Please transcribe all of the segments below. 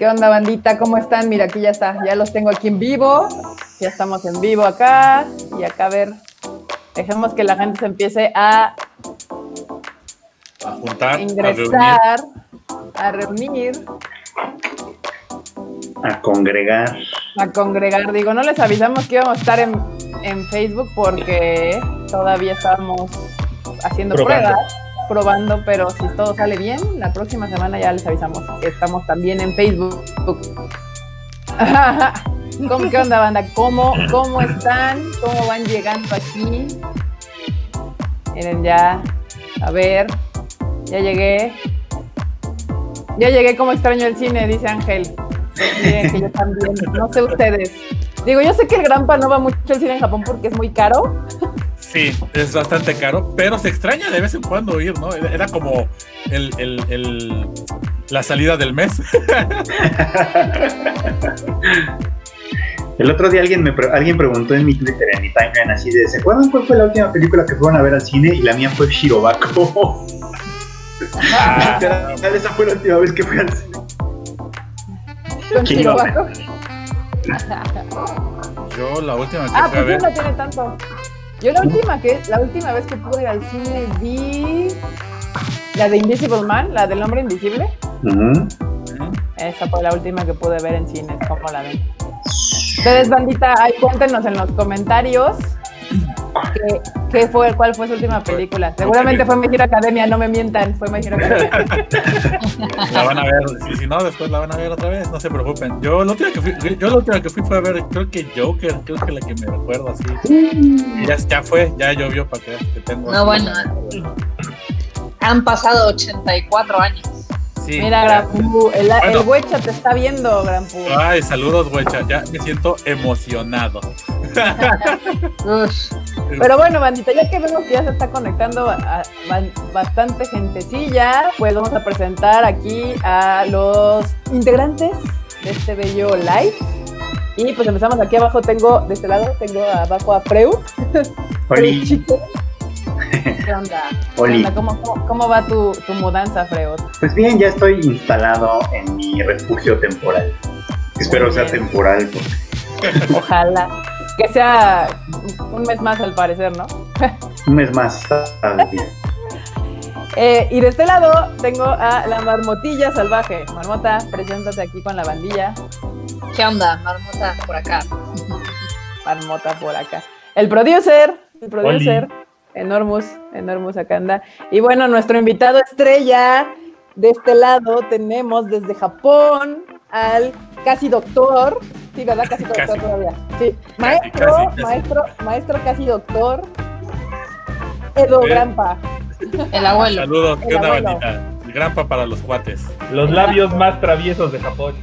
¿Qué onda, bandita? ¿Cómo están? Mira, aquí ya está, ya los tengo aquí en vivo. Ya estamos en vivo acá. Y acá, a ver, dejemos que la gente se empiece a, a juntar, ingresar, a reunir. A congregar. A congregar. Digo, no les avisamos que íbamos a estar en, en Facebook porque todavía estábamos haciendo pruebas probando, pero si todo sale bien, la próxima semana ya les avisamos que estamos también en Facebook. ¿Cómo, ¿Qué onda, banda? ¿Cómo, ¿Cómo están? ¿Cómo van llegando aquí? Miren, ya, a ver, ya llegué. Ya llegué como extraño el cine, dice Ángel. Pues miren que yo también, no sé ustedes. Digo, yo sé que el Granpa no va mucho al cine en Japón porque es muy caro. Sí, es bastante caro, pero se extraña de vez en cuando ir, ¿no? Era como el, el, el la salida del mes. El otro día alguien me alguien preguntó en mi Twitter, en mi timeline, así de, ¿se acuerdan cuál fue la última película que fueron a ver al cine? Y la mía fue Shirobako. Ah, esa fue la última vez que fui al cine. ¿Con Shirobako? Yo la última que ah, fui a pues ver. no tiene tanto. Yo la última que la última vez que pude ir al cine vi la de Invisible Man, la del hombre invisible. Uh -huh. Esa fue la última que pude ver en cines, como la ven. Ustedes, bandita, ahí cuéntenos en los comentarios qué, qué fue, cuál fue su última película. Seguramente fue My Hero Academia, no me mientan, fue My Hero Academia. La van a ver, si, si no, después la van a ver otra vez, no se preocupen. Yo la última que fui, yo la última que fui fue a ver, creo que Joker, creo que la que me recuerdo así. Y ya, ya fue, ya llovió para que, que tengo. No, bueno. Han pasado 84 años. Sí, Mira, Granpu, el, bueno. el Huecha te está viendo, Granpu. Ay, saludos, Huecha, ya me siento emocionado. Pero bueno, bandita, ya que vemos que ya se está conectando a, a, bastante gentecilla, pues vamos a presentar aquí a los integrantes de este bello live. Y pues empezamos aquí abajo, tengo, de este lado, tengo abajo a Freu. Oli. ¿Qué onda? Oli. ¿Qué onda? ¿Cómo, cómo, cómo, va tu, tu mudanza, Freu? Pues bien, ya estoy instalado en mi refugio temporal. Espero sea temporal. Porque... Ojalá. Que sea un mes más al parecer, ¿no? un mes más. Eh, y de este lado tengo a la marmotilla salvaje. Marmota, preséntate aquí con la bandilla. ¿Qué onda? Marmota por acá. Marmota por acá. El producer, el producer, Enormus, Enormus acá anda. Y bueno, nuestro invitado estrella, de este lado tenemos desde Japón al casi doctor, sí, ¿verdad? Casi doctor casi. todavía. Sí. Maestro, casi, casi, maestro, maestro casi doctor, Edo Bien. Grampa. El abuelo. Saludos, ¿qué El abuelo. bandita? Grampa para los cuates. Los labios más traviesos de Japón.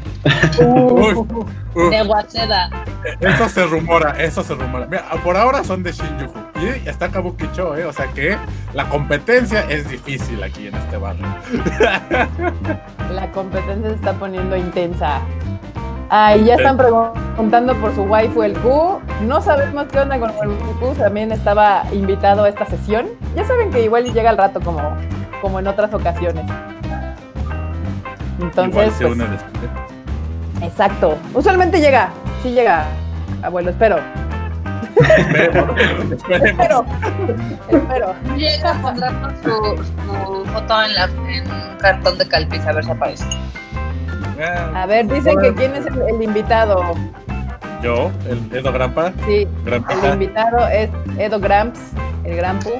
De Waseda. Eso se rumora, eso se rumora. Mira, por ahora son de Shinjuku. Y está Kabukicho, ¿eh? O sea que la competencia es difícil aquí en este barrio. La competencia se está poniendo intensa. Ah, y ya están preguntando por su waifu el Q. No sabemos qué onda con el Q. También estaba invitado a esta sesión. Ya saben que igual llega al rato como, como en otras ocasiones. Entonces. se pues. Exacto. Usualmente llega. Sí llega. Abuelo, espero. Esperemos, esperemos. Espero. espero. Llega, pondremos su, su foto en, la, en un cartón de calpis a ver si aparece. A ver, dicen que quién es el, el invitado. Yo, el Edo Grampa. Sí, el invitado es Edo Gramps, el Grampu,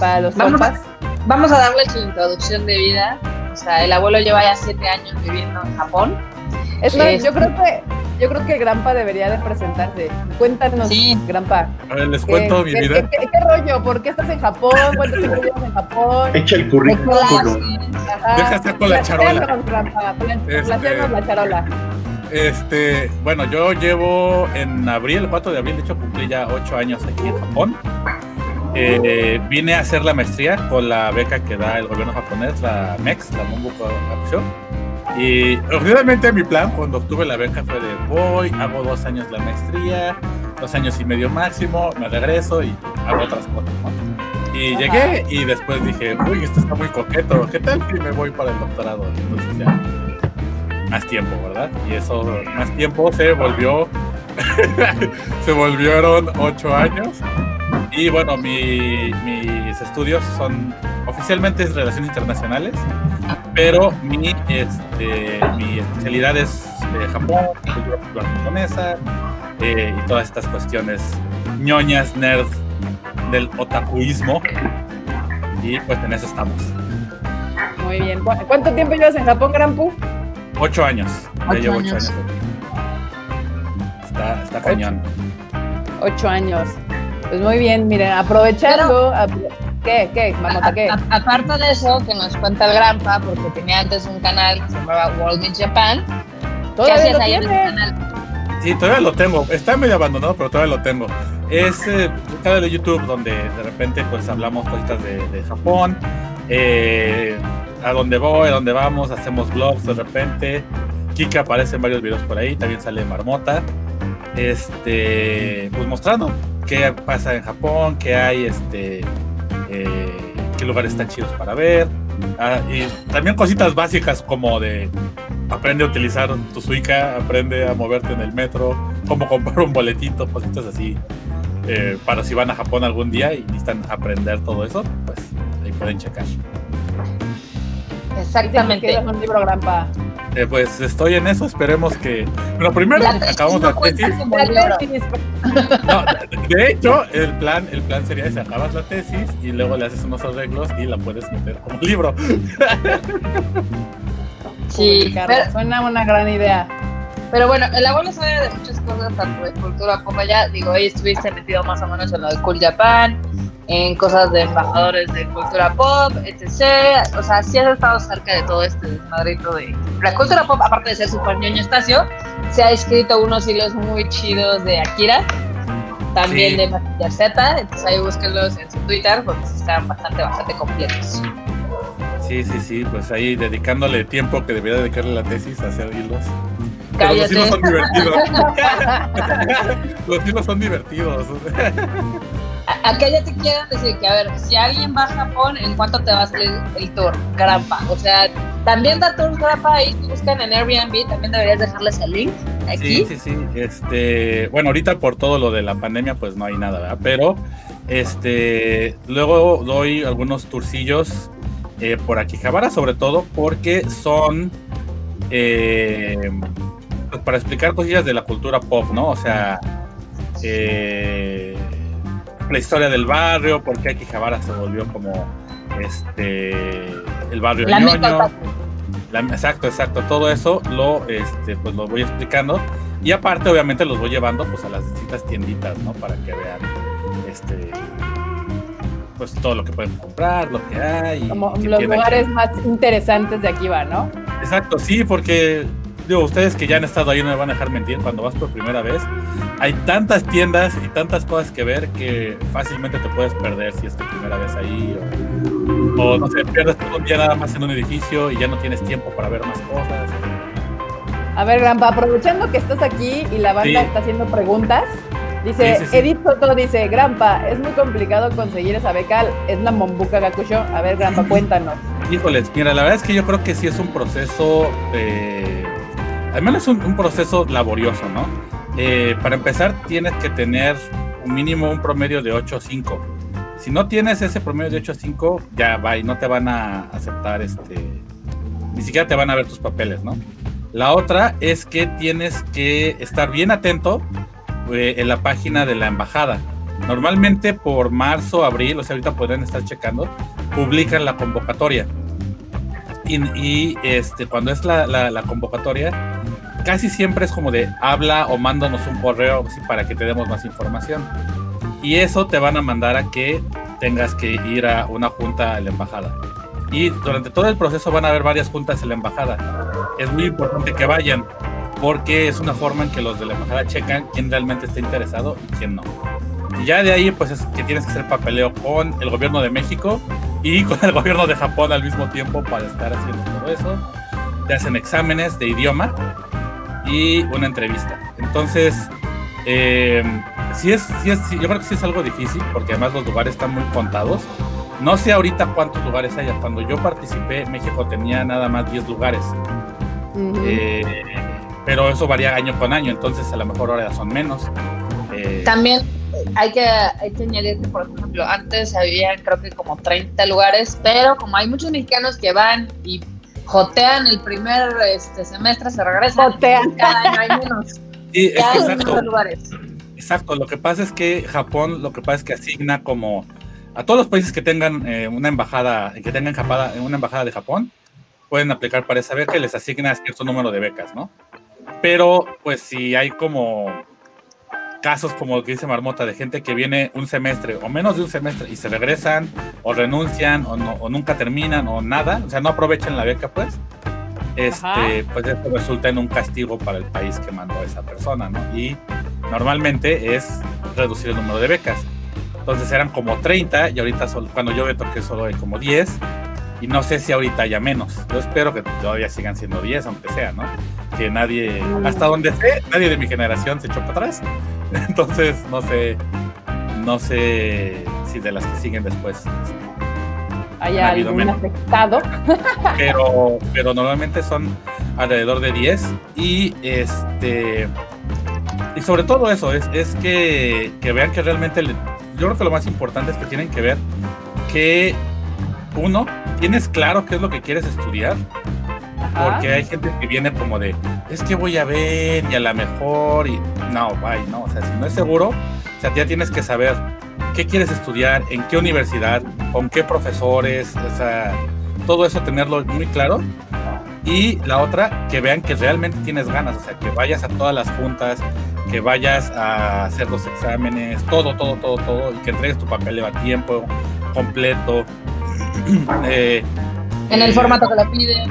para los Vamos compas. Vamos a darle su introducción de vida. O sea, el abuelo lleva ya siete años viviendo en Japón. Es más, Es- yo creo que yo creo que Grampa debería de presentarse. Cuéntanos, Sí. Grampa. A ver, les ¿qué- cuento mi qué, vida. qué- qué rollo? ¿Por qué estás en Japón? ¿Cuánto tiempo llevas en Japón? Echa el currículum. Deja estar con la charola. Grampa, Este- la charola. Este, bueno, yo llevo en abril, el 4 de abril, de hecho cumplí ya 8 años aquí en Japón. Eh, vine a hacer la maestría con la beca que da el gobierno japonés, la MEX, la Mombuko Hakusho. Y originalmente mi plan cuando obtuve la beca fue de voy, hago dos años la maestría, dos años y medio máximo, me regreso y hago otras cosas. ¿no? Y Ajá. llegué y después dije, uy, esto está muy coqueto, ¿qué tal si me voy para el doctorado? Entonces ya más tiempo, ¿verdad? Y eso, más tiempo se volvió, se volvieron ocho años. Y bueno, mi- mis estudios son oficialmente es relaciones internacionales, pero mi, este, mi especialidad es eh, Japón, cultura popular japonesa eh, y todas estas cuestiones ñoñas, nerd del otakuismo. Y pues en eso estamos. Muy bien. ¿Cu- ¿Cuánto tiempo llevas en Japón, Gran Pu? Ocho años. Ya Ocho llevo ocho años. Está, está cañón. Ocho años. Pues muy bien, miren, aprovechando. ap- ¿Qué? ¿Qué? Marmota, ¿qué? A- a- aparte de eso, que nos cuenta el Granpa, porque tenía antes un canal que se llamaba World in Japan. ¿Qué Todavía lo ahí en ese tiene. canal? Sí, todavía lo tengo. Está medio abandonado, pero todavía lo tengo. Es eh, un canal de YouTube donde de repente pues hablamos cositas de, de Japón. eh, a dónde voy, a dónde vamos, hacemos vlogs de repente. Kika aparece en varios videos por ahí, también sale Marmota. Este, pues mostrando qué pasa en Japón, qué hay, este, eh, qué lugares están chidos para ver. Ah, y también cositas básicas como de aprende a utilizar tu Suica, aprende a moverte en el metro, cómo comprar un boletito, cositas así. eh, para si van a Japón algún día y necesitan aprender todo eso, pues ahí pueden checar. Exactamente. Quieres un libro, Granpa. Eh, pues estoy en eso, esperemos que... Bueno, primero La acabamos no la tesis. como La libro. tesis, No, de- de hecho, el plan, el plan sería ese, acabas la tesis y luego le haces unos arreglos y la puedes meter como libro. Sí, pero, Suena una gran idea. Pero bueno, el abuelo sabe de muchas cosas, tanto de cultura como allá. Digo, ahí estuviste metido más o menos en lo de Cool Japan, en cosas de embajadores de cultura pop, etc. O sea, sí has estado cerca de todo este desmadrito de la cultura pop, aparte de ser super ñoño Estacio, se ha escrito unos hilos muy chidos de Akira, también Sí. de Massinger Z, entonces ahí búsquenlos en su Twitter, porque están bastante, bastante completos. Sí, sí, sí, pues ahí dedicándole tiempo que debería dedicarle la tesis a hacer hilos. Pero los hilos son divertidos. los hilos son divertidos. Acá ya te quieren decir que, a ver, si alguien va a Japón, ¿en cuánto te va a salir el tour? Grampa. O sea, también da tours Grampa ahí, si buscan en Airbnb, también deberías dejarles el link aquí. Sí, sí, sí. Este, bueno, ahorita por todo lo de la pandemia, pues no hay nada, ¿verdad? Pero este, luego doy algunos turcillos eh, por Akihabara, sobre todo porque son eh, pues, para explicar cosillas de la cultura pop, ¿no? O sea, eh, la historia del barrio, por qué Akihabara se volvió como este el barrio La ñoño. La- exacto, exacto. Todo eso lo, este, pues lo voy explicando. Y aparte, obviamente, los voy llevando pues a las distintas tienditas, ¿no? Para que vean este pues todo lo que pueden comprar, lo que hay. Como los lugares más interesantes de aquí va, ¿no? Exacto, sí, porque digo, ustedes que ya han estado ahí no me van a dejar mentir cuando vas por primera vez. Hay tantas tiendas y tantas cosas que ver que fácilmente te puedes perder si es tu primera vez ahí. O, o, no sé, pierdes todo un día nada más en un edificio y ya no tienes tiempo para ver más cosas. A ver, Grampa, aprovechando que estás aquí y la banda Sí. está haciendo preguntas, dice, Sí, sí, sí. Edith Soto dice, Grampa, es muy complicado conseguir esa beca, es la Mombuca Gakusho. A ver, Grampa, cuéntanos. Híjoles, mira, la verdad es que yo creo que sí es un proceso, eh, al menos un, proceso laborioso, ¿no? Eh, para empezar, tienes que tener un mínimo un promedio de 8 o 5. Si no tienes ese promedio de 8 o 5, ya va y no te van a aceptar, este, ni siquiera te van a ver tus papeles, ¿no? La otra es que tienes que estar bien atento eh, en la página de la embajada. Normalmente por marzo, abril, o sea, ahorita podrían estar checando, publican la convocatoria. Y, y, este, cuando es la convocatoria, casi siempre es como de habla o mándanos un correo para que te demos más información. Y eso te van a mandar a que tengas que ir a una junta a la embajada. Y durante todo el proceso van a haber varias juntas en la embajada. Es muy importante que vayan, porque es una forma en que los de la embajada checan quién realmente está interesado y quién no. Y ya de ahí, pues es que tienes que hacer papeleo con el gobierno de México y con el gobierno de Japón al mismo tiempo para estar haciendo todo eso. Te hacen exámenes de idioma y una entrevista. Entonces, eh, sí es, sí es, sí, yo creo que sí es algo difícil porque además los lugares están muy contados. No sé ahorita cuántos lugares haya. Cuando yo participé, México tenía nada más 10 lugares. Ujú. Eh, pero eso varía año con año, entonces a lo mejor ahora son menos. Eh, También hay que, hay que añadir que, por ejemplo, antes había creo que como 30 lugares, pero como hay muchos mexicanos que van y jotean el primer este, semestre, se regresan. Jotean. Cada año hay menos. sí, Cada exacto. menos lugares. Exacto, lo que pasa es que Japón, lo que pasa es que asigna como a todos los países que tengan eh, una embajada, que tengan capada- una embajada de Japón, pueden aplicar para esa beca y les asigna cierto número de becas, ¿no? Pero, pues, si hay como casos como lo que dice Marmota, de gente que viene un semestre o menos de un semestre y se regresan o renuncian o, no- o nunca terminan o nada, o sea, no aprovechan la beca, pues, este, pues esto resulta en un castigo para el país que mandó a esa persona, ¿no? Y normalmente es reducir el número de becas. Entonces eran como 30 y ahorita solo, cuando yo me toqué solo hay como 10 y no sé si ahorita haya menos. Yo espero que todavía sigan siendo 10, aunque sea, ¿no? Que nadie, hasta donde sé, nadie de mi generación se echó para atrás. Entonces no sé, no sé si de las que siguen después. Hay ha habido algún menos. afectado. pero, pero normalmente son alrededor de 10 y este y sobre todo eso es, es que, que vean que realmente le- yo creo que lo más importante es que tienen que ver que uno tienes claro qué es lo que quieres estudiar Ajá. porque hay gente que viene como de es que voy a ver y a la mejor y no bye no o sea si no es seguro o sea ya tienes que saber qué quieres estudiar en qué universidad con qué profesores o sea todo eso tenerlo muy claro y la otra que vean que realmente tienes ganas o sea que vayas a todas las juntas que vayas a hacer los exámenes todo todo todo todo y que entregues tu papeleo a tiempo completo Eh, En el eh, formato que lo piden.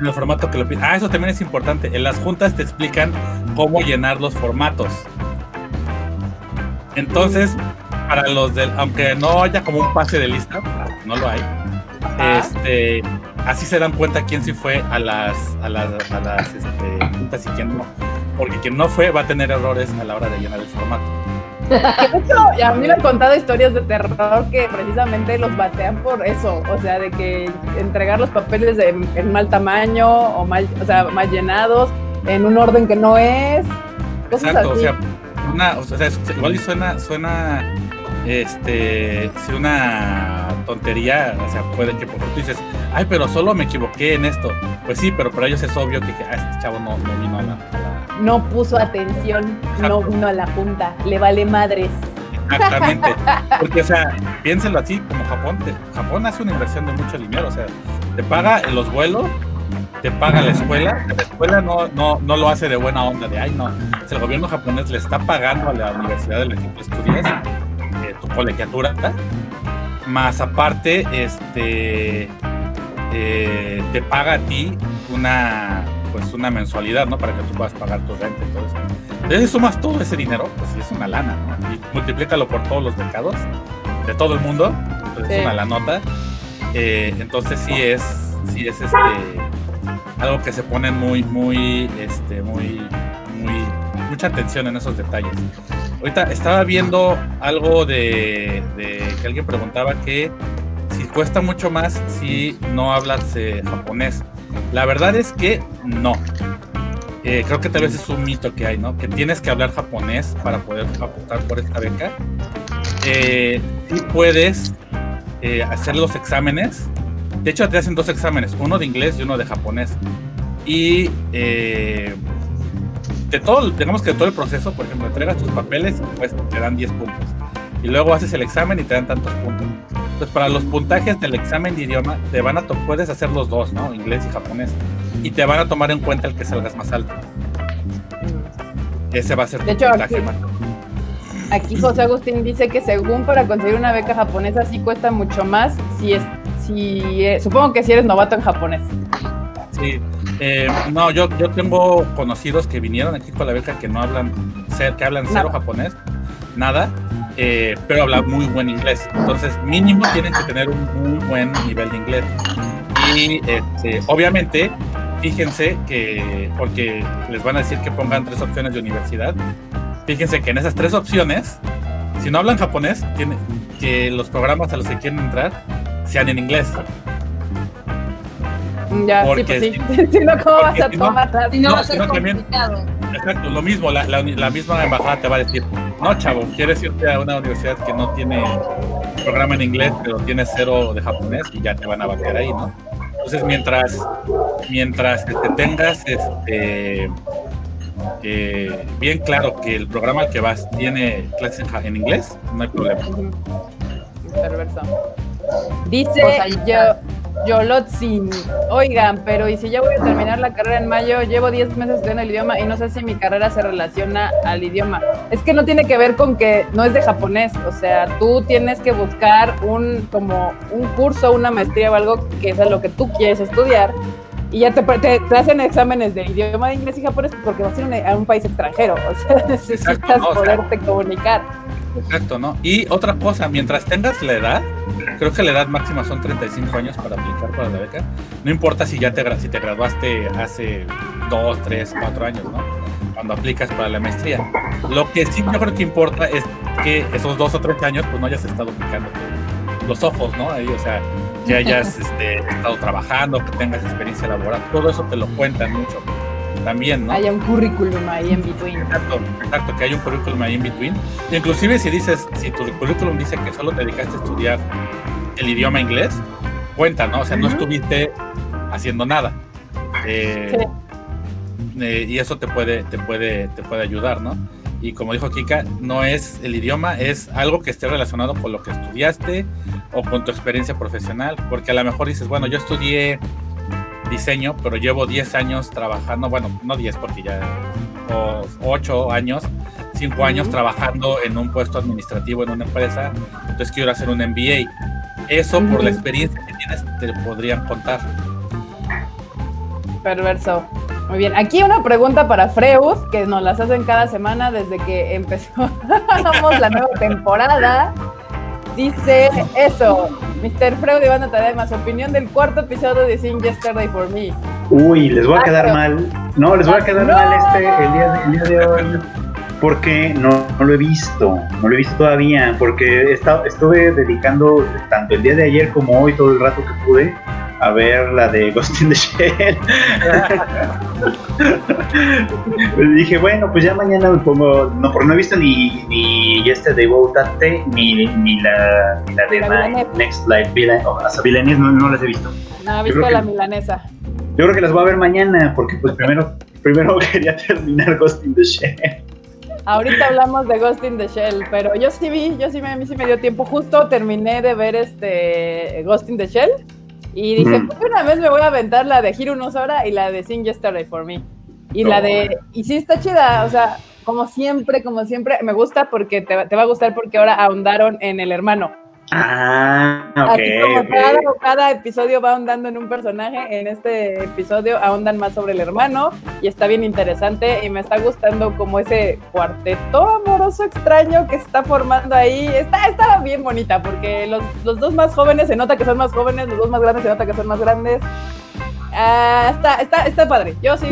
en el formato que lo piden. Ah, eso también es importante. En las juntas te explican cómo llenar los formatos. Entonces, para los del, aunque no haya como un pase de lista, no lo hay. Ajá. Este, así se dan cuenta quién sí fue a las, a las, a las este, juntas y quién no. Porque quien no fue va a tener errores a la hora de llenar el formato. De hecho, a mí me han contado historias de terror que precisamente los batean por eso, o sea, de que entregar los papeles de- en mal tamaño o mal, o sea, mal llenados, en un orden que no es, cosas Exacto, o así. sea, una, o sea, igual suena, suena, este, si una tontería, o sea, puede que porque tú dices, ay, pero solo me equivoqué en esto. Pues sí, pero para ellos es obvio que, que, ah, este chavo no, no vino a la, a la- no puso atención, no vino a la junta, le vale madres. Exactamente. Porque, o sea, piénsenlo así, como Japón, te- Japón hace una inversión de mucho dinero, o sea, te paga los vuelos, te paga la escuela, la escuela no, no, no lo hace de buena onda, de ay, no. O sea, el gobierno japonés le está pagando a la universidad en la que tú estudias, eh, tu colegiatura, más aparte, este, eh, te paga a ti una, pues una mensualidad, ¿no? Para que tú puedas pagar tu renta y todo eso. Entonces sumas todo ese dinero, pues sí es una lana, ¿no? Y multiplícalo por todos los mercados de todo el mundo, entonces Sí. es una lanota. Eh, entonces sí es, sí es este algo que se pone muy, muy, este, muy, muy, mucha atención en esos detalles. Ahorita estaba viendo algo de, de que alguien preguntaba que si cuesta mucho más si no hablas eh, japonés. La verdad es que no. Eh, creo que tal vez es un mito que hay, ¿no? Que tienes que hablar japonés para poder apostar por esta beca. Eh, puedes eh, hacer los exámenes. De hecho, te hacen dos exámenes, uno de inglés y uno de japonés. Y eh, de todo, digamos que de todo el proceso, por ejemplo, entregas tus papeles, pues te dan 10 puntos. Y luego haces el examen y te dan tantos puntos. Entonces, para los puntajes del examen de idioma, te van a puedes hacer los dos, ¿no? Inglés y japonés. Y te van a tomar en cuenta el que salgas más alto. Ese va a ser tu De hecho, puntaje aquí-. Aquí José Agustín dice que según para conseguir una beca japonesa sí cuesta mucho más si es, si, eh, supongo que si eres novato en japonés. Sí, eh, no, yo, yo tengo conocidos que vinieron aquí con la beca que no hablan, que hablan cero japonés, nada, eh, pero hablan muy buen inglés. Entonces, mínimo tienen que tener un muy buen nivel de inglés. Y este, obviamente, fíjense que, porque les van a decir que pongan tres opciones de universidad, fíjense que en esas tres opciones, si no hablan japonés, tiene, que los programas a los que quieren entrar sean en inglés. Ya, sí, Porque pues sí. si- Si no, ¿cómo vas a no- tomar las- Si no, No, va a ser sino también- complicado. Exacto, lo mismo, la, la la misma embajada te va a decir, no, chavo, quieres irte a una universidad que no tiene programa en inglés, pero tiene cero de japonés y ya te van a batear ahí, ¿no? Entonces, mientras, mientras este, tengas este, eh, bien claro que el programa al que vas tiene clases en, en inglés, no hay problema. Perverso. Dice yo, Yolotzin, oigan, pero ¿y si ya voy a terminar la carrera en mayo? Llevo 10 meses estudiando el idioma y no sé si mi carrera se relaciona al idioma. Es que no tiene que ver con que no es de japonés, o sea, tú tienes que buscar un como un curso, una maestría o algo que es a lo que tú quieres estudiar y ya te, te, te hacen exámenes de idioma de inglés y japonés porque vas a ir a un- país extranjero, o sea, necesitas no, o sea, poderte comunicar. Exacto, ¿no? Y otra cosa, mientras tengas la edad, creo que la edad máxima son 35 años para aplicar para la beca. No importa si ya te, si te graduaste hace 2, 3, 4 años, ¿no? Cuando aplicas para la maestría. Lo que sí yo creo que importa es que esos 2 o 3 años, pues no hayas estado aplicando los ojos, ¿no? Ahí, o sea, que hayas este, estado trabajando, que tengas experiencia laboral, todo eso te lo cuentan mucho también, ¿no? Haya un currículum ahí en between. Exacto, exacto, que hay un currículum ahí in between. Inclusive si dices, si tu currículum dice que solo te dedicaste a estudiar el idioma inglés, cuenta, ¿no? O sea, no Ujú. estuviste haciendo nada. Eh, eh, y eso te puede, te puede, te puede ayudar, ¿no? Y como dijo Kika, no es el idioma, es algo que esté relacionado con lo que estudiaste o con tu experiencia profesional, porque a lo mejor dices, bueno, yo estudié diseño, pero llevo 10 años trabajando, bueno, no 10 porque ya, o 8 años, 5 años trabajando en un puesto administrativo en una empresa, entonces quiero hacer un MBA. Eso por la experiencia que tienes te podrían contar. Perverso. Muy bien. Aquí una pregunta para Freud, que nos las hacen cada semana desde que empezó la nueva temporada. Dice eso, Mr. Freud y Banda Tadaima, su opinión del cuarto episodio de Sing Yesterday for Me. Uy, les voy a quedar mal. No, les voy a quedar No. mal este el día, de, el día de hoy. Porque no, no lo he visto, no lo he visto todavía, porque he estado- estuve dedicando tanto el día de ayer como hoy todo el rato que pude a ver la de Ghost in the Shell. Pues dije, bueno, pues ya mañana me pongo, no, porque no he visto ni, ni este de Tate ni, ni la, ni la de La My. Next Life Villain, o hasta Villainess no, no las he visto. No Yo visto la que- milanesa. Yo creo que las voy a ver mañana, porque pues primero, primero quería terminar Ghost in the Shell. Ahorita hablamos de Ghost in the Shell, pero yo sí vi, yo sí me, a mí sí me dio tiempo. Justo terminé de ver este Ghost in the Shell y dije, Ujú. pues una vez me voy a aventar la de Hiro no Sora y la de Sing Yesterday for Me. Y No, la de, y sí está chida, o sea, como siempre, como siempre, me gusta porque te, te va a gustar porque ahora ahondaron en el hermano. Ah, ok. Así como ok. cada, cada episodio va ahondando en un personaje, en este episodio ahondan más sobre el hermano y está bien interesante y me está gustando como ese cuarteto amoroso extraño que se está formando ahí. Está, está bien bonita porque los, los dos más jóvenes se nota que son más jóvenes, los dos más grandes se nota que son más grandes. Ah, está, está, está padre. Yo sí.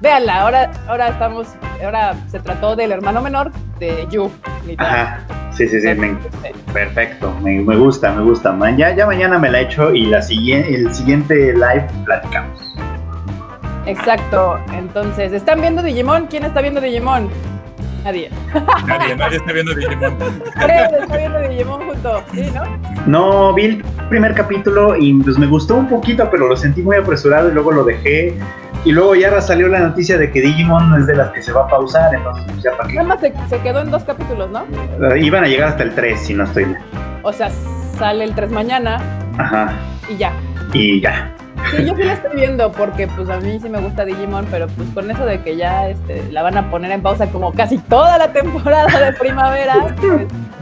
Véanla, ahora, ahora estamos, ahora se trató del hermano menor de Yu. Ajá. Sí, sí, sí, me- perfecto. Me, me gusta, me gusta. Man, ya, ya mañana me la echo y la siguiente, el siguiente live platicamos. Exacto. Entonces, ¿están viendo Digimon? ¿Quién está viendo Digimon? Nadie. Nadie, nadie está viendo Digimon. Fred está viendo Digimon junto. Sí, ¿no? No, vi el primer capítulo y pues me gustó un poquito, pero lo sentí muy apresurado y luego lo dejé. Y luego ya salió la noticia de que Digimon es de las que se va a pausar, entonces pues ya para Nada más se, se quedó en dos capítulos, ¿no? qué. Iban a llegar hasta el 3, si no estoy mal. O sea, sale el 3 mañana Ajá. y ya. Y ya. Sí, yo sí la estoy viendo porque pues a mí sí me gusta Digimon, pero pues con eso de que ya este, la van a poner en pausa como casi toda la temporada de primavera. pues.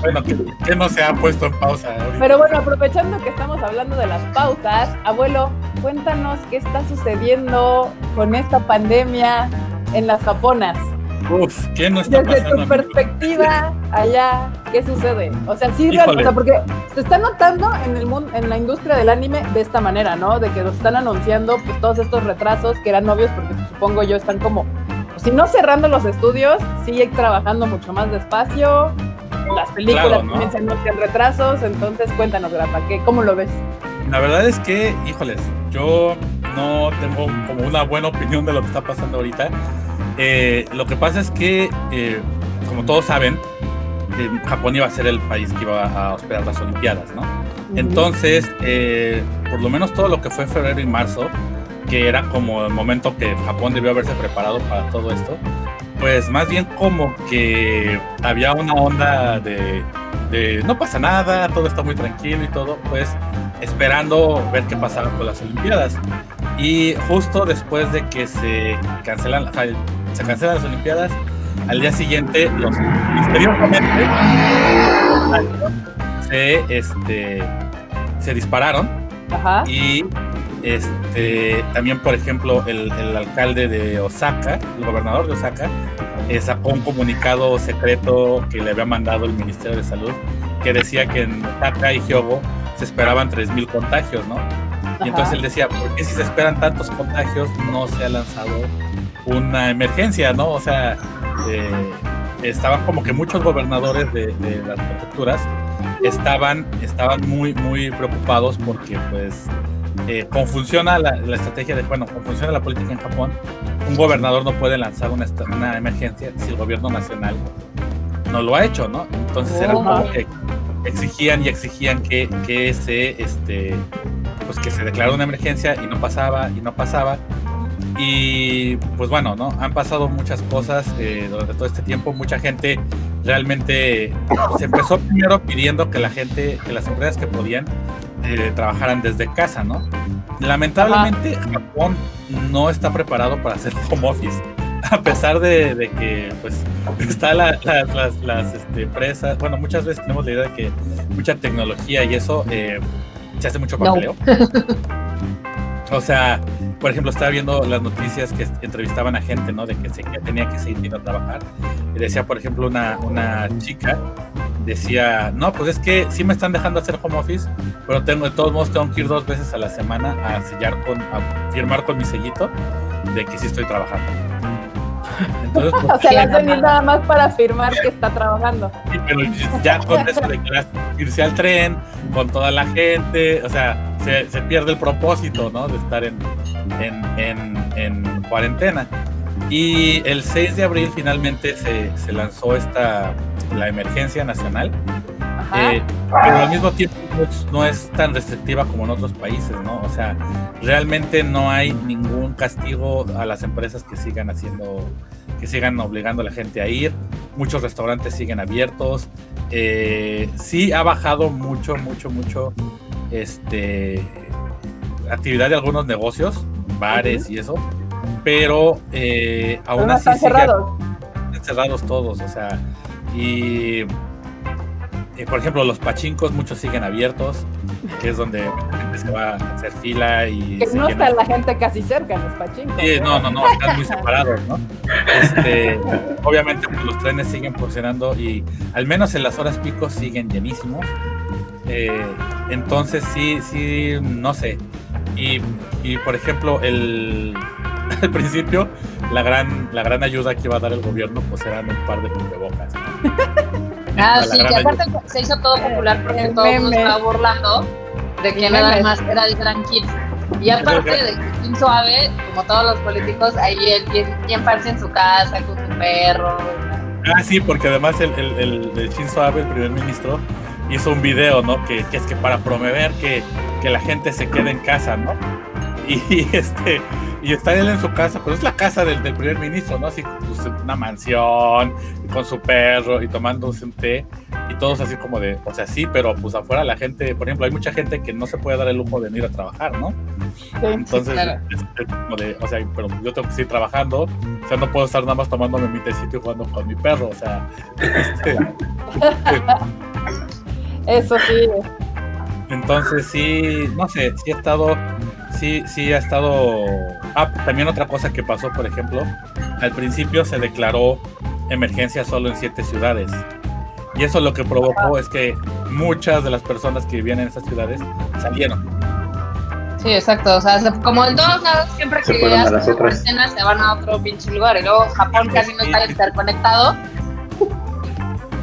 Bueno, que, no se ha puesto en pausa. ahorita. Pero bueno, aprovechando que estamos hablando de las pausas, abuelo, cuéntanos qué está sucediendo con esta pandemia en las japonas. Uf, ¿qué no está Desde pasando? tu perspectiva, allá, ¿qué sucede? O sea, sí, real- o sea, porque se está notando en el mundo, en la industria del anime de esta manera, ¿no? De que nos están anunciando pues, todos estos retrasos que eran obvios porque supongo yo están como, pues, si no cerrando los estudios, sigue trabajando mucho más despacio. Las películas Claro, ¿no? también se anuncian retrasos, entonces cuéntanos, Grapa, ¿qué, ¿cómo lo ves? la verdad es que, híjoles, yo no tengo como una buena opinión de lo que está pasando ahorita. Eh, lo que pasa es que, eh, como todos saben, eh, Japón iba a ser el país que iba a hospedar las Olimpiadas, ¿no? Entonces, eh, por lo menos todo lo que fue febrero y marzo, que era como el momento que Japón debió haberse preparado para todo esto, pues más bien como que había una onda de, de no pasa nada, todo está muy tranquilo y todo, pues esperando ver qué pasaba con las Olimpiadas. Y justo después de que se cancelan, se cancelan las Olimpiadas, al día siguiente los misteriosamente se este se dispararon Ajá. y este también por ejemplo el, el alcalde de Osaka el gobernador de Osaka eh, sacó un comunicado secreto que le había mandado el Ministerio de Salud que decía que en Osaka y Hyogo se esperaban 3.000 contagios, ¿no? Y entonces él decía, ¿por qué si se esperan tantos contagios no se ha lanzado una emergencia, ¿no? O sea, eh, estaban como que muchos gobernadores de, de las prefecturas estaban, estaban muy, muy preocupados porque pues eh, como funciona la, la estrategia de, bueno, como funciona la política en Japón, un gobernador no puede lanzar una, emergencia si el gobierno nacional no lo ha hecho, ¿no? Entonces era como que exigían y exigían que, que se, este, pues que se declarara una emergencia y no pasaba y no pasaba. Y pues bueno, ¿no? Han pasado muchas cosas eh, durante todo este tiempo. Mucha gente realmente se empezó primero pidiendo que la gente, que las empresas que podían, eh, trabajaran desde casa, ¿no? Lamentablemente Japón no está preparado para hacer home office. A pesar de, de que pues está la- la- las, las, este, empresas, bueno, muchas veces tenemos la idea de que mucha tecnología y eso eh, se hace mucho No. O sea, por ejemplo, estaba viendo las noticias que entrevistaban a gente, ¿no? De que tenía que seguir a trabajar. Y decía, por ejemplo, una, una chica, decía, no, pues es que sí me están dejando hacer home office, pero tengo, de todos modos tengo que ir dos veces a la semana a sellar con, a firmar con mi sellito de que sí estoy trabajando. Entonces, O sea, le hacen ir nada más para afirmar que está trabajando. Sí, pero ya con eso de irse al tren, con toda la gente, o sea, se, se pierde el propósito, ¿no? De estar en, en, en- en cuarentena. Y el 6 de abril finalmente se, se lanzó esta, la emergencia nacional. Eh, pero al mismo tiempo no es, no es tan restrictiva como en otros países, ¿no? O sea, realmente no hay ningún castigo a las empresas que sigan haciendo, que sigan obligando a la gente a ir. Muchos restaurantes siguen abiertos. Eh, sí ha bajado mucho, mucho, mucho este actividad de algunos negocios, bares y eso, pero eh, Pero aún no así están cerrados. están cerrados todos, o sea, y, y, por ejemplo los pachincos muchos siguen abiertos, que es donde se va a hacer fila y Que no está la gente casi cerca en los pachincos. Sí, no, no, no, están muy separados, ¿no? Este, obviamente pues, los trenes siguen funcionando y al menos en las horas pico siguen llenísimos. Eh, entonces sí, sí, no sé. Y, y, por ejemplo, el, al principio la gran, la gran ayuda que iba a dar el gobierno pues eran un par de cubrebocas. ¿no? Ah, sí, que ayuda. aparte se hizo todo popular porque El todo el mundo estaba burlando de que nada más era el gran. Y aparte de que Kim Suave, como todos los políticos, ahí él bien, bien parce en su casa con su perro. Ah, sí, porque además el, el, el, el Shinzo Abe, el primer ministro, hizo un video, ¿no? Que, que es que para promover que, que la gente se quede en casa, ¿no? Y este y está él en su casa, pero es la casa del, del primer ministro, ¿no? Así pues, una mansión, con su perro y tomándose un té y todos así como de, o sea, sí, pero pues afuera la gente, por ejemplo, hay mucha gente que no se puede dar el lujo de ir a trabajar, ¿no? Entonces, claro. es, es como de, o sea, pero yo tengo que seguir trabajando, o sea, no puedo estar nada más tomándome mi tecito y jugando con mi perro, o sea, este, Eso sí. entonces sí, no sé, sí ha estado, sí, sí ha estado, ah, también otra cosa que pasó, por ejemplo, al principio se declaró emergencia solo en siete ciudades, y eso lo que provocó es que muchas de las personas que vivían en esas ciudades salieron. Sí, exacto. O sea, se- como en todos lados, siempre Se que las cuarentena se van a otro pinche lugar. Y luego Japón casi no está interconectado.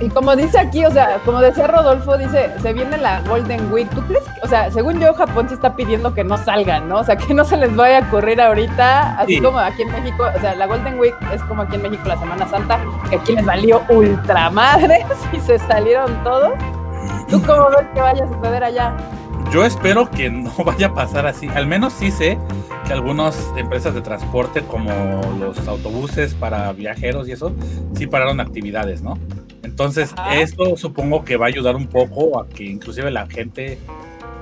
Y como dice aquí, o sea, como decía Rodolfo, dice, se viene la Golden Week. ¿Tú crees que, o sea, según yo, Japón se está pidiendo que no salgan, ¿no? O sea, que no se les vaya a ocurrir ahorita, así Sí. como aquí en México, o sea, la Golden Week es como aquí en México la Semana Santa, que aquí les valió ultramadres y se salieron todos. ¿Tú cómo ves que vaya a suceder allá? Yo espero que no vaya a pasar así. Al menos sí sé que algunas empresas de transporte, como los autobuses para viajeros y eso, sí pararon actividades, ¿no? Entonces, Ajá. esto supongo que va a ayudar un poco a que inclusive la gente,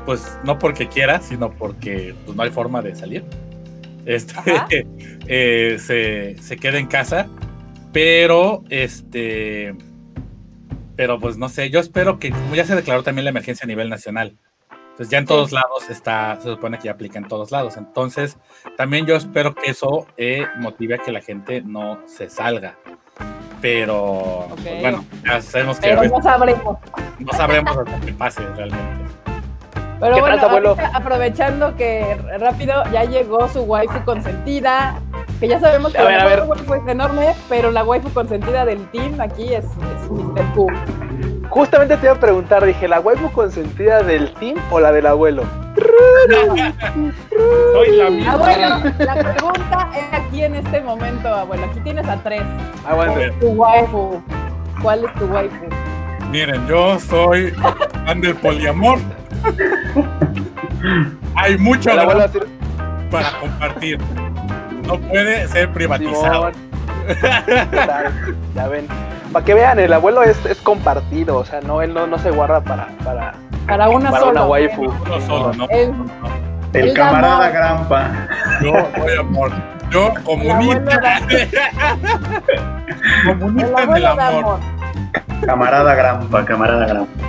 pues no porque quiera, sino porque pues, no hay forma de salir, este, eh, se, se quede en casa. Pero, este, pero pues no sé, yo espero que, como ya se declaró también la emergencia a nivel nacional, pues ya en todos lados está, se supone que ya aplica en todos lados. Entonces, también yo espero que eso eh, motive a que la gente no se salga. Pero, pues, bueno, ya sabemos que Pero no sabremos. no sabremos hasta que pase realmente. Pero ¿Qué bueno, abuelo? aprovechando que rápido ya llegó su waifu consentida, que ya sabemos que A la ver, a mejor ver. waifu es enorme, pero la waifu consentida del team aquí es, es Mr. Q. Justamente te iba a preguntar, dije, ¿la waifu consentida del team o la del abuelo? Soy la misma. Abuelo, la pregunta es aquí en este momento, abuelo. Aquí tienes a tres. Ah, bueno. ¿Cuál es tu waifu? ¿Cuál es tu waifu? Miren, yo soy fan del poliamor. Hay mucho así, para compartir. No puede ser privatizado. Ya ven. Para que vean, el abuelo es, es compartido, o sea, no, él no, no se guarda para, para, Para una para sola. una waifu. No solo, no. El, El El camarada amor. Grampa. Yo soy amor. Yo comunista. comunista en el abuelo da amor. amor. Camarada Grampa, camarada Grampa.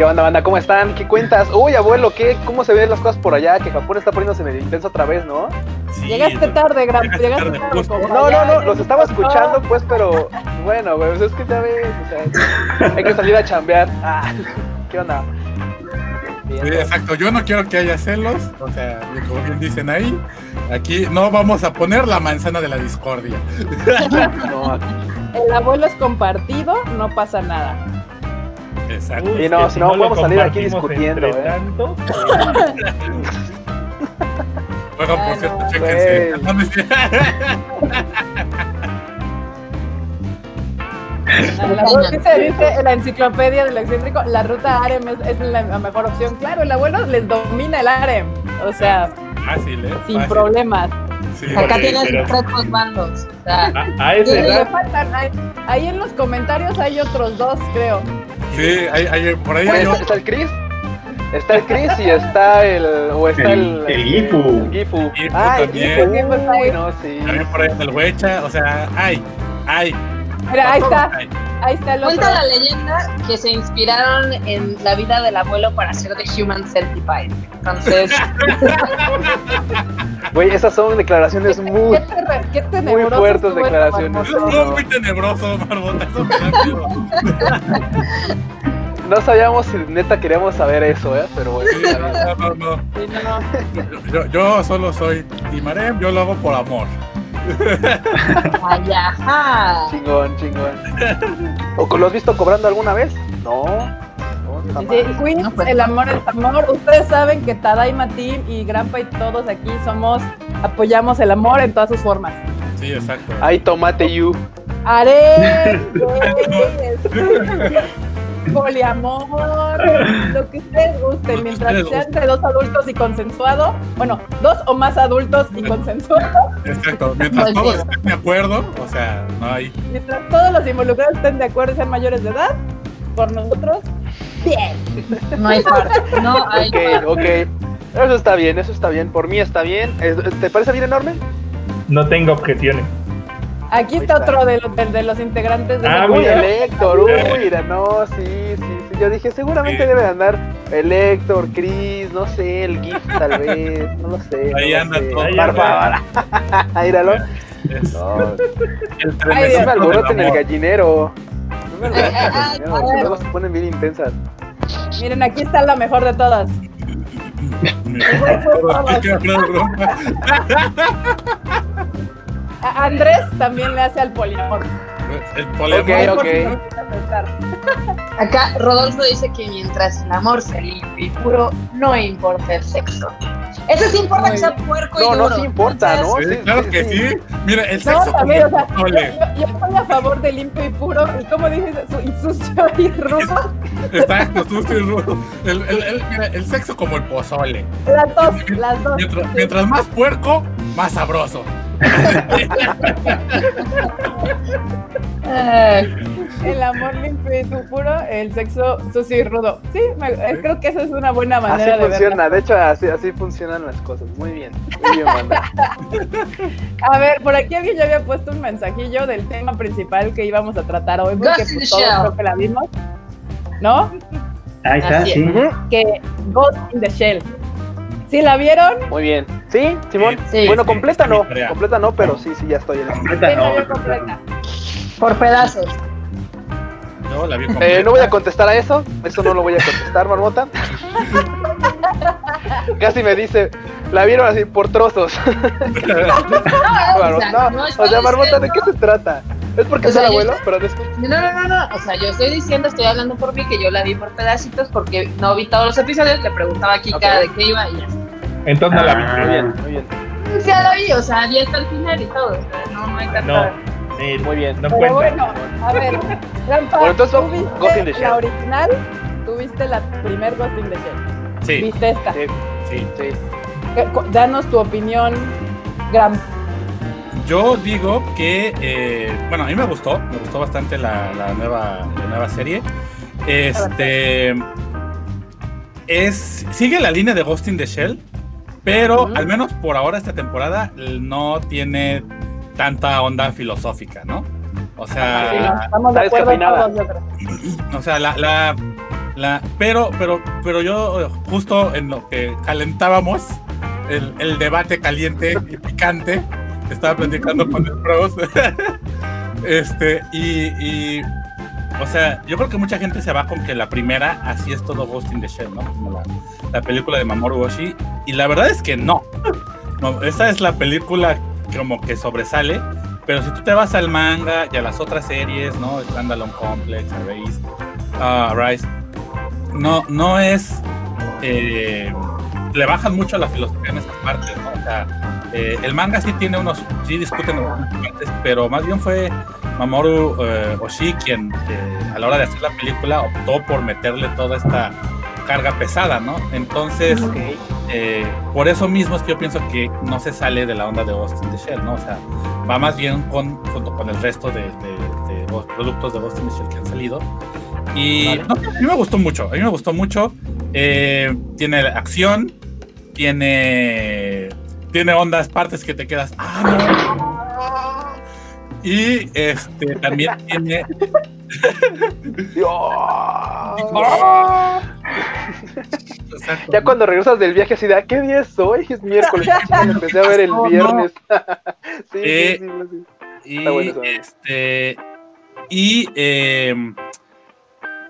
¿Qué onda, banda? ¿Cómo están? ¿Qué cuentas? Uy, abuelo, ¿qué? ¿Cómo se ven las cosas por allá? Que Japón está poniéndose medio intenso otra vez, ¿no? Sí, Llegaste tarde, gran. Llegaste Llegaste tarde, No, no, no, los estaba escuchando, pues, pero bueno, güey, pues es que ya ves, o sea, hay que salir a chambear. Ah, ¿Qué onda? Bien, Sí, exacto, yo no quiero que haya celos, o sea, como bien dicen ahí, aquí no vamos a poner la manzana de la discordia. no, aquí- El abuelo es compartido, no pasa nada. Exacto. Y no, si no, vamos a salir aquí discutiendo, ¿eh? tanto, Luego, por cierto, no. chéquense. La ruta- dice, dice la enciclopedia del excéntrico, la ruta Arem es, es la, la mejor opción. Claro, el abuelo les domina el Arem. O sea, Fácil, ¿eh? sin Fácil. problemas. Sí, Acá porque- tienes pero- tres dos bandos. O sea, a, a ahí en los comentarios hay otros dos, creo. Sí, hay, hay- por ahí hay Está, está el Chris. Está el Chris y está el. O está el. El- el Gifu. El Gifu. Gifu Ah, el también. Gifu. Está sí. También por ahí el Huecha, o sea, hay, hay. Mira, ahí está, ahí está el cuenta la leyenda que se inspiraron en la vida del abuelo para hacer The Human Centipede. Entonces, Güey, esas son declaraciones muy. ¿Qué, terre- qué tenebroso fuertes declaraciones. Es muy tenebroso, Marbota. Eso me da miedo. No sabíamos si neta queríamos saber eso, ¿eh? Pero bueno. Sí, no, no, no. Sí, no, no. Yo, yo solo soy Timarem, yo lo hago por amor. Ay, ajá. Chingón, chingón. ¿O lo has visto cobrando alguna vez? No. No. Queens, No, pues, el amor es amor. Ustedes saben que Tadaima Team y Grampa y todos aquí somos, apoyamos el amor en todas sus formas. Sí, exacto. Ay, tomate you. Haré, poliamor, lo que ustedes gusten, mientras sean de dos adultos y consensuado, bueno, dos o más adultos y consensuados, Exacto. Mientras todos estén de acuerdo, o sea, no hay. mientras todos los involucrados estén de acuerdo y sean mayores de edad, por nosotros, bien. No hay parte. No hay Ok, parte. ok. Eso está bien, eso está bien. Por mí está bien. ¿Te parece bien enorme? no tengo objeciones. Aquí está está. otro de los, de, de los integrantes de Ah, Uy, el Héctor, uy, mira, no, sí, sí, sí. Yo dije, seguramente Sí. debe de andar el Héctor, Chris, no sé, el GIF tal vez, no lo sé. Ahí no anda sé. todo. Ahí Por anda. favor. Míralo. Es No, el Ay, no me alboroten el gallinero. No me alboroten el gallinero, que luego se ponen bien intensas. Miren, aquí está la mejor de todas. Mira, A- Andrés también le hace al poliamor. El poliamor. Ok, Por ok. si no lo quieres aceptar. Acá Rodolfo dice que mientras el amor sea limpio y puro, no importa el sexo. Eso sí importa que sea puerco y No, no, duro. sí importa, ¿no? Sí, Sí, claro sí, que sí. sí. Mira, el No, sexo como también, o el sea, yo, yo- estoy a favor de limpio y puro. ¿Y cómo dices? Y sucio y rudo. Exacto, sucio y rudo. El, el, el, mira, el sexo como el pozole. Las dos, las dos. Mientras, Sí. mientras más puerco, más sabroso. El amor limpio y puro, el sexo sucio y rudo. Sí, me- eh, creo que esa es una buena Así manera de verla. funciona, de hecho así, así funcionan las cosas. Muy bien, muy bien, banda. A ver, por aquí alguien ya había puesto un mensajillo del tema principal que íbamos a tratar hoy, porque pues, the todos creo que la vimos, ¿no? Ahí está, Así es. sí. Que Ghost in the Shell. ¿Sí la vieron? Muy bien. ¿Sí, Simón? Sí. bueno, Sí, completa no, completa no, pero sí, sí, ya estoy en eso. Completa Sí, la no, completa. por pedazos. La. Eh, no voy a contestar a eso, eso no lo voy a contestar, Marmota. Casi me dice, la vieron así por trozos. No, o sea, no, no o sea, Marmota, ¿de qué se trata? ¿Es porque O es el abuelo? estoy- Pero después... No, no, no, no. O sea, yo estoy diciendo, estoy hablando por mí, que yo la vi por pedacitos porque no vi todos los episodios. Le preguntaba a Kika de qué iba y ya. Entonces no la vi. Muy bien, muy bien, Pues ya la vi, o sea, vi hasta el final y todo. o sea, no, no hay tanta. No, sí, muy bien. no Pero cuenta. bueno, a ver, Rampa, Bueno, entonces, ¿tú viste Ghost in the Shell. la original? ¿Tú viste la primer Ghost in the Shell? Sí, ¿Viste esta? Sí, sí. sí. Danos tu opinión, Gram. Yo digo que, eh, bueno, a mí me gustó, me gustó bastante la, la nueva, la nueva serie. Este es sigue la línea de Ghost in the Shell, pero al menos por ahora esta temporada no tiene tanta onda filosófica, ¿no? O Sí, sea, estamos de acuerdo descafeinada. todos, yo creo. o sea, la, la, la- pero, pero, pero yo justo en lo que calentábamos el, el debate caliente y picante, estaba platicando con el pros, este, y, y, o sea, yo creo que mucha gente se va con que la primera, así es todo Ghost in the Shell, ¿no? Como la, la película de Mamoru Oshii, y la verdad es que no. no esa es la película como que sobresale, pero si tú te vas al manga y a las otras series, ¿no? Standalone Complex, Arise, ah, Rise, no, no es. eh, le bajan mucho la filosofía en estas partes, ¿no? O sea, eh, el manga sí tiene unos. Sí discuten en algunas partes, pero más bien fue Mamoru eh, Oshii quien, eh, a la hora de hacer la película, optó por meterle toda esta carga pesada, ¿no? Entonces. Eh, por eso mismo es que yo pienso que no se sale de la onda de Ghost in the Shell, ¿no? O sea, va más bien con, junto con el resto de, de- de los productos de Ghost in the Shell que han salido. Y no, a mí me gustó mucho, a mí me gustó mucho. Eh, tiene acción, tiene, tiene ondas, partes que te quedas, ah, no. Y este, también tiene Ya cuando regresas del viaje así de, "Ah, ¿qué día es hoy? Es miércoles. Lo empecé a ver el viernes. sí, Eh, sí, sí, sí. Y, bueno este, y, eh,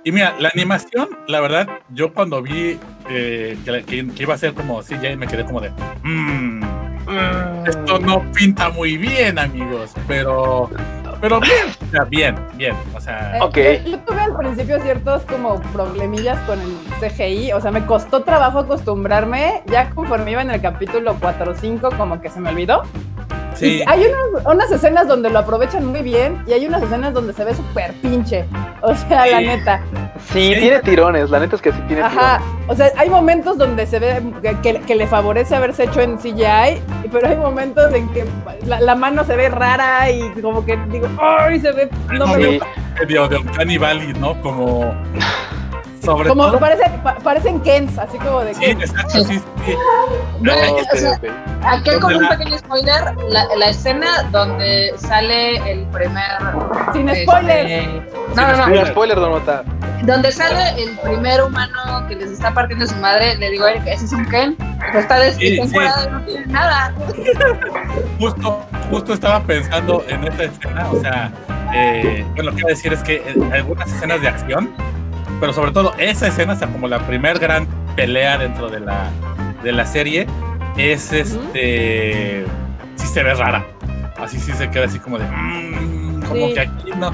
y mira, la animación, la verdad, yo cuando vi eh, que, que- que iba a ser como CGI, me quedé como de, "Mm, esto no pinta muy bien, amigos, pero, pero bien, o sea, bien, bien, o sea, Eh, Ok. Yo, yo tuve al principio ciertos como problemillas con el CGI, o sea, me costó trabajo acostumbrarme, ya conforme iba en el capítulo 4 o 5 como que se me olvidó. sí, Y hay unas, unas escenas donde lo aprovechan muy bien y hay unas escenas donde se ve súper pinche, o sea, la neta. Sí, Sí. tiene tirones. La neta es que sí tiene Ajá, o sea, hay momentos donde se ve que, que- que le favorece haberse hecho en CGI, pero hay momentos en que la, la mano se ve rara y como que digo, ¡ay! Se ve, no me gusta. Medio de Uncanny Valley, ¿no? Como, sobre Como todo, parece, pa- parecen Kens, así como de sí, exacto, sí, sí. No, Ay, o sea, Ok, ok. Aquí como un la- pequeño spoiler, la, la escena donde sale el primer... Sin este, spoilers. No, no, no. Mira, spoiler, Don Mota. Donde sale el primer humano que les está partiendo su madre, le digo a Eric, ese es un Ken. Pero está des- Sí, sí. no tiene nada. justo, justo estaba pensando en esta escena, o sea, eh, bueno, lo que iba a decir es que eh, algunas escenas de acción, pero sobre todo esa escena, o sea, como la primer gran pelea dentro de la, de la serie, es este, sí se ve rara, así sí se queda así como de, "Mm, como Sí. que aquí no.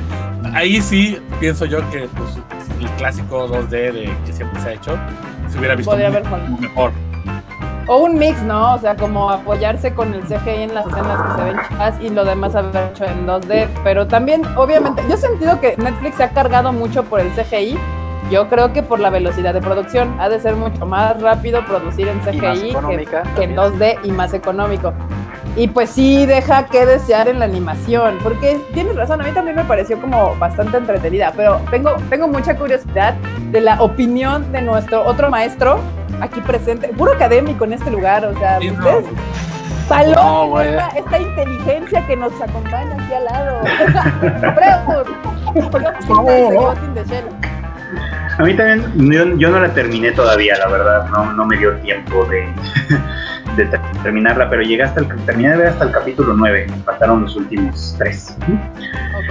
Ahí sí pienso yo que pues, el clásico 2D de, que siempre se ha hecho se hubiera visto Podría muy- haber mejor. O un mix, ¿no? O sea, como apoyarse con el CGI en las escenas que se ven chicas y lo demás haber hecho en 2D. Pero también, obviamente, yo he sentido que Netflix se ha cargado mucho por el CGI. Yo creo que por la velocidad de producción. Ha de ser mucho más rápido producir en CGI que, que en también. 2D y más económico. Y pues sí deja que desear en la animación, porque tienes razón, a mí también me pareció como bastante entretenida, pero tengo, tengo mucha curiosidad de la opinión de nuestro otro maestro aquí presente, puro académico en este lugar, o sea, Sí, no. ustedes Paloma, No, güey. esta, esta inteligencia que nos acompaña aquí al lado. Freud, A mí también, yo, yo no la terminé todavía, la verdad, no, no me dio tiempo de, de ter- terminarla, pero llegué hasta el, terminé de ver hasta el capítulo 9, me faltaron los últimos tres.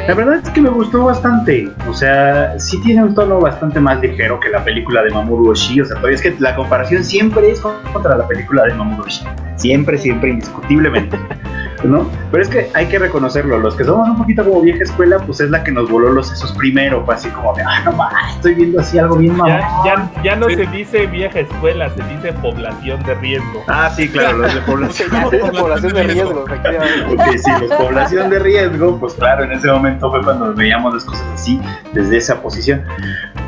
La verdad es que me gustó bastante, o sea, sí tiene un tono bastante más ligero que la película de Mamoru Oshii, o sea, todavía es que la comparación siempre es contra la película de Mamoru Oshii, siempre, siempre, indiscutiblemente. ¿No? Pero es que hay que reconocerlo, los que somos un poquito como vieja escuela, pues es la que nos voló los sesos primero, fue así como de, ah, no mames, estoy viendo así algo bien mamón. Ya, ya, ya no Sí. se dice vieja escuela, se dice población de riesgo. Ah, sí, claro, los de población. de población de riesgo, efectivamente. Sí, los población de riesgo, pues claro, en ese momento fue cuando veíamos las cosas así, desde esa posición.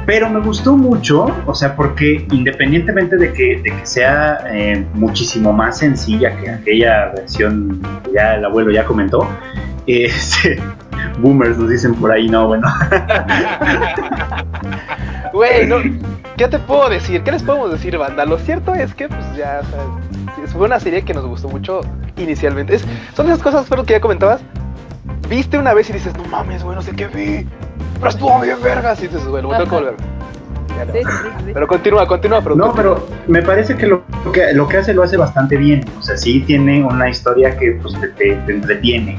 Pero me gustó mucho, o sea, porque independientemente de que, de que sea eh, muchísimo más sencilla que aquella versión que ya el abuelo ya comentó, este, boomers nos dicen por ahí, no, bueno, Güey, ¿qué te puedo decir? ¿Qué les podemos decir, banda? Lo cierto es que, pues ya, o sea, fue una serie que nos gustó mucho inicialmente. Son esas cosas, pero que ya comentabas. Viste una vez y dices, no mames, güey, no sé qué vi. Pero estuvo bien vergas. Y no. Sí, sí, sí, sí. Pero continúa, continúa, pero No, pero me parece que lo, lo que lo que hace lo hace bastante bien. O sea, sí tiene una historia que pues, te, te- te entretiene.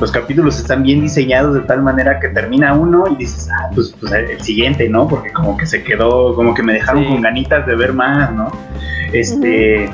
Los capítulos están bien diseñados de tal manera que termina uno y dices, ah, pues, pues, el siguiente, ¿no? Porque como que se quedó, como que me dejaron Sí. con ganitas de ver más, ¿no? Este,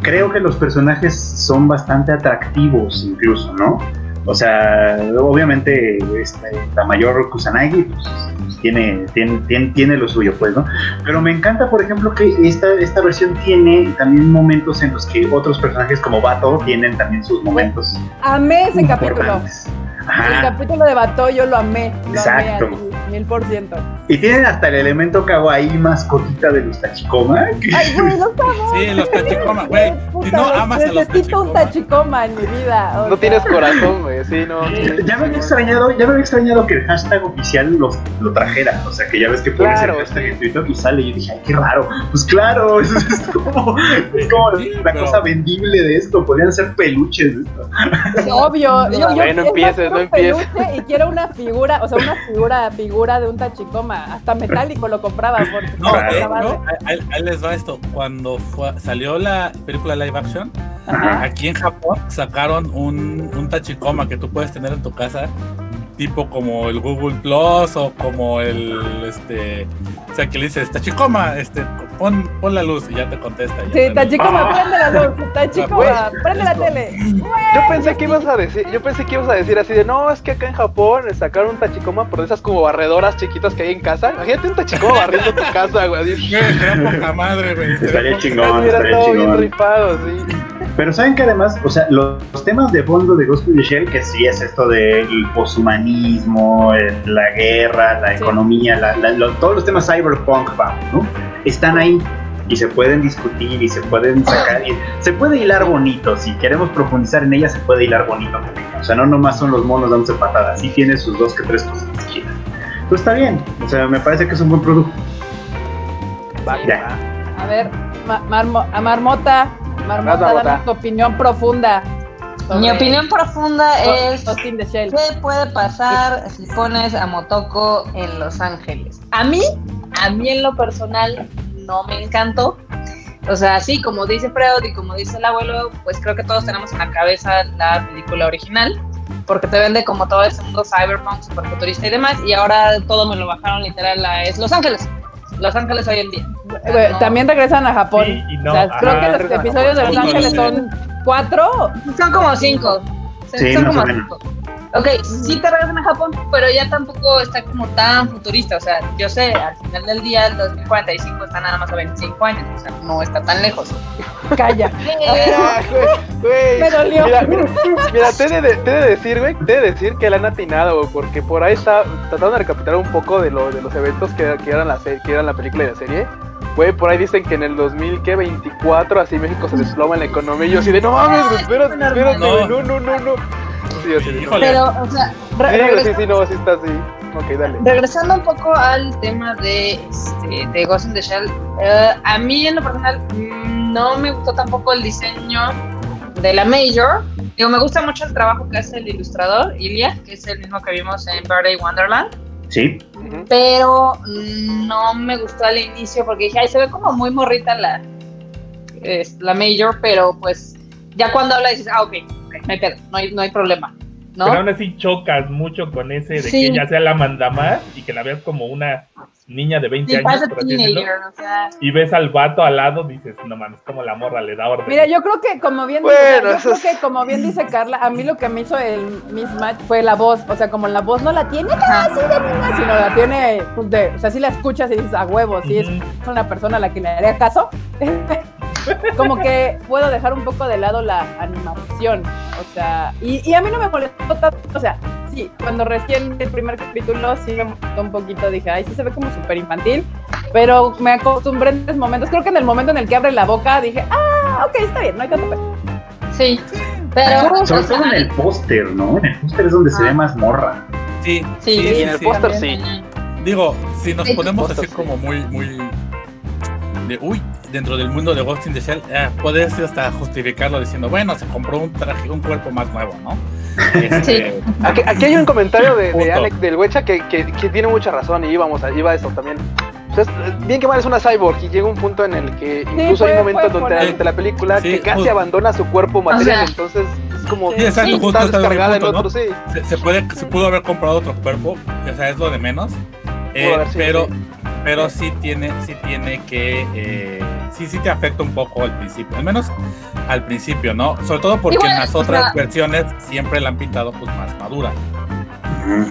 creo que los personajes son bastante atractivos incluso, ¿no? O sea, obviamente este, la mayor Kusanagi pues, pues, tiene, tiene, tiene, tiene lo suyo, pues, ¿no? Pero me encanta, por ejemplo, que esta, esta versión tiene también momentos en los que otros personajes como Bato tienen también sus momentos Amé ese capítulo. El capítulo de Bato yo lo amé. Lo Exacto. amé mil por ciento. Y tienen hasta el elemento kawaii mascotita de los Tachikoma. que- Ay, güey, amo. Sí, los tachikoma, güey. Si no amas a los Necesito un tachicoma en mi vida. o no sea. tienes corazón, güey. Sí, no. sí. Ya me había extrañado, ya me había extrañado que el hashtag oficial lo, lo trajera. O sea, que ya ves que pones Claro, el hashtag sí. en Twitter y sale. Y yo dije, ay, qué raro. Pues claro, eso es, es como, es como Sí, la pero- cosa vendible de esto. Podrían ser peluches de esto. Obvio. Yo, yo, Güey, no más, empieces, no empieces. Y quiero una figura, o sea, una figura, figura de un tachicoma. Hasta metálico lo compraba. Porque No, base. hecho, ahí, ahí les va esto. Cuando fue- salió la película live action, Ajá. aquí en Japón sacaron un, un tachikoma que tú puedes tener en tu casa, tipo como el Google Plus o como el, este, o sea, que le dices, tachikoma, este, pon, pon la luz y ya te contesta. ya Sí, tachicoma, Ah. prende la luz. Tachicoma, prende la tele. Yo pensé que ibas a decir, yo pensé que ibas a decir así de no, es que acá en Japón sacaron un tachikoma por esas como barredoras chiquitas que hay en casa. Imagínate un tachikoma barriendo tu casa, güey. sería poca madre, güey. Estaría chingón, estaría estado bien rifado, sí. Pero saben que además, o sea, los, temas de fondo de Ghost in the Shell, que sí es esto del poshumanismo, el- la guerra, la Sí. economía, la- la- lo- todos los temas cyberpunk, vamos, ¿no? Están ahí y se pueden discutir y se pueden sacar y se puede hilar bonito. Si queremos profundizar en ella, se puede hilar bonito. O sea, no nomás son los monos dándose patadas, sí tiene sus dos que tres cosas chidas. Pues está bien, o sea, me parece que es un buen producto. Sí. Ya. A ver, ma- marmo- a Marmota, Marmota, Marmota. dame tu opinión profunda. Sobre Mi opinión profunda es. ¿Qué puede pasar si pones a Motoko en Los Ángeles? A mí, a mí en lo personal, no me encantó. O sea, sí, como dice Freud y como dice el abuelo, pues creo que todos tenemos en la cabeza la película original, porque te vende como todo ese mundo cyberpunk, superfuturista y demás, y ahora todo me lo bajaron literal a es Los Ángeles. Los Ángeles hoy en día. No. También regresan a Japón. Sí y no. O sea, creo que los episodios de. Los Ángeles son cuatro. Son como cinco. Sí, son como. Ok, sí te regresan a Japón, pero ya tampoco está como tan futurista. O sea, yo sé, al final del día, el 2045 está nada más a 25 años. O sea, no está tan lejos. Calla. Ah, güey, güey. Me dolió. Mira, mira, mira, te he de, te he de decir, güey, te he de decir que le han atinado, güey, porque por ahí está tratando de recapitular un poco de, lo, de los eventos que, que, eran la serie, que eran la película y la serie. Güey, por ahí dicen que en el 2024 así México se desploma en la economía y yo así de, no mames, espérate, espérate, No. no, no, no, no. Sí, así de. Pero, o sea, re- Sí, sí, sí, no, sí está así. Ok, dale. regresando un poco al tema de, este, de Ghost in the Shell, eh, a mí en lo personal mm, no me gustó tampoco el diseño de la Major. Digo, me gusta mucho el trabajo que hace el ilustrador, Ilya, que es el mismo que vimos en Birthday Wonderland. Sí, pero mm, no me gustó al inicio porque dije, ay, se ve como muy morrita la, es, la Major, pero pues ya cuando habla dices, ah, ok, ok, no hay no hay, no hay problema, ¿no? Pero aún así chocas mucho con ese de Sí. que ella sea la mandamás y que la veas como una niña de 20 Sí, años, parece por así decirlo, teenager, o sea, y ves al vato al lado, dices, no mames, como la morra le da orden. Mira, yo creo que como bien Bueno, dice, yo eso creo es- que como bien dice Carla, a mí lo que me hizo el mismatch fue la voz, o sea, como la voz no la tiene así de niña, sino la tiene, de, o sea, si la escuchas y dices a huevo, si es una persona a la que le haría caso, como que puedo dejar un poco de lado la animación, o sea, y, y a mí no me molestó tanto, o sea, sí, cuando recién el primer capítulo sí me molestó un poquito, dije, ay, sí se ve como súper infantil, pero me acostumbré en esos momentos, creo que en el momento en el que abre la boca dije, ah, ok, está bien, no hay tanto pedo. sí, pero... sobre todo en el póster, ¿no? En el póster es donde se Ah. ve más morra. Sí, Sí, sí, sí, en el sí. póster sí. Digo, si nos así sí. como muy, muy. De, uy, dentro del mundo de Ghost in the Shell, eh, puedes hasta justificarlo diciendo, bueno, se compró un traje, un cuerpo más nuevo, ¿no? Este, Aquí, aquí hay un comentario de, de. Alex del Huecha que, que, que tiene mucha razón y íbamos a, iba a eso también. Pues es- bien que mal es una cyborg y llega un punto en el que incluso hay puede- momentos donde poner- durante la película Sí, que casi justo. abandona su cuerpo material, sea, entonces es como Sí, exacto, justo está descargada en punto, ¿no? otro, sí. se, se puede, se pudo haber comprado otro cuerpo, o sea, es lo de menos. Eh, sido, pero, sí. Pero sí tiene, sí tiene que, eh, sí, sí te afecta un poco al principio, al menos al principio, ¿no? Sobre todo porque Igual, en las o otras sea- versiones siempre la han pintado pues más madura.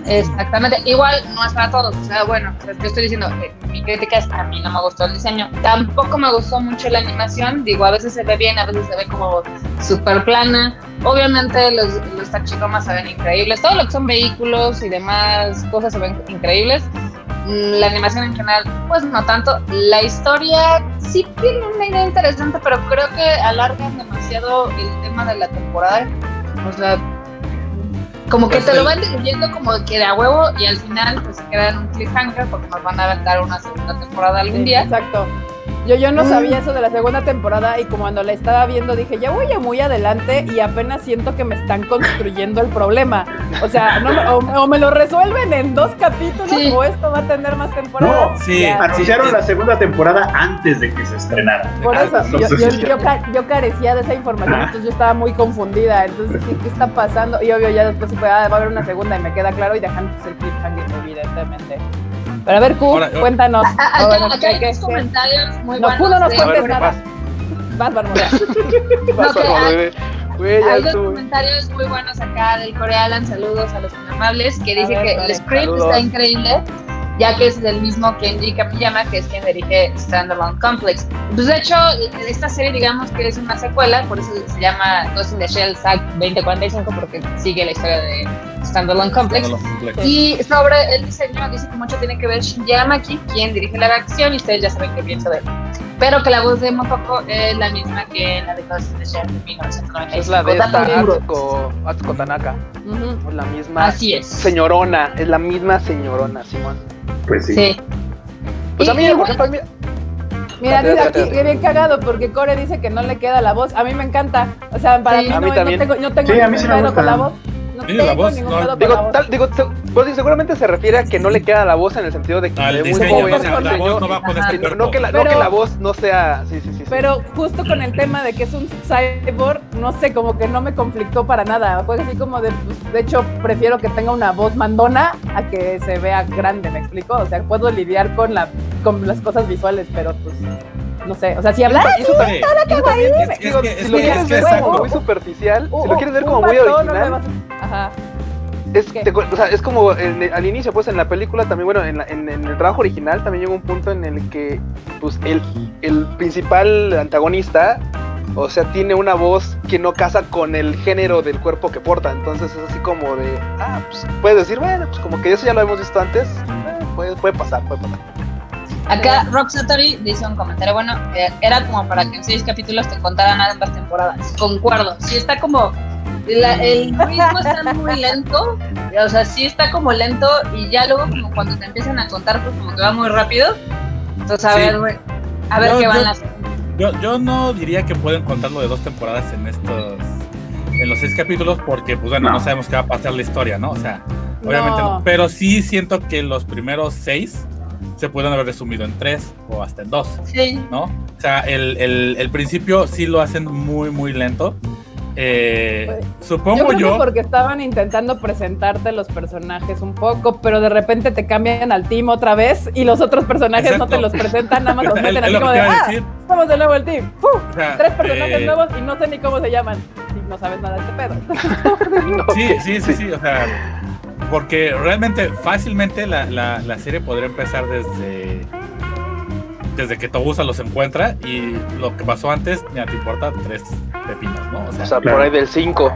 Exactamente, igual no es para todos, o sea, bueno, pues, yo estoy diciendo, eh, mi crítica es a mí no me gustó el diseño, tampoco me gustó mucho la animación, digo, a veces se ve bien, a veces se ve como súper plana, obviamente los, los tachicomas se ven increíbles, todo lo que son vehículos y demás cosas se ven increíbles, la animación en general, pues no tanto, la historia sí tiene una idea interesante, pero creo que alargan demasiado el tema de la temporada, o sea, como que Pues te lo el- van diluyendo como que de a huevo y al final pues se queda en un cliffhanger porque nos van a dar una segunda temporada algún Sí, día. Exacto. Yo, yo no Mm. sabía eso de la segunda temporada y como cuando la estaba viendo dije, ya voy a muy adelante y apenas siento que me están construyendo el problema. O sea, no me- o, o me lo resuelven en dos capítulos Sí. o esto va a tener más temporadas. No, Sí. Anunciaron sí. la segunda temporada antes de que se estrenara. Por Ah, eso, yo, entonces- yo- yo yo carecía de esa información, entonces yo estaba muy confundida. Entonces dije, ¿qué está pasando? Y obvio, ya después fue, ah, va a haber una segunda y me queda claro y dejan el cliffhanger, evidentemente. Pero a ver, Q, Ahora, cuéntanos. A- Acá, bueno, acá ¿qué- hay unos comentarios muy No, buenos. Q no nos cuentes ver, nada. vas. Bárbara. Vas, hay- dos comentarios muy buenos acá del Corealan, saludos a los inamables, que dice ver, que el script Saludos. está increíble, ya que es del mismo Kenji Kamiyama, que es quien dirige Standalone Complex. Pues de hecho, esta serie digamos que es una secuela, por eso se llama Ghost in the Shell Saga 2045, porque sigue la historia de Standalone Complex. Y sobre el diseño, dice que mucho tiene que ver Shinji Aramaki, quien dirige la acción, y ustedes ya saben qué pienso de él. Pero que la voz de Mopoko es la misma que la de Ghost in the Shell de 1995. Es la de esta. Atsuko, Atsuko Tanaka. Ujú. Es la misma Así es. señorona. Es la misma señorona, Simón. Pues sí. Sí. Pues a mí, por y ejemplo, mí- Mira, dice aquí, que bien cagado, porque Core dice que no le queda la voz. A mí me encanta. O sea, para Sí. mí, no, mí no tengo, no tengo Sí, a mí sí me gusta. con la voz. No Sí, la tengo voz, ningún no. pedo con Digo, la voz. tal, digo, se- pues sí, seguramente se refiere a que no le queda la voz en el sentido de que ve muy diseño, joven. o sea, al la diseño, voz no este que la, no Pero- que la voz no sea. Sí, sí, sí. sí. Pero justo con el tema de que es un cyborg, no sé, como que no me conflictó para nada. Fue así como de, pues, de hecho, prefiero que tenga una voz mandona a que se vea grande, ¿me explico? O sea, puedo lidiar con la con las cosas visuales, pero pues, no sé. O sea, si también, Es si lo es quieres ver como muy superficial, si lo quieres ver como muy original, Ajá. Es, o sea, es como en- al inicio, pues en la película también, bueno, en, la- en- en el trabajo original también llegó un punto en el que pues el, el principal antagonista, o sea, tiene una voz que no casa con el género del cuerpo que porta. Entonces es así como de, ah, pues puedes decir, bueno, pues como que eso ya lo hemos visto antes, eh, puede, puede pasar, puede pasar. Acá Rock Satori dice un comentario, bueno, eh, era como para que en seis capítulos te contaran ambas temporadas. Concuerdo, sí está como, la- el ritmo está muy lento, o sea, sí está como lento y ya luego como cuando te empiezan a contar, pues como que va muy rápido. Entonces, a Sí. ver, güey, a ver Yo- qué van yo- a hacer. Yo, yo no diría que pueden contarlo de dos temporadas en estos en los seis capítulos porque pues bueno, no, No. sabemos qué va a pasar la historia, ¿no? O sea, obviamente no. No. Pero sí siento que los primeros seis se pueden haber resumido en tres o hasta en dos, Sí, ¿no? O sea, el, el, el principio sí lo hacen muy, muy lento. Eh, Pues, Yo supongo yo. que porque estaban intentando presentarte los personajes un poco, pero de repente te cambian al team otra vez y los otros personajes no Exacto. te los presentan, nada más los meten así como de, ah, decir. estamos de nuevo el team. O sea, Tres personajes eh, nuevos y no sé ni cómo se llaman. Si no sabes nada de este pedo. Sí, sí, sí, sí, o sea, porque realmente fácilmente la, la, la serie podría empezar desde desde que Togusa los encuentra y lo que pasó antes, ya te importa tres pepinos, ¿no? O sea, O sea, Claro. por ahí del 5.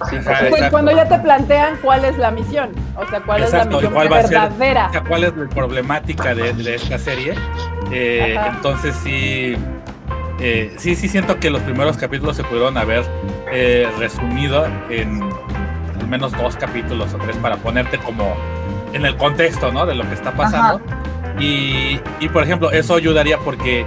Ajá, Pues cuando ya te plantean cuál es la misión, o sea, cuál Exacto, es la misión cuál va a ser- verdadera. o sea, cuál es la problemática de, de esta serie. Eh, entonces sí, eh, sí, sí siento que los primeros capítulos se pudieron haber eh, resumido en menos dos capítulos o tres para ponerte como en el contexto, ¿no? De lo que está pasando. Y, y, por ejemplo, eso ayudaría porque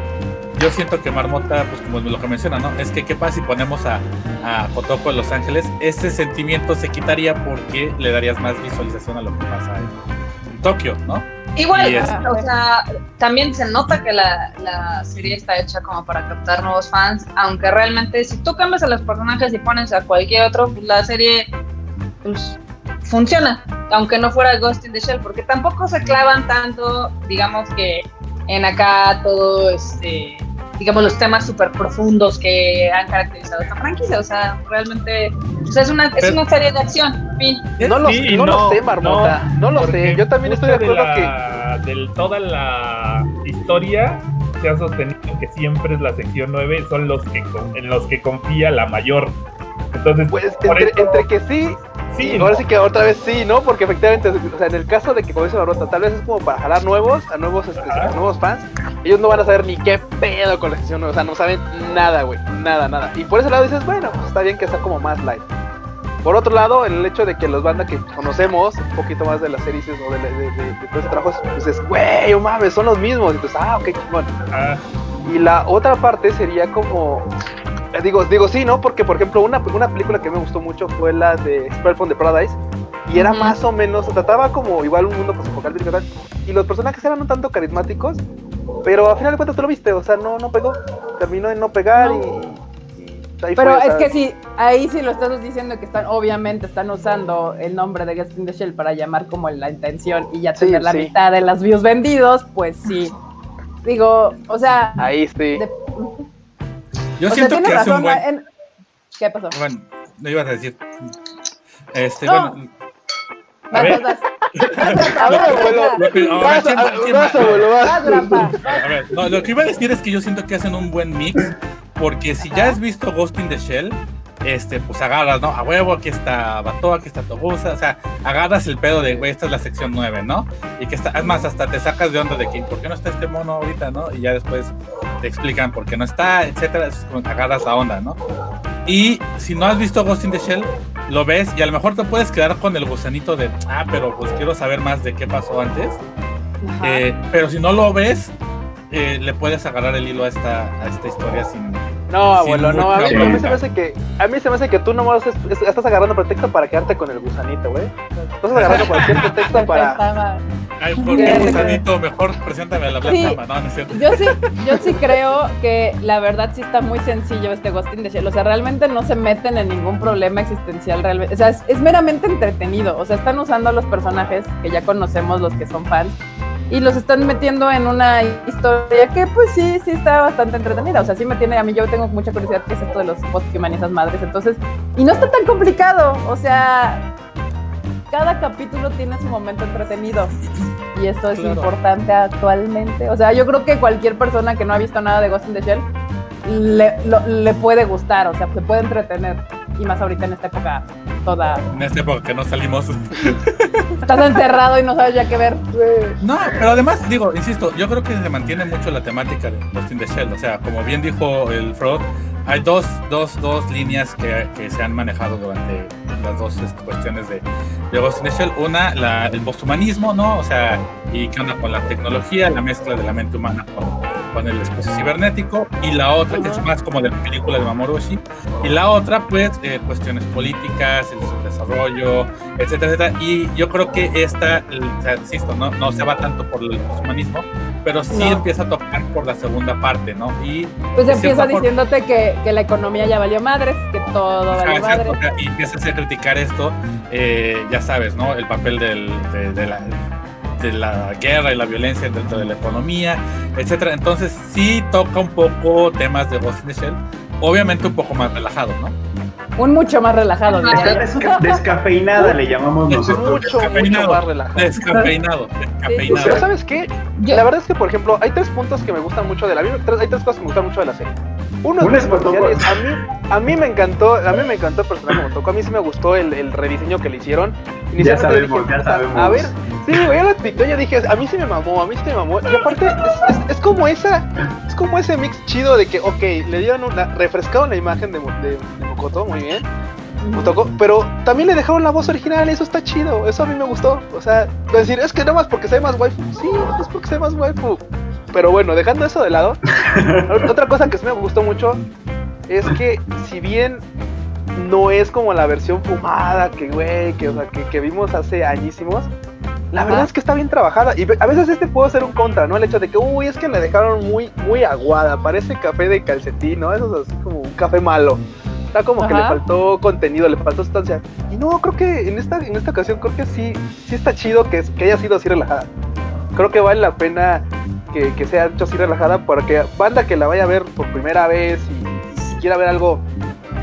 yo siento que Marmota, pues como lo que menciona, ¿no? Es que qué pasa si ponemos a, a Kotoko en Los Ángeles, ese sentimiento se quitaría porque le darías más visualización a lo que pasa en, en Tokio, ¿no? Igual, o sea, también se nota que la, la serie está hecha como para captar nuevos fans, aunque realmente si tú cambias a los personajes y pones a cualquier otro, pues la serie pues, funciona, aunque no fuera Ghost in the Shell, porque tampoco se clavan tanto, digamos que en acá todo este digamos los temas súper profundos que han caracterizado esta franquicia, o sea, realmente o sea, es una es una serie de acción, fin. No lo, Sí, no lo no, sé, Marmota. No, lo porque sé. Yo también estoy de acuerdo que. la- De toda la historia se ha sostenido que siempre es la sección 9, son los que con- en los que confía la mayor. Entonces, Pues entre, eso- entre que sí, sí, ahora sí que otra vez sí, ¿no? Porque efectivamente, o sea, en el caso de que, como dice Marmota, tal vez es como para jalar nuevos, a nuevos, este, a nuevos fans, ellos no van a saber ni qué pedo con la sección nueva, o sea, no saben nada, güey, nada, nada. Y por ese lado dices, bueno, pues está bien que sea como más light. Por otro lado, el hecho de que los bandas que conocemos un poquito más de las series o de, de, de, de todo ese trabajo, pues dices, güey, oh mames, son los mismos. Y pues, ah, ok. Ah, Y la otra parte sería como. Eh, Digo, digo sí, ¿no? Porque, por ejemplo, una, una película que me gustó mucho fue la de Spell from the Paradise. Y era más o menos, se trataba como igual un mundo posapocalíptico tal. Y los personajes eran un tanto carismáticos. Pero a final de cuentas tú lo viste, o sea, no, no pegó. Terminó en no pegar y. y ahí Pero fue, es que sí, ahí sí lo estás diciendo que están, obviamente están usando el nombre de Ghost in the Shell para llamar como la intención y ya Sí, tener la sí. mitad de las views vendidos, pues sí. Digo, o sea, Ahí sí. de- Yo o siento que un buen... en- ¿Qué pasó? Bueno, no ibas a decir. Este, No. bueno, A ver, lo que iba a decir es que yo siento que hacen un buen mix, porque si ya has visto Ghost in the Shell, este, pues agarras, ¿no? A huevo, aquí está Bato, aquí está Togusa, o sea, agarras el pedo de, güey, esta es la sección 9, ¿no? Y que está, es más, hasta te sacas de onda de que, ¿por qué no está este mono ahorita, no? Y ya después te explican por qué no está, etcétera, es como que agarras la onda, ¿no? Y si no has visto Ghost in the Shell, lo ves y a lo mejor te puedes quedar con el gusanito de, ah, pero pues quiero saber más de qué pasó antes. Eh, pero si no lo ves, eh, le puedes agarrar el hilo a esta, a esta historia sin. No, abuelo, no. A mí, mucha a mí se me hace que. A mí se me hace que tú nomás es- es- estás agarrando pretexto para quedarte con el gusanito, güey. Estás agarrando cualquier pretexto para. Ay, ¿por qué gusanito? Mejor preséntame a la Black Sí. No, no es cierto. Yo sí, yo sí creo que la verdad sí está muy sencillo este Ghost in the Shell. O sea, realmente no se meten en ningún problema existencial realmente. O sea, es, es meramente entretenido. O sea, están usando a los personajes que ya conocemos, los que son fans, y los están metiendo en una historia que pues sí, sí está bastante entretenida. O sea, sí me tiene, a mí yo tengo mucha curiosidad qué es esto de los post y esas madres. Entonces, y no está tan complicado. O sea, cada capítulo tiene su momento entretenido. Y esto es Claro. importante actualmente. O sea, yo creo que cualquier persona que no ha visto nada de Ghost in the Shell le, lo- le puede gustar, o sea, se puede entretener. Y más ahorita en esta época toda... En esta época que no salimos. Estás encerrado y no sabes ya qué ver. No, pero además, digo, insisto, yo creo que se mantiene mucho la temática de Ghost in the Shell. O sea, como bien dijo el Frog, hay dos, dos, dos líneas que, que se han manejado durante las dos este, cuestiones de, de Ghost in the Shell. Una, la, el posthumanismo, ¿no? O sea, y qué onda con la tecnología, la mezcla de la mente humana con, con el espacio cibernético. Y la otra, que es más como de la película de Mamoru Oshii. Y la otra, pues, eh, cuestiones políticas, el subdesarrollo, etcétera, etcétera. Y yo creo que esta, o sea, insisto, no, no se va tanto por el humanismo, pero sí No. empieza a tocar por la segunda parte, ¿no? Y Pues empieza forma- diciéndote que, que la economía ya valió madres, que todo valió exacto, madres. y empiezas a criticar esto, eh, ya sabes, ¿no? El papel del, de, de la, de la guerra y la violencia dentro de la economía, etcétera. Entonces sí toca un poco temas de Ghost in the Shell, obviamente un poco más relajado, ¿no? Un mucho más relajado. Está desca- descafeinada, le llamamos nosotros. Mucho, mucho más relajado. Descafeinado, descafeinado. Pero ¿sabes qué? La verdad es que, por ejemplo, hay tres puntos que me gustan mucho de la. Hay tres cosas que me gustan mucho de la serie. Uno Una es es muy Motoko. especial, es- a mí, a mí me encantó, a mí me encantó el personaje de Motoko. A mí sí me gustó el, el rediseño que le hicieron. Ya sabemos, ya "Puta, sabemos. A ver, sí, güey, ya lo tuiteé, yo dije, a mí sí me mamó, a mí sí me mamó. Y aparte, es, es- es como esa, es como ese mix chido de que, ok, le dieron una, refrescaron la imagen de, de, de Mokoto, muy bien. Motoko, pero también le dejaron la voz original, eso está chido, eso a mí me gustó. O sea, decir, es que nada más porque soy más waifu. Sí, es porque soy más waifu. Pero bueno, dejando eso de lado, otra cosa que sí me gustó mucho es que si bien no es como la versión fumada que, güey, que, o sea, que, que vimos hace añísimos, la verdad es que está bien trabajada. Y a veces este puede ser un contra, ¿no? El hecho de que, uy, es que la dejaron muy, muy aguada, parece café de calcetín, ¿no? Eso es así como un café malo. Está como que le faltó contenido, le faltó sustancia. Y no, creo que en esta, en esta ocasión creo que sí, sí está chido que, que haya sido así relajada. Creo que vale la pena que, que sea hecho así relajada para que banda que la vaya a ver por primera vez y, si quiera ver algo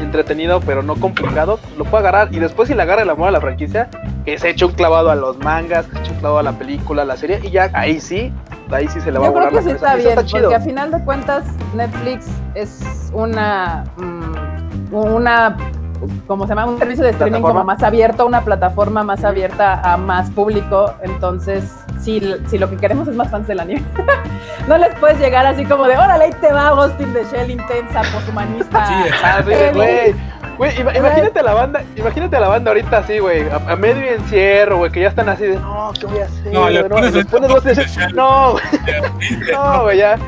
entretenido pero no complicado, lo puede agarrar y después si le agarra el amor a la franquicia, que se eche un clavado a los mangas, que se eche un clavado a la película, a la serie y ya ahí sí, ahí sí se le va a Yo creo volar que la sí está bien, chido. porque a final de cuentas Netflix es una mm, una como se llama un servicio de streaming ¿Plataforma? como más abierto, una plataforma más abierta a más público, entonces si, si lo que queremos es más fans del anime, no les puedes llegar así como de órale ahí te va Ghost in the Shell intensa, poshumanista. Sí, güey. Güey, ima- imagínate a la banda, imagínate a la banda ahorita así, güey, a, a medio encierro, güey, que ya están así de, no, ¿qué voy a hacer? No, le pones el pones voz de- de Shell. no, güey, no, güey, ya,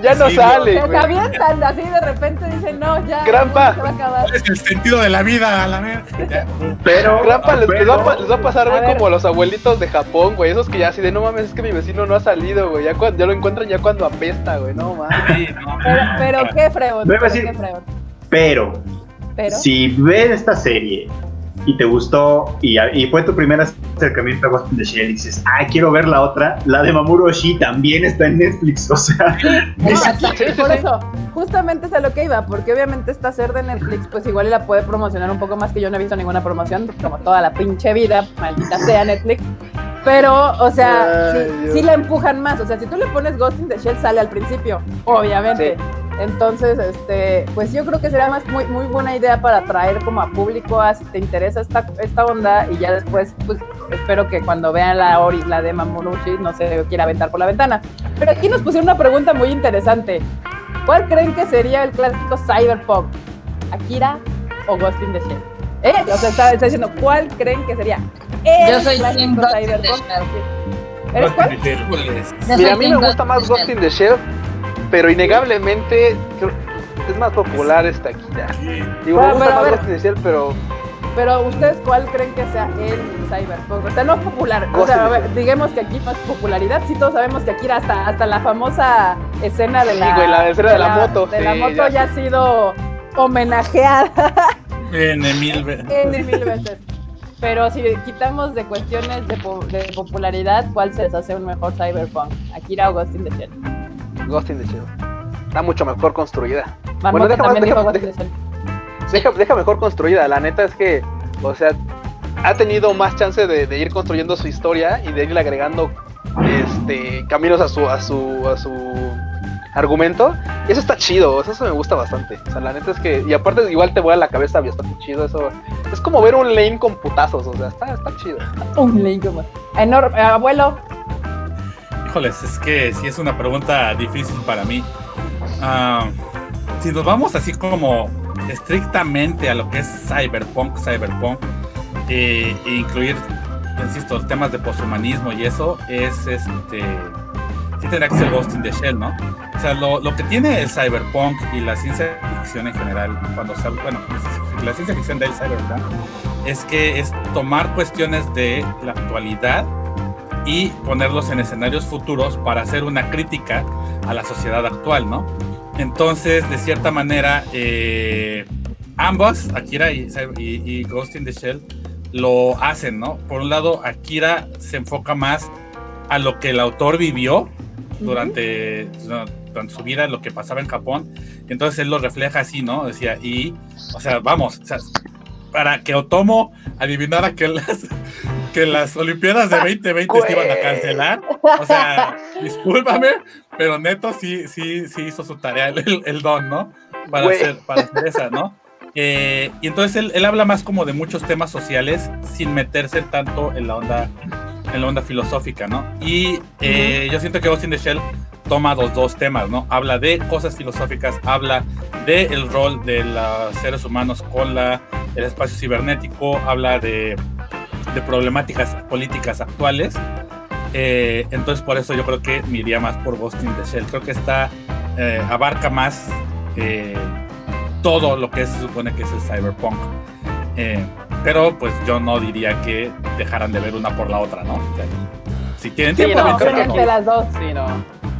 ya no Sí, sale, Se güey. avientan así de repente dicen no ya Grampa. se va a acabar. ¿Cuál es el sentido de la vida? A la ver. Ya. Pero, Grampa, les, les va, a pa- pero- les va a pasar, güey, como a los abuelitos de Japón, güey, esos que ya así de, no mames, es que mi vecino no ha salido, güey, ya, cuando, ya lo encuentran ya cuando apesta, güey, no mames. Sí, no. Pero, pero qué a pero decir- qué pero, Pero si ves esta serie y te gustó y, y fue tu primer acercamiento a Ghost in the Shell y dices, ah, quiero ver la otra, la de Mamoru Oshii también está en Netflix, o sea, No, es- aquí- Sí, sí, por sí. eso, justamente es a lo que iba, porque obviamente esta ser de Netflix, pues igual la puede promocionar un poco más que yo no he visto ninguna promoción, como toda la pinche vida, maldita sea Netflix. Pero, o sea, Ay, sí, la empujan más. O sea, si tú le pones Ghost in the Shell, sale al principio, obviamente. Entonces, este, pues yo creo que sería más muy, muy buena idea para atraer como a público a si te interesa esta, esta onda y ya después, pues espero que cuando vean la ori, la de Mamorushi no se quiera aventar por la ventana. Pero aquí nos pusieron una pregunta muy interesante. ¿Cuál creen que sería el clásico cyberpunk? ¿Akira o Ghost in the Shell? ¿Eh? O sea, está, está diciendo, ¿cuál creen que sería Yo soy Team Ghost in Mira, a mí me gusta más Ghost in the Shell, pero innegablemente creo- es más popular esta Akira. Sí. Digo, Bueno, me gusta más ver. Ghost in the Shell, pero Pero ustedes, ¿cuál creen que sea el cyberpunk? O sea, no es popular. O sea, ver, digamos que aquí es popularidad. Sí, todos sabemos que Akira hasta, hasta la famosa escena de Sí, la, güey, la escena de la moto, de la sí, moto ya ya ha sido homenajeada N mil veces. N mil veces. Pero si quitamos de cuestiones de, po- de popularidad, ¿cuál se les hace un mejor cyberpunk? ¿Akira o Ghost in the Shell? Ghost in the Shell está mucho mejor construida. Marmota deja- también deja- dijo Ghost deja- in the Shell. Deja, deja mejor construida, la neta es que, o sea, ha tenido más chance de, de ir construyendo su historia y de irle agregando este caminos a su a su a su argumento y eso está chido eso me gusta bastante o sea la neta es que y aparte igual te vuela la cabeza bastante chido eso es como ver un lane con putazos o sea está, está chido Un link como. Enorme, abuelo. Híjoles, es que sí es una pregunta difícil para mí. Ah, si nos vamos así como estrictamente a lo que es cyberpunk, cyberpunk, eh, e incluir, insisto, temas de poshumanismo y eso, es este. Sí tendrá que ser Ghost in the Shell, ¿no? O sea, lo, lo que tiene el cyberpunk y la ciencia ficción en general, cuando habla- bueno, la ciencia ficción del cyberpunk, es que es tomar cuestiones de la actualidad y ponerlos en escenarios futuros para hacer una crítica a la sociedad actual, ¿no? Entonces, de cierta manera, eh, ambos, Akira y, y- y Ghost in the Shell, lo hacen, ¿no? Por un lado, Akira se enfoca más a lo que el autor vivió durante, durante su vida, lo que pasaba en Japón. Entonces él lo refleja así, ¿no? Decía, y, o sea, vamos, o sea, para que Otomo adivinara que las, que las Olimpiadas de 2020 se iban a cancelar. O sea, discúlpame, pero neto sí, sí, sí hizo su tarea el, el don, ¿no? Para Güey. hacer, para hacer esa, ¿no? Eh, y entonces él, él habla más como de muchos temas sociales sin meterse tanto en la onda en la onda filosófica, ¿no? Y eh, yo siento que Ghost in the Shell toma los dos temas, ¿no? Habla de cosas filosóficas, habla de el rol de los seres humanos con la, el espacio cibernético, habla de, de problemáticas políticas actuales. Eh, entonces por eso yo creo que me iría más por Ghost in the Shell. Creo que está eh, abarca más todo lo que se supone que es el cyberpunk. Eh, pero pues yo no diría que dejaran de ver una por la otra, ¿no? O sea, si tienen Sí, tiempo, no, las dos. Sí, no.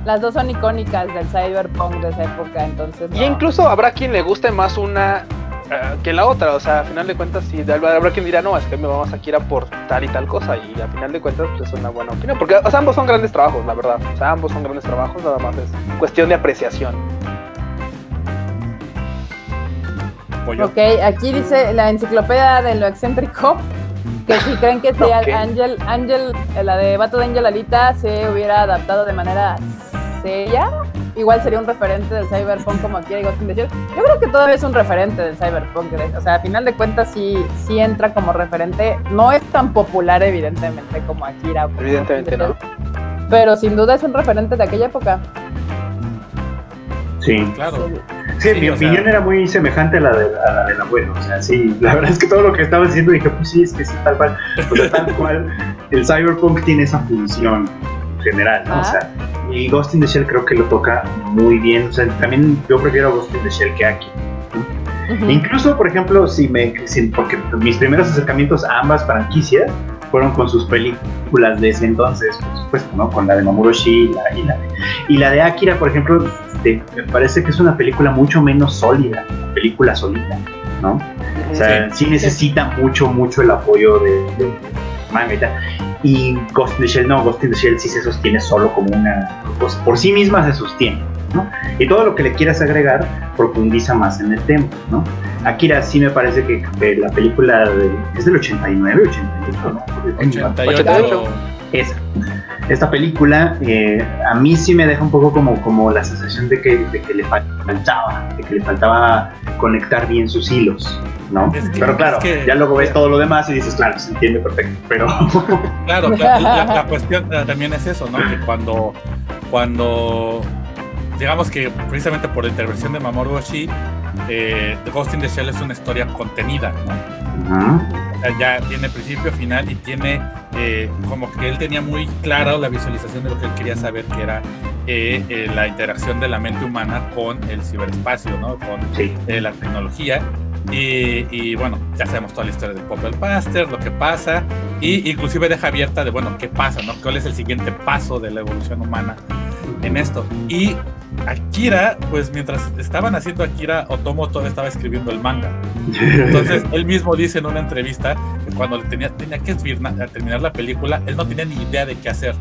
Las dos son icónicas del cyberpunk de esa época, entonces. Y incluso habrá quien le guste más una eh, que la otra, o sea, a final de cuentas, sí, habrá habrá quien dirá, no, es que me vamos a Akira por tal y tal cosa, y a final de cuentas, pues es una buena opinión, porque o sea, ambos son grandes trabajos, la verdad, o sea, ambos son grandes trabajos, nada más es cuestión de apreciación. Pollo. Ok, aquí dice la enciclopedia de lo excéntrico que si creen que si Ok. Ángel, Ángel, la de Vato de Ángel Alita se hubiera adaptado de manera seria, igual sería un referente del cyberpunk como in the Shell. Yo creo que todavía es un referente del cyberpunk, o sea, a final de cuentas sí, sí entra como referente, no es tan popular evidentemente como Akira. como Evidentemente no. Pero sin duda es un referente de aquella época. Sí. Claro. Sí, Sí, mi sea- opinión era muy semejante a la, de, a la del abuelo. O sea, sí, la verdad es que todo lo que estaba diciendo dije, pues sí, es que sí, tal cual. O sea, tal cual, el cyberpunk tiene esa función general, ¿no? O Ah. sea, y Ghost in the Shell creo que lo toca muy bien. O sea, también yo prefiero Ghost in the Shell que Aki. Incluso, por ejemplo, si me, si- porque mis primeros acercamientos a ambas franquicias fueron con sus películas de ese entonces, por supuesto, ¿no? Con la de Mamoru Oshii y la, y la de, y la de Akira, por ejemplo, este, me parece que es una película mucho menos sólida, una película solita, ¿no? O sea, sí, necesita mucho, mucho el apoyo de, de manga y tal. Y Ghost in the Shell no, Ghost in the Shell sí se sostiene solo como una cosa, por sí misma se sostiene, ¿no? Y todo lo que le quieras agregar profundiza más en el tema, ¿no? Akira sí me parece que, que la película de- es del 89, 88, ¿no? 88. 88. Esa. Esta película eh, a mí sí me deja un poco como, como la sensación de que, de que le faltaba, de que le faltaba conectar bien sus hilos, ¿no? Es que- pero claro, es que- ya luego ves todo lo demás y dices, claro, se entiende perfecto, pero Claro, claro, la, la cuestión eh, también es eso, ¿no? Que cuando, cuando, digamos que precisamente por la intervención de Mamoru Oshii, eh, The Ghost in the Shell es una historia contenida, ¿no? Ajá. O sea, ya tiene principio, final y tiene eh, como que él tenía muy clara la visualización de lo que él quería saber, que era eh, eh, la interacción de la mente humana con el ciberespacio, ¿no? Con sí. de la tecnología. Y, y, bueno, ya sabemos toda la historia del Popper Buster, lo que pasa, y inclusive deja abierta de, bueno, qué pasa, ¿no? ¿Cuál es el siguiente paso de la evolución humana en esto? Y Akira, pues mientras estaban haciendo Akira, Otomo todavía estaba escribiendo el manga. Entonces, él mismo dice en una entrevista que cuando tenía, tenía que terminar la película, él no tenía ni idea de qué hacer.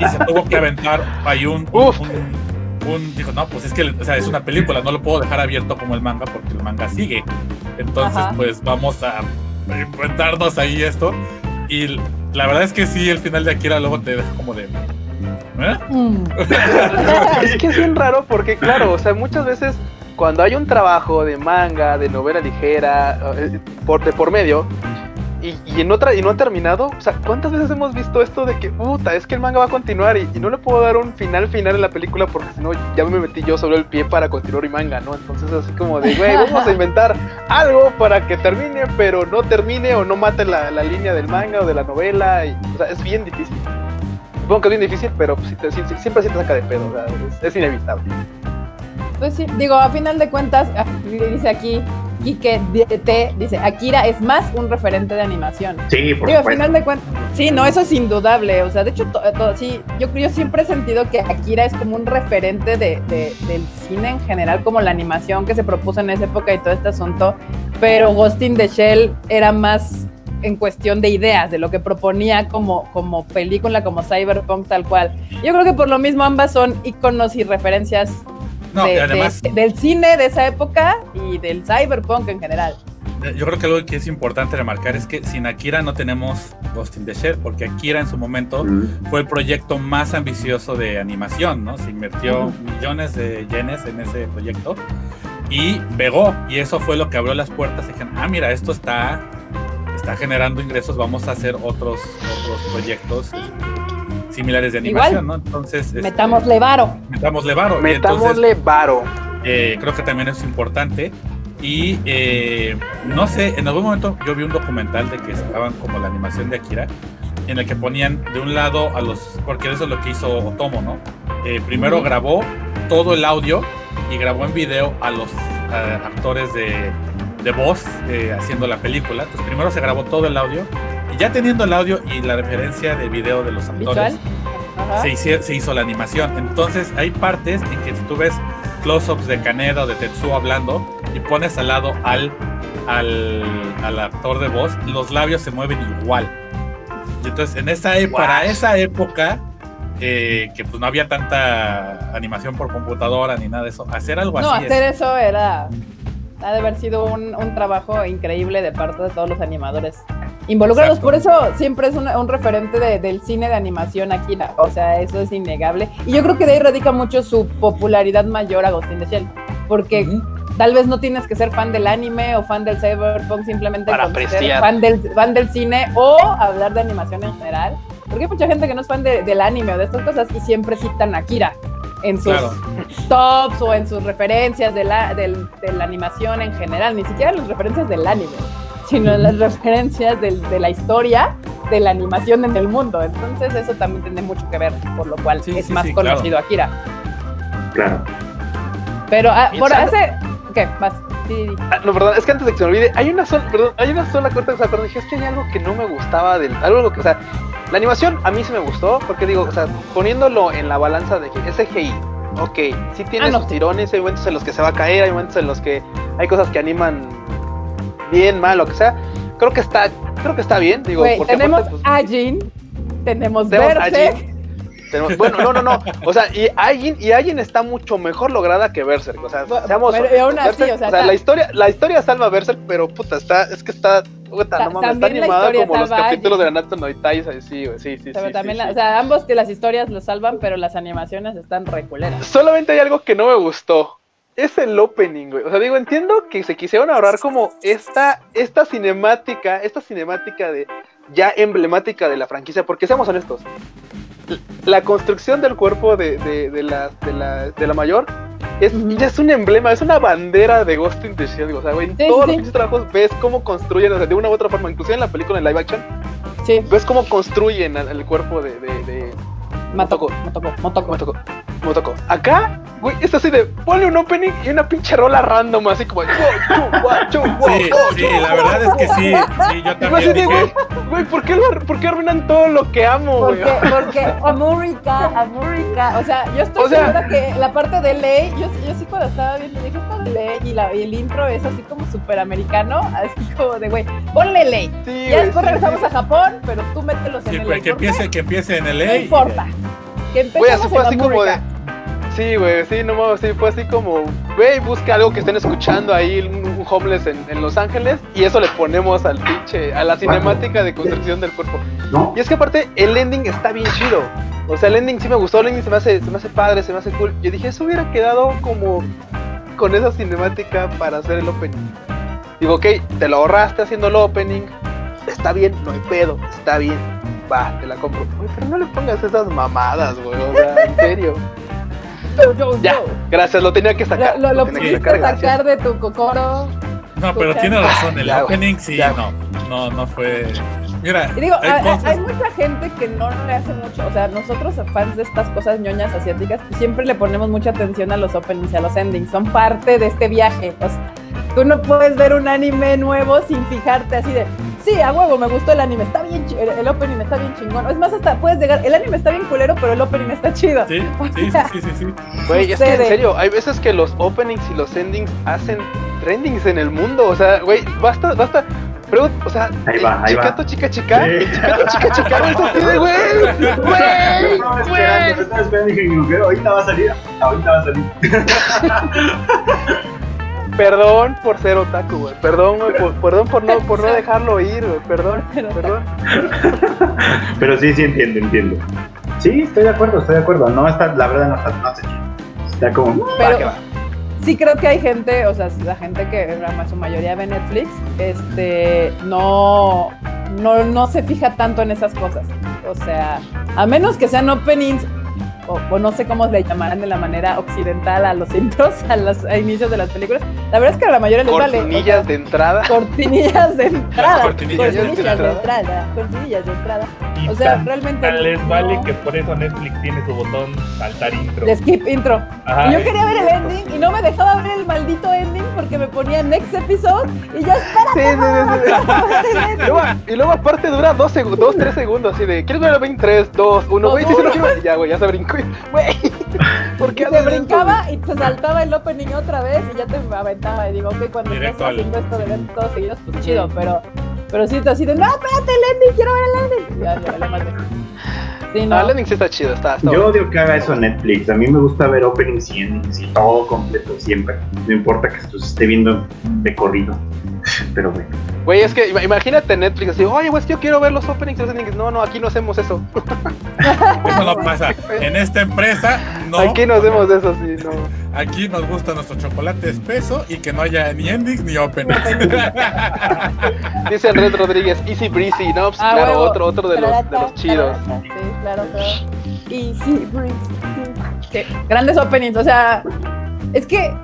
Y se tuvo que aventar ahí un, un, un- un- dijo, no, pues es que o sea, es una película, no lo puedo dejar abierto como el manga porque el manga sigue. Entonces, Ajá. pues vamos a inventarnos ahí esto. Y la verdad es que sí, el final de Akira luego te deja como de. ¿eh? Mm. es que es bien raro porque, claro, o sea, muchas veces cuando hay un trabajo de manga, de novela ligera, eh, por, de por medio, y, y otra, y no ha terminado, o sea, ¿cuántas veces hemos visto esto de que, puta, es que el manga va a continuar y, no le puedo dar un final final en la película porque si no ya me metí yo sobre el pie para continuar mi manga, ¿no? Entonces así como de, güey, vamos a inventar algo para que termine, pero no termine o no mate la, la línea del manga o de la novela, o sea, es bien difícil. Supongo que es bien difícil, pero siempre se te saca de pedo, o sea, es, es inevitable. Pues sí, digo, a final de cuentas, ah, dice aquí, Quique DT, dice, Akira es más un referente de animación. Sí, por Digo, final de cuentas, sí, no, eso es indudable. O sea, de hecho, to- to- sí, yo, yo siempre he sentido que Akira es como un referente de, de- del cine en general, como la animación que se propuso en esa época y todo este asunto. Pero Ghost in the Shell era más en cuestión de ideas, de lo que proponía como, como película, como cyberpunk tal cual. Yo creo que por lo mismo ambas son iconos y referencias No, de- además, de- del cine de esa época y del cyberpunk en general. yo creo que algo que es importante remarcar es que sin Akira no tenemos Ghost in the Shell, porque Akira en su momento Mm. fue el proyecto más ambicioso de animación, ¿no? Se invirtió millones de yenes en ese proyecto y pegó, y eso fue lo que abrió las puertas. Y dijeron, ah, mira, esto está, está generando ingresos, vamos a hacer otros, otros proyectos similares de Igual. animación, ¿no? Entonces, este, Metámosle varo. metámosle varo. Metámosle varo. eh, creo que también es importante. Y eh, no sé, en algún momento yo vi un documental de que sacaban como la animación de Akira, en el que ponían de un lado a los, porque eso es lo que hizo Otomo, ¿no? Eh, primero grabó todo el audio y grabó en video a los eh, actores de, de voz eh, haciendo la película. Entonces primero se grabó todo el audio ya teniendo el audio y la referencia de video de los actores se, hizo la animación. Entonces hay partes en que si tú ves close-ups de Kaneda o de Tetsuo hablando y pones al lado al, al, al actor de voz, los labios se mueven igual. Y entonces en esa e- para esa época, eh, que pues no había tanta animación por computadora ni nada de eso, hacer algo No, así hacer es- eso era. Ha de haber sido un, un trabajo increíble de parte de todos los animadores involucrados. Exacto. Por eso siempre es una- un referente de- del cine de animación aquí. O sea, eso es innegable. Y yo creo que de ahí radica mucho su popularidad mayor a Agustín de Shell. Porque Ujú. tal vez no tienes que ser fan del anime o fan del cyberpunk, simplemente Para ser apreciar. fan del, fan del cine o hablar de animación en general. Porque hay mucha gente que no es fan de- del anime o de estas cosas y siempre citan a Akira en sus Claro. tops o en sus referencias de la, del- de la animación en general, ni siquiera las referencias del anime, sino las referencias del- de la historia de la animación en el mundo. Entonces eso también tiene mucho que ver, por lo cual Sí, es sí, más sí, conocido Akira. Claro. Pero ah, por hace... ¿Qué? Vas. Sí, sí. Ah, no, perdón, es que antes de que se me olvide, hay una sola, perdón, hay una sola cosa que se acuerdo, dije, es que hay algo que no me gustaba del, algo que, o sea, la animación a mí sí me gustó, porque digo, o sea, poniéndolo en la balanza de que SGI, ok, sí tiene Ah, no, sus sí. tirones, hay momentos en los que se va a caer, hay momentos en los que hay cosas que animan bien, mal, lo que sea, creo que está, creo que está bien, digo, porque tenemos aparte, pues, a Jin, tenemos tenemos a Berserk, Jin, tenemos- bueno, no, no, no. O sea, y Ayin, y Ayin está mucho mejor lograda que Berserk. O sea, seamos. pero aún así, Berserk, o sea, la historia, la historia salva a Berserk, pero puta, está, es que está, puta, Ta- no mames, está animada como los capítulos de. Nanatsu no Taizai, sí, güey, sí, sí, pero sí, también, sí, la- sí. o sea, ambos que las historias lo salvan, pero las animaciones están reculeras. Solamente hay algo que no me gustó. Es el opening, güey. O sea, digo, entiendo que se quisieron ahorrar como esta, esta cinemática, esta cinemática de ya emblemática de la franquicia, porque seamos honestos, la construcción del cuerpo de, de, de la, de, la, de la mayor es, ya es un emblema, es una bandera de Ghost in the Shell. O sea, güey, en Sí, todos sí, los trabajos ves cómo construyen, o sea, de una u otra forma, inclusive en la película en live action, Sí, ves cómo construyen el cuerpo de, de, de, Motoko, Motoko, Motoko. Motoko. Motoko. Acá, güey, es así de ponle un opening y una pinche rola random, así como. Sí, sí, chu, la verdad es que sí, sí, yo Y fue así también de, güey, güey, ¿por qué, lo- ¿por qué arruinan todo lo que amo, güey? Porque, porque América, América, o sea, yo estoy O sea- segura que la parte de ley, yo, yo sí cuando estaba viendo dije, esta de ley y, la, y el intro es así como súper americano, así como de, güey, ponle ley. Sí, Ya después sí, regresamos sí. a Japón, pero tú mételos en sí, el pues, que empiece, que empiece en el No importa. Que Güey, así empecemos fue en así como de. Sí, güey, sí, no mames, sí, fue así como. ve y busca algo que estén escuchando ahí, un, un homeless en, en Los Ángeles, y eso le ponemos al pinche, a la cinemática de construcción del cuerpo. ¿No? Y es que aparte, el ending está bien chido. O sea, el ending sí me gustó, el ending se me hace, se me hace padre, se me hace cool. Yo dije, eso hubiera quedado como con esa cinemática para hacer el opening. Digo, ok, te lo ahorraste haciendo el opening. Está bien, no hay pedo, está bien. Va, te la compro. Pero no le pongas esas mamadas, güey. O sea, en serio. Yo, yo, Ya, yo. gracias, lo tenía que sacar. Lo, lo, lo que sacar, gracias. de tu cocoro. No, pero tiene razón, el Ya, opening sí, Ya. no, no, no fue. Mira, Y digo, hay mucha gente que no le hace mucho, o sea, nosotros fans de estas cosas ñoñas asiáticas, pues, siempre le ponemos mucha atención a los openings y a los endings, son parte de este viaje. O sea, tú no puedes ver un anime nuevo sin fijarte así de, sí, a huevo, me gustó el anime, está bien, el, el opening está bien chingón. Es más, hasta puedes llegar, el anime está bien culero, pero el opening está chido. Sí, sí, sí, sí, sí, sí. Güey, es que en serio, hay veces que los openings y los endings hacen trendings en el mundo. O sea, güey, basta, basta. Pero, o sea, Ahí el va, ahí va. chicato, chica, chica, Sí. chicato, chica, chica, güey, güey, güey, estaba esperando, güey. yo estaba esperando dije, "No, pero ahorita va a salir, ahorita va a salir. Perdón por ser otaku, güey. Perdón, güey, por, perdón por no, por no dejarlo ir, güey. Perdón, perdón. Pero sí, sí entiendo, entiendo. Sí, estoy de acuerdo, estoy de acuerdo. No está, la verdad no está, no está chido. Está como, Va, Pero que va. Sí creo que hay gente, o sea, la gente que en su mayoría ve Netflix, este, no, no, no se fija tanto en esas cosas. O sea, a menos que sean openings, o, o no sé cómo le llamarán de la manera occidental a los intros, a los a inicios de las películas. La verdad es que a la mayoría les vale. o sea, Cortinillas de entrada. cortinillas de entrada. cortinillas de cortinillas de entrada. entrada. Cortinillas de entrada. Y O sea, tan- realmente tan les no- vale que por eso Netflix tiene su botón saltar intro. De skip intro. Ajá, Y yo quería ver el ending y no me dejaba ver el maldito ending porque me ponía next episode y yo Sí, sí, sí, sí. Y luego, y luego aparte dura dos, seg- dos, tres segundos, así de, ¿quieres ver el 23, 2, 1? Güey, sí, sí, lo quiero. Ya, güey, ya se brincó. Güey, ¿por qué se brincaba y se saltaba el opening otra vez y ya te aventaba y digo, ok, cuando Directo estás al- haciendo esto de ver todos seguidos, pues chido, pero pero sí, así de, no, espérate el ending, quiero ver el ending. Y Ya, madre. Sí, no. Ah, el ending sí está chido, está, está yo bueno. odio que haga eso Netflix. A mí me gusta ver openings y endings y todo completo siempre. No importa que esto se esté viendo de corrido. Pero bueno. Güey, es que ima- imagínate Netflix así, oye, güey, es que yo quiero ver los openings y los endings. No, no, aquí no hacemos eso. Eso no pasa. En esta empresa, no. Aquí no hacemos eso, sí, no. Aquí nos gusta nuestro chocolate espeso y que no haya ni endings ni openings. Dice Andrés Rodríguez, easy breezy, no, pues, Ah, claro, huevo. otro, otro de los, de los chidos. Sí, claro, claro. Y sí, Breeze. Que grandes openings, o sea, es que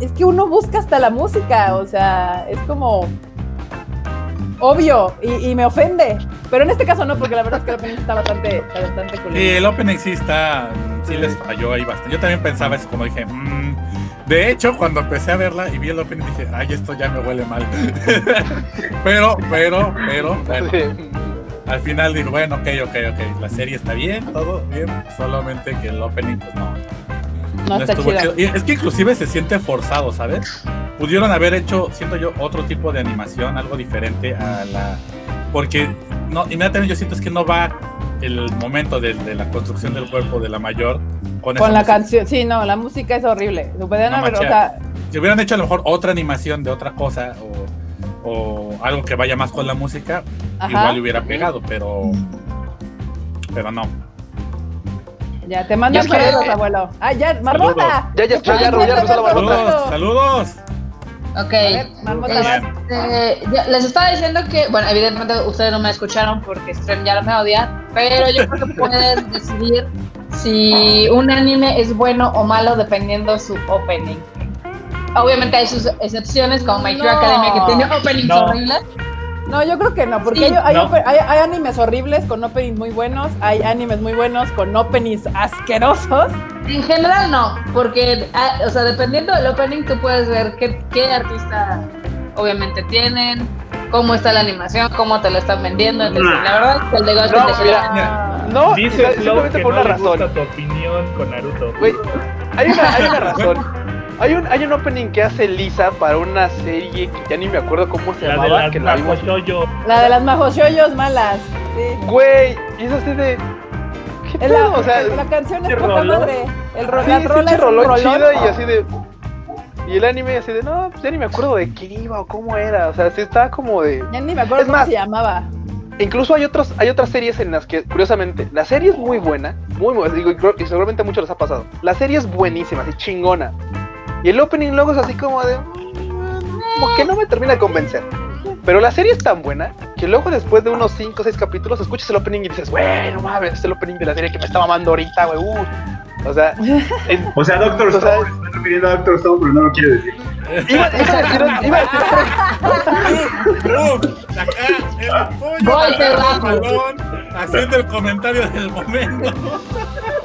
es que uno busca hasta la música, o sea, es como obvio y, y me ofende. Pero en este caso no, porque la verdad es que el opening está bastante, está bastante cool. Y el opening sí está, sí les falló ahí bastante. Yo también pensaba eso, como dije, "Mm". de hecho, cuando empecé a verla y vi el opening dije, ay, esto ya me huele mal. pero, pero, pero, bueno, Sí. al final digo, bueno, ok, ok, ok, la serie está bien, todo bien, solamente que el opening, pues no. no está estuvo chido. chido. Y es que inclusive se siente forzado, ¿sabes? Pudieron haber hecho, siento yo, otro tipo de animación, algo diferente a la... Porque no, inmediatamente yo siento es que no va el momento de, de la construcción del cuerpo de la mayor con, esa Con la canción, sí, no, la música es horrible. No haber, o sea, Si hubieran hecho a lo mejor otra animación de otra cosa o, o algo que vaya más con la música, Ajá. igual le hubiera pegado, pero... Pero no. ya te mandan saludos, abuelo. Ah, ya, Marmota. Ya, ya, ya, ya, ya. Saludos, saludos. Ok. A ver, ya- les estaba diciendo que, bueno, evidentemente ustedes no me escucharon porque Stream ya me odia, pero yo creo que puedes decidir si un anime es bueno o malo dependiendo su opening. Obviamente hay sus excepciones, como My Hero No. Academia, que tiene openings No. horribles. No, yo creo que no, porque Sí, hay, hay no. hay- hay animes horribles con openings muy buenos, hay animes muy buenos con openings asquerosos. En general no, porque, o sea, dependiendo del opening, tú puedes ver qué, qué artista obviamente tienen, cómo está la animación, cómo te lo están vendiendo. Entonces, la verdad es que el de Ghost in No, mira, Ah, No, Dice simplemente que por no una razón. tu opinión con Naruto. Güey, hay una, hay una razón. Hay un, hay un opening que hace Lisa para una serie que ya ni me acuerdo cómo se La de llamaba, las que la. La de las majoshoyos malas. Sí. Güey, y es así de. ¿Qué la, pedo? O sea, la canción es ¿qué poca madre. El ro sí, la rola es rolón rolón. chido y así de. Y el anime así de, no, pues ya ni me acuerdo de qué iba o cómo era. O sea, sí está como de... Ya ni me acuerdo Es cómo más, se llamaba. Incluso hay otros, hay otras series en las que, curiosamente, la serie es muy buena, muy buena, digo, y seguramente a muchos les ha pasado. La serie es buenísima, así chingona. Y el opening luego es así como de. mm, Como que no me termina de convencer. Pero la serie es tan buena que luego después de unos 5 o 6 capítulos escuchas el opening y dices, güey, no mames, es el opening de la serie que me está mamando ahorita, güey. uh". O sea, en- O sea, Doctor Stone, está refiriendo a Doctor Stone, pero no lo quiere decir. iba, iba a decir, iba a decir ¡Uf! Acá el pollo bajo. el haciendo el comentario del momento.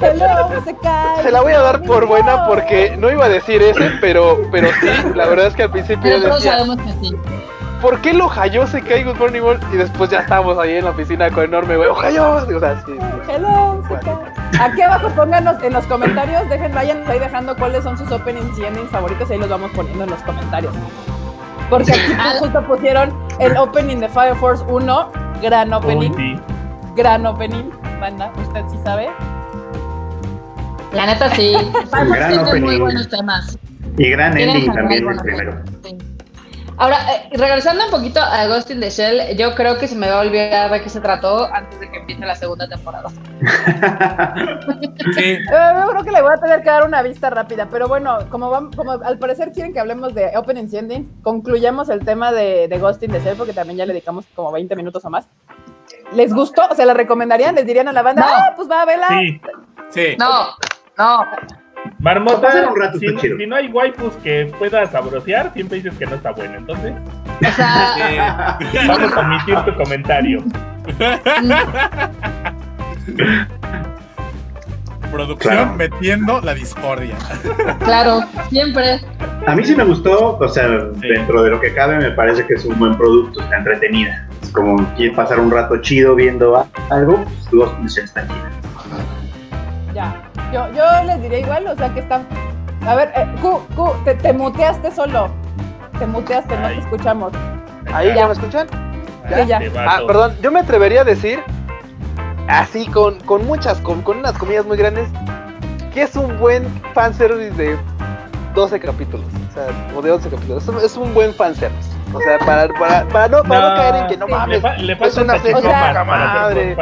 Hello, se cae. Se la voy a dar por buena porque no iba a decir ese, pero, pero sí, la verdad es que al principio Pero yo todos decía, sabemos que sí. ¿por qué el Ohio se cae Good Morning World? Y después ya estábamos ahí en la oficina con enorme, güey, Ohio. O sea, sí. Hello, se cae. Aquí abajo pónganos en los comentarios, dejen, vayan ahí dejando cuáles son sus openings y endings favoritos y ahí los vamos poniendo en los comentarios. Porque aquí Ah. justo pusieron el opening de Fire Force 1, gran opening, gran opening, banda, usted sí sabe. La neta sí. Vamos, gran tiene muy buenos temas. Y gran ending también, el primero. sí. Ahora, eh, regresando un poquito a Ghost in the Shell, yo creo que se me va a olvidar de qué se trató antes de que empiece la segunda temporada. Sí, Eh, yo creo que le voy a tener que dar una vista rápida, pero bueno, como, vam- como al parecer quieren que hablemos de openings y endings, concluyamos el tema de, de Ghost in the Shell porque también ya le dedicamos como 20 minutos o más. ¿Les gustó? ¿Se la recomendarían? ¿Les dirían a la banda? No. Ah, pues va, vela. Sí. sí. No, no. Marmota, Pasar un rato si, está chido. si no hay waifus que puedas sabrosear, siempre dices que no está buena. Entonces, O sea, vamos a omitir tu comentario. Producción Claro. metiendo la discordia. claro, siempre. A mí sí me gustó, o sea, Sí. dentro de lo que cabe me parece que es un buen producto, está entretenida. Es como quiere pasar un rato chido viendo algo, pues Shell está chida. Ya. Yo, yo les diría igual, o sea que están. A ver, eh, Q, Q, te, te muteaste solo. Te muteaste, no te escuchamos. ¿Ahí Ya. ya me escuchan? Sí, ya. Este Ah, perdón, yo me atrevería a decir, así con, con muchas, con, con unas comillas muy grandes, que es un buen fanservice de 12 capítulos, o sea, o de 11 capítulos. Es un, es un buen fanservice. O sea, para, para, para, no, para no, caer en que no sí. mames. Le, fa- le es falta una serie para madre.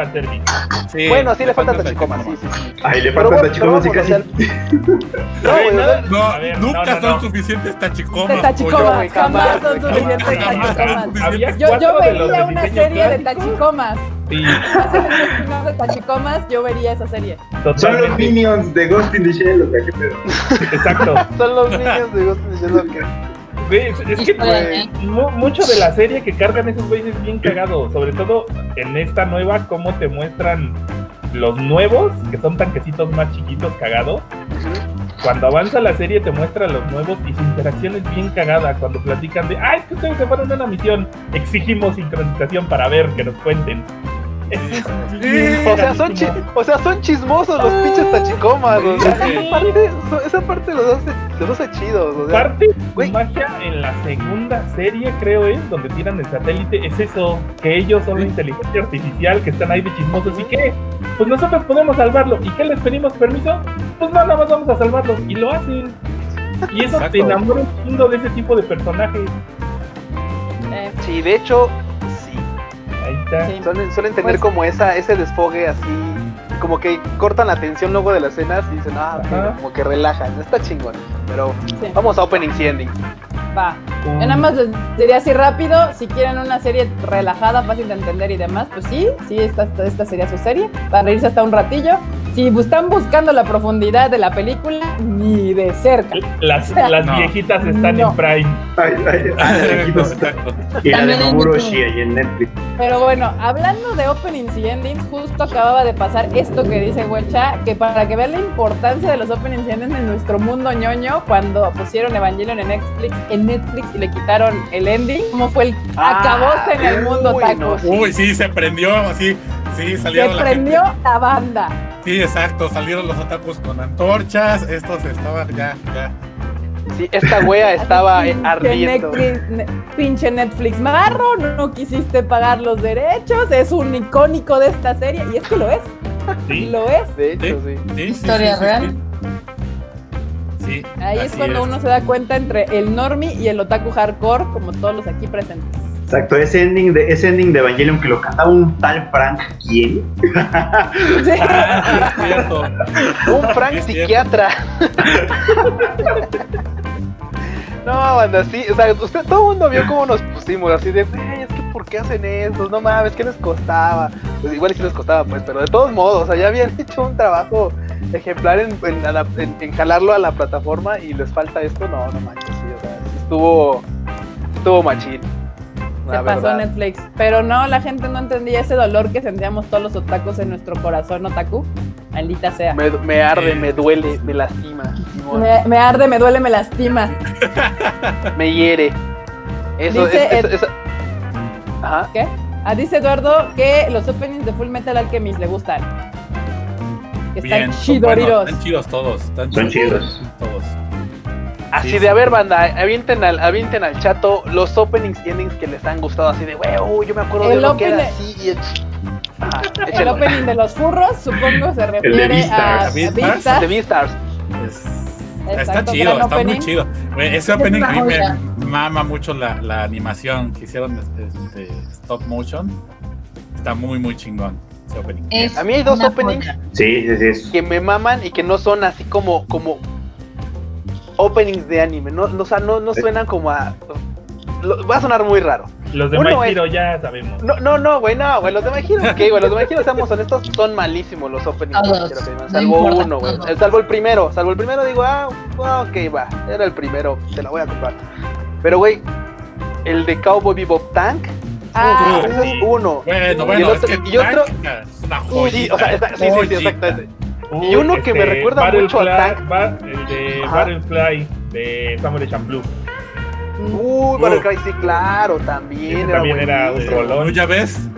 Sí, Bueno, sí le falta falta tachicomas, sí, sí, sí. Ay, le pero casi. vamos, No, nunca no, no, son no. suficientes tachicomas. Tachicomas, jamás jamás, son suficientes tachicomas. Yo, de una serie de tachicomas. Sí, de tachicomas, yo vería esa serie. Son los minions de Ghost in the Shell, o sea, qué pedo. Exacto. son los niños de Ghost in the Shell es, es que mucho de la serie que cargan esos güeyes es bien cagado. Sobre todo en esta nueva, cómo te muestran los nuevos, que son tanquecitos más chiquitos cagados. Cuando avanza la serie te muestra los nuevos y su interacción es bien cagada. Cuando platican de, ay, es que ustedes se fueron a una misión, exigimos sincronización para ver que nos cuenten. O sea, son o sea, son chismosos los pinches tachicomas. O sea, Sí. esa parte, esa parte los hace, los hace chidos. O sea, Parte güey. de magia en la segunda serie, creo es, donde tiran el satélite, es eso, que ellos son la inteligencia artificial, que están ahí de chismosos y que, pues nosotros podemos salvarlo. ¿Y qué les pedimos permiso? Pues nada más vamos a salvarlo. Y lo hacen. Y eso Exacto. te enamora un mundo de ese tipo de personajes. Eh, sí, de hecho. Ahí está. sí. Suelen, suelen tener Pues- como esa, ese desfogue así, como que cortan la tensión luego de las escenas y dicen, ah, Ajá. como que relajan. Está chingón. Pero Sí. vamos a openings y. Va. Yo nada más les diría así rápido, si quieren una serie relajada, fácil de entender y demás, pues sí, sí, esta, esta, esta sería su serie, para reírse hasta un ratillo. Si están buscando la profundidad de la película, ni de cerca. Las, las No. viejitas están No. en Prime. Ay, ay, Ah, ay, exacto. Y la de También en Mamuroshi ahí en Netflix. Pero bueno, hablando de openings y endings, justo acababa de pasar esto que dice Huecha, que para que vean la importancia de los openings y endings en nuestro mundo ñoño, cuando pusieron Evangelion en Netflix, en Netflix y le quitaron el ending, ¿cómo fue el Ah, acabose en el mundo uy, taco? no. Uy, sí, se prendió así. Sí, Se salieron la prendió gente. la banda. Sí, exacto. Salieron los otakus con antorchas. Estos estaban ya, ya. Sí, esta wea estaba Pinche ardiendo. Netflix, ne- pinche Netflix marro, no quisiste pagar los derechos, es un icónico de esta serie, y es que lo es, ¿sí? lo es. De hecho, sí. Sí, sí, Historia real. sí. Sí, Ahí es cuando uno se da cuenta entre el normie y el otaku hardcore, como todos los aquí presentes. Exacto, ese ending de, ese ending de Evangelion que lo cantaba un tal Frank, ¿quién? Sí. Ah, es cierto. Un Frank Es psiquiatra. No, banda, sí, o sea, usted, todo el mundo vio cómo nos pusimos, así de, "Güey, es que ¿por qué hacen eso? No mames, ¿qué les costaba? Pues igual sí les costaba, pues, pero de todos modos, o sea, ya habían hecho un trabajo ejemplar en, en, en- en jalarlo a la plataforma y les falta esto, no, no manches, sí, o sea, sí estuvo, estuvo machín. Se la pasó verdad. Netflix. Pero no, la gente no entendía ese dolor que sentíamos todos los otakus en nuestro corazón otaku. Maldita sea. Me, me arde, me duele, me lastima, Me, me arde, me duele, me lastima. me hiere. Eso, Dice es, Ajá. ¿Qué? Ah, dice Eduardo que los openings de Full Metal Alchemist le gustan. Que están chidoriros. buenos, están chidos todos. Están Son chidos. Todos. Así Sí, de, sí. a ver, banda, avienten al, avienten al chato los openings y endings que les han gustado. Así de, wey, uy, yo me acuerdo de lo que era opening- así. Y el... Ajá, El opening de los furros, supongo, se refiere a Beastars. Beastars. Beastars. De Beastars. Es- está chido, está muy chido. Ese Es opening a mí me mama mucho la, la animación que hicieron este, este, stop motion. Está muy, muy chingón ese opening. Es A mí hay dos openings joya. Sí, sí, sí. es- que me maman y que no son así como, como openings de anime. No, no, o sea, no, no suenan como a. lo- va a sonar muy raro. Los de Uno My es- Hero ya sabemos. No, no, no, güey, no, güey. Los de My Hero, ok, güey. Los de My Hero, seamos honestos, son malísimos los openings. de My. Hero No Salvo uno, güey. Salvo el primero. Salvo el primero, digo, ah, ok, va. Era el primero, te la voy a comprar. Pero, güey, el de Cowboy Bebop Tank, Ah, ese es uno. Bueno, Y el bueno, otro- es que y otro- es una sí, o sea, está- sí, sí, sí, exactamente. Uy, Y uno que me recuerda mucho a Battlefly- Tank. Ba- el de. Battlefly de Samurai Champloo. Uy, Battle Cry, sí, claro, también. Ese era también era un rolón. ¿Tú ya ves?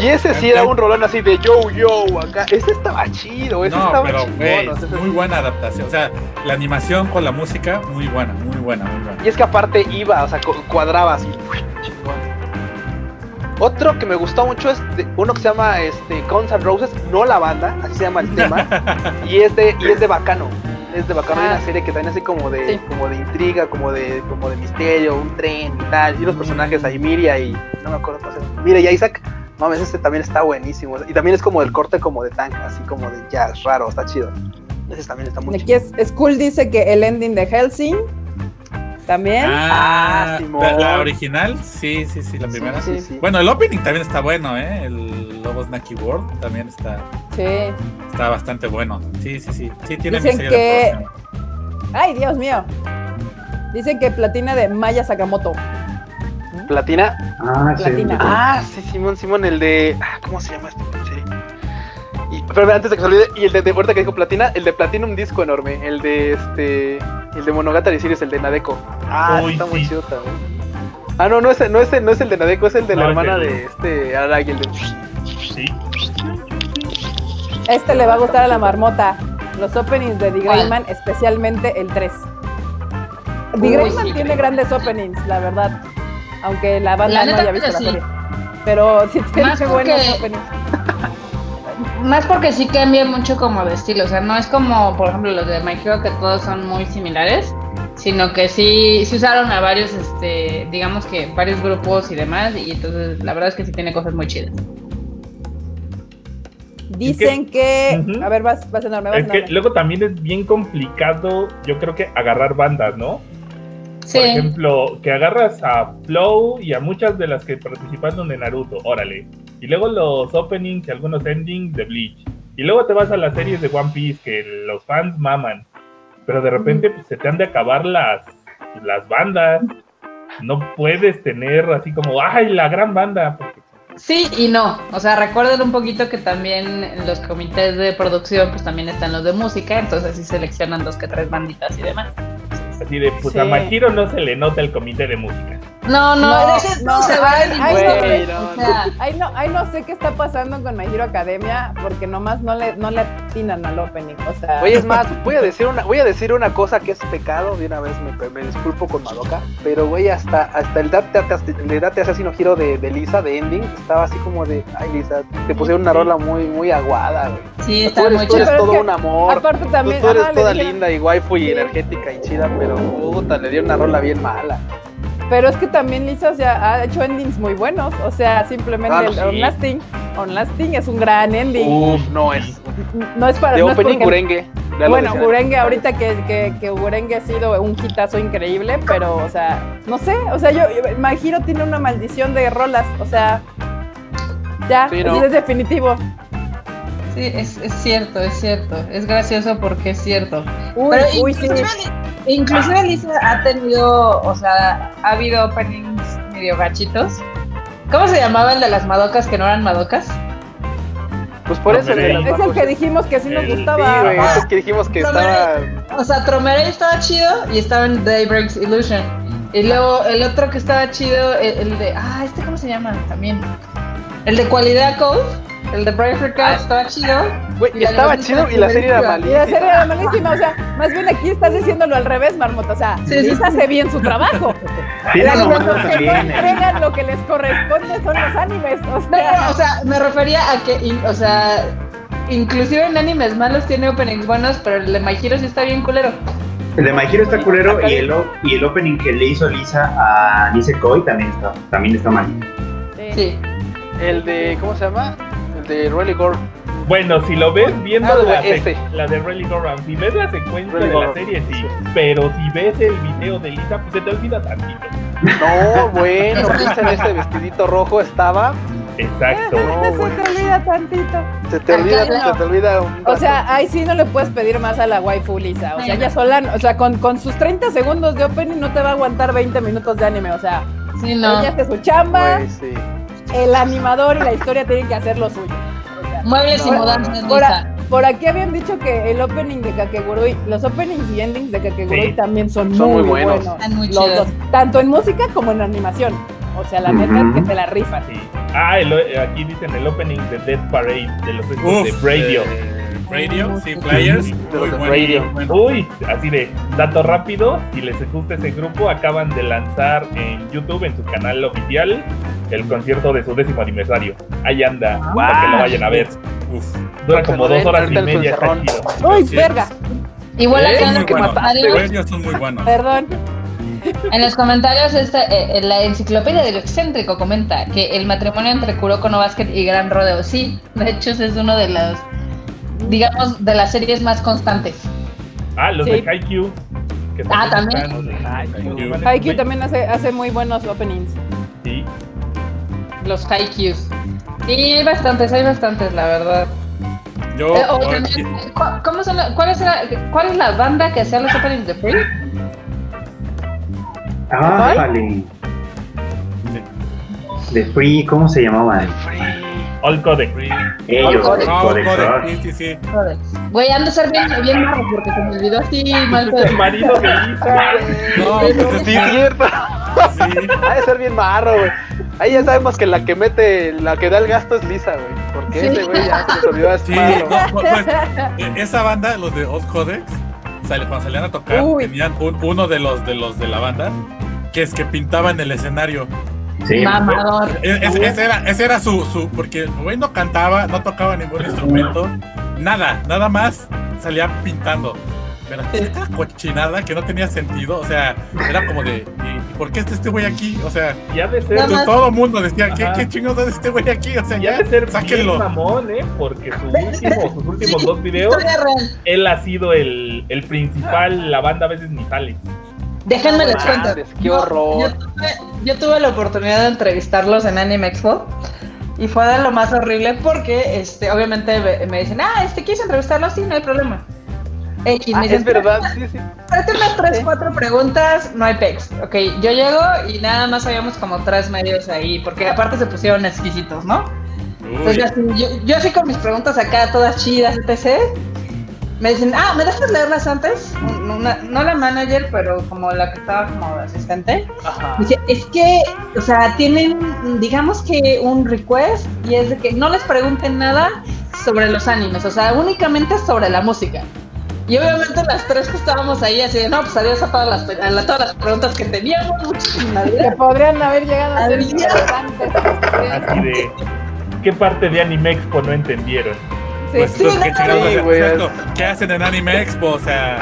Y ese sí era un rolón así de yo, yo, acá. Ese estaba chido, ese No, estaba pero chingón. güey, o sea, ese muy buena adaptación. O sea, la animación con la música, muy buena, muy buena, muy buena. Y es que aparte iba, o sea, cu- cuadraba así. Otro que me gustó mucho es de- uno que se llama este, Guns N' Roses, no la banda, así se llama el tema. y es de, y es de Bacano. Es de Bacano, hay Ah. una serie que también así como de, Sí. como de intriga, como de, como de misterio, un tren y tal. Y los personajes ahí, Miria y. No me acuerdo cómo se llama. Miria y Isaac. Mames, este también está buenísimo. Y también es como del corte como de tank, así como de jazz, raro, está chido. Ese también está muy Aquí chido. es, Skull dice que el ending de Helsing también. Ah, Ah, Simón. la, la original, sí, sí, sí, la primera. Sí, sí. Bueno, el opening también está bueno, ¿eh? El Lobos Naki World también está, Sí. está bastante bueno. Sí, sí, sí. Sí, tiene Dicen mi sello que-. Ay, Dios mío. Dicen que platina de Maya Sakamoto. Platina. Ah, sí. Ah, sí, Simón, Simón, el de. ah, ¿Cómo se llama este pero antes de que se olvide, y el de, de ahorita que dijo Platina, el de Platinum Disco enorme, el de este. El de Monogatari Series, el de Nadeko. Ah, Uy, está muy chido también. Ah, no, no es, no, es, no es el de Nadeko, es el de la No, hermana de este Aragi, el de. Sí. Este le va a gustar a la marmota. Los openings de The. Greyman, especialmente el 3. The Greyman sí, tiene grandes openings, la verdad. Aunque la banda La no haya visto la sí. serie. Pero sí tiene buenos openings. Más porque sí cambia mucho como de estilo, o sea, no es como, por ejemplo, los de My Hero que todos son muy similares, sino que sí, sí usaron a varios, este, digamos que varios grupos y demás, y entonces la verdad es que sí tiene cosas muy chidas. Dicen que. Ujú. A ver, vas, vas enorme, vas Es que luego también es bien complicado, yo creo que agarrar bandas, ¿no? Sí, Por ejemplo, que agarras a Flow y a muchas de las que participaron de Naruto, órale. Y luego los openings y algunos endings de Bleach. Y luego te vas a las series de One Piece que los fans maman. Pero de repente pues, se te han de acabar las, las bandas. No puedes tener así como, ¡ay, la gran banda! Porque sí y no, o sea, recuerden un poquito que también en los comités de producción pues también están los de música, entonces sí seleccionan dos que tres banditas y demás. así de, pues Sí. a Majiro no se le nota el comité de música. No, no, No, no, se va ay, a ay, ningún- güey, no, o sea, Ay no, ay, no sé qué está pasando con My Hero Academia, porque nomás no le, no le atinan al opening. O sea, Oye, es más, voy a decir una, voy a decir una cosa que es pecado, de una vez me, me disculpo con Madoka, pero güey, hasta, hasta el Date, el Date Asesino Giro de, de Lisa, de Ending, estaba así como de, ay Lisa, te pusieron una rola muy, muy aguada, güey. sí, Tú está eres, muy tú eres Pero es todo que, un amor, aparte tú, también, tú eres ajá, le toda linda y waifu y Sí. energética y chida, pero puta, le dieron una rola bien mala. Pero es que también Lisa o sea, ha hecho endings muy buenos. O sea, simplemente Ah, el sí. On Lasting. On Lasting es un gran ending. Uf, no es. no es para De no opening lo Bueno. Gurenge, ahorita que, que, que ha sido un hitazo increíble, pero, o sea, no sé, o sea, yo, Hero tiene una maldición de rolas, o sea, ya, Sí, es- no. es definitivo. Sí, es, es cierto, es cierto. Es gracioso porque es cierto. Uy, Pero uy, sí. inclusive, inclusive Lisa ha tenido, o sea, ha habido openings medio gachitos. ¿Cómo se llamaba el de las madocas que no eran madocas? Pues por eso Es el que dijimos que sí nos Sí, gustaba. güey, es el que dijimos que estaba. O sea, Tromerey estaba chido y estaba en Daybreak's Illusion. Y luego el otro que estaba chido, el, el de. Ah, este cómo se llama también. El de Cualidad Code, el de Brave Code Ah. estaba chido. Y estaba chido y la serie era Y Y la malísima. serie era malísima, o sea, más bien aquí estás diciéndolo al revés, Marmota, o sea, Sí, sí, sí. hace bien su trabajo. Tiene Las lo los que no también. entregan lo que les corresponde son los animes, o No, sea, o sea, me refería a que, in- o sea, inclusive en animes malos tiene openings buenos, pero el de My Hero sí está bien culero. El de My Hero está culero y el, y el opening que le hizo Lisa a Nisekoi también está, también está mal. sí. Sí. El de. ¿Cómo se llama? De Rolly Gore. Bueno, si lo ves viendo Ah, la, este. la de Round, si ves la secuencia Rally de la serie, sí. Pero si ves el video de Lisa, pues se te olvida tantito. No, bueno, Lisa en ese vestidito rojo estaba. Exacto. No, se te olvida tantito. Se te olvida, Acá no. se te olvida un O sea, ahí sí no le puedes pedir más a la waifu Lisa. O sea, ella sola, o sea, con, con sus 30 segundos de opening no te va a aguantar 20 minutos de anime. O sea, Sí, no. ella hace su chamba, Güey, sí. El animador y la historia tienen que hacer lo suyo. O sea, Muebles y mudanzas, por, Lisa. a- por aquí habían dicho que el opening de Kakegurui, los openings y endings de Kakegurui Sí. también son, Son muy, muy buenos. buenos. Están muy Los chidos. dos, tanto en música como en animación. O sea, la neta es que se la rifan. Sí. Ah, el- aquí dicen el opening de Death Parade de los de Radio. eh, Radio, sí, Flyers. Muy bueno, Radio. muy bueno. Uy, así de dato rápido, si les gusta ese grupo, acaban de lanzar en YouTube, en su canal oficial, el concierto de su décimo aniversario. Ahí anda, para que lo vayan a ver. Uf. Dura que como dos horas y media, está chido. ¡Uy, verga! Igual ¿Eh? acá en Muy los son muy buenos. Perdón. en los comentarios esta, eh, la enciclopedia de lo excéntrico comenta que el matrimonio entre Kuroko no Basket y Gran Rodeo, sí, de hecho ese es uno de los, digamos, de las series más constantes. Ah, los Sí. de Haikyuu. que Ah, también. están, los de Haikyuu. Haikyuu también hace, hace muy buenos openings. Sí. Los Haikyuus. Y hay bastantes, hay bastantes, la verdad. Yo, Eh, o ahora- también, ¿cu- ¿cómo son la- cuál, es la, ¿Cuál es la banda que hacía los openings de Free? Ah, vale. De Free, ¿cómo se llamaban? All Codec. Ellos, Codec. No, Codec, Codec, Codec. sí, sí, sí. Güey, han de ser bien, bien marro porque se me olvidó así mal. El marido de Lisa. No, Sí, pues es sí, que- cierto. sí. Ha de ser bien marro, güey. Ahí ya sabemos que la que mete, la que da el gasto es Lisa, güey. Porque Sí. ese güey ya se olvidó es Sí, no, pues, pues, eh, esa banda, los de Old Codex, sale- cuando salían a tocar, Uy. tenían un- uno de los, de los de la banda que es que pintaba en el escenario. Sí. Mamador. E- es- ese, era, ese era su, su. Porque el güey no cantaba, no tocaba ningún instrumento, nada, nada más salía pintando. Pero esta cochinada que no tenía sentido, o sea, era como de. ¿y, por qué está este güey aquí? O sea, Ya de ser, más. todo el mundo decía, ¿qué, qué chingados hace este güey aquí? O sea, ya ya, de ser bien sáquenlo. mamón, ¿eh? Porque su último, sus últimos dos videos, él ha sido el, el principal, la banda a veces ni sale. Déjenme No les cuento. qué horror. Yo, tuve, yo tuve la oportunidad de entrevistarlos en Anime Expo y fue de lo más horrible porque, este, obviamente me, me dicen, ah, este, ¿quieres entrevistarlo? Sí, no hay problema. X, Ah, me dicen, es verdad, sí, sí. Unas tres, cuatro preguntas, no hay pex. Ok, yo llego y nada más habíamos como tres medios ahí, porque aparte se pusieron exquisitos, ¿no? Entonces yo, yo, yo así con mis preguntas acá, todas chidas, etc. me dicen, ah, ¿me dejas leerlas antes? Una- no la manager, pero como la que estaba como de asistente. Ajá. Dice, es que, o sea, tienen, digamos que un request y es de que no les pregunten nada sobre los animes, o sea, únicamente sobre la música. Y obviamente las tres que estábamos ahí así de, no, pues adiós a todas las, a la- todas las preguntas que teníamos, muchísimas Que podrían haber llegado a ser interesantes. Así de. ¿Qué parte de Anime Expo no entendieron? Sí, Pues, sí, ¿qué, no, chingados sí, hacen? güey. ¿Qué hacen en Anime Expo? O sea,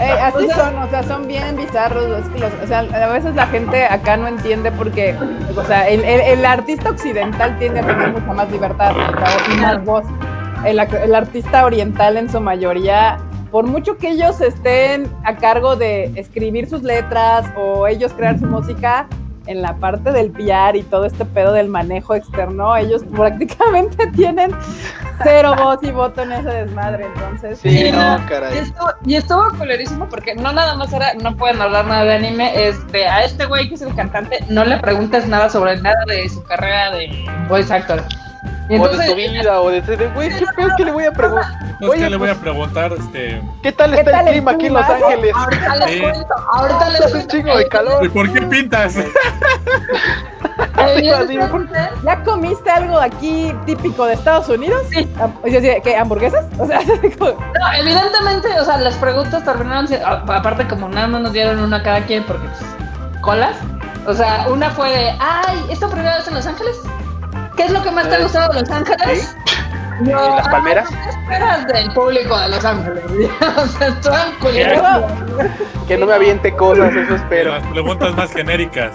Eh, así O sea- son, o sea, son bien bizarros. es que los- o sea, a veces la gente acá no entiende porque, o sea, el, el- el artista occidental tiende a tener mucha más libertad o sea, y más voz. El, el artista oriental en su mayoría, por mucho que ellos estén a cargo de escribir sus letras o ellos crear su música, en la parte del PR y todo este pedo del manejo externo, ellos prácticamente tienen cero voz y voto en ese desmadre. Entonces, Sí, Sí, no, no, Y caray. estuvo, y estuvo culerísimo porque no nada más era, no pueden hablar nada de anime, es de a este güey que es el cantante, no le preguntes nada sobre nada de su carrera de voice actor. O de su vida, o de, de güey, ¿qué pedo que le voy a preguntar? pues, Oye, ¿qué le voy a preguntar? Este, ¿Qué tal ¿Qué está tal el clima aquí en Los? Ángeles? ahorita les Sí. cuento, ahorita les Hace un cuento. chingo de calor. ¿Y por qué pintas? ¿Ya comiste algo aquí típico de Estados Unidos? Sí. ¿Qué? ¿Hamburguesas? O sea, no, evidentemente, o sea, las preguntas terminaron, aparte como nada más nos dieron una cada quien porque pues, colas. O sea, una fue de, ay, ¿es tu primera vez en Los Ángeles? ¿Qué es lo que más te ha Eh, gustado de Los Ángeles? No, ¿Y las palmeras? ay, ¿Qué esperas del público de Los Ángeles? o sea. Que no me aviente cosas, eso Pero espero. las preguntas más genéricas.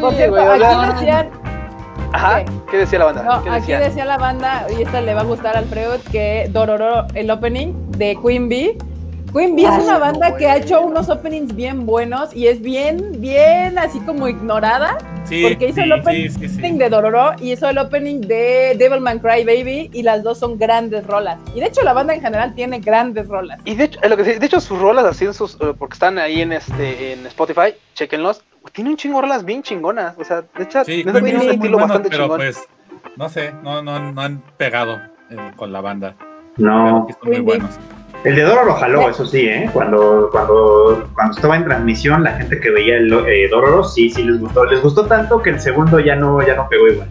por Sí, cierto, güey, o sea, aquí decían, Ajá, ¿qué decía la banda? no, ¿Qué aquí decía? decía la banda, y esta le va a gustar a Alfredo, que Dororo, el opening de Queen Bee. Queen Ah, es una banda no, que ha hecho unos openings bien buenos y es bien, bien así como ignorada. Sí, Porque hizo sí, el opening sí, sí, sí. de Dororo y hizo el opening de Devilman Cry Baby y las dos son grandes rolas. Y de hecho la banda en general tiene grandes rolas. Y de hecho, lo que, sí- de hecho sus rolas así en sus, eh, porque están ahí en este en Spotify, chequenlos. Tiene un chingo de rolas bien chingonas. O sea, de hecho, tiene un estilo bastante pero chingón. pues, no sé, no, no, no han pegado eh, con la banda. No, Pero son muy buenos. El de Dororo lo jaló, eso sí, ¿eh? Cuando, cuando, cuando estaba en transmisión, la gente que veía el eh, Dororo, sí, sí les gustó. Les gustó tanto que el segundo ya no, ya no pegó igual.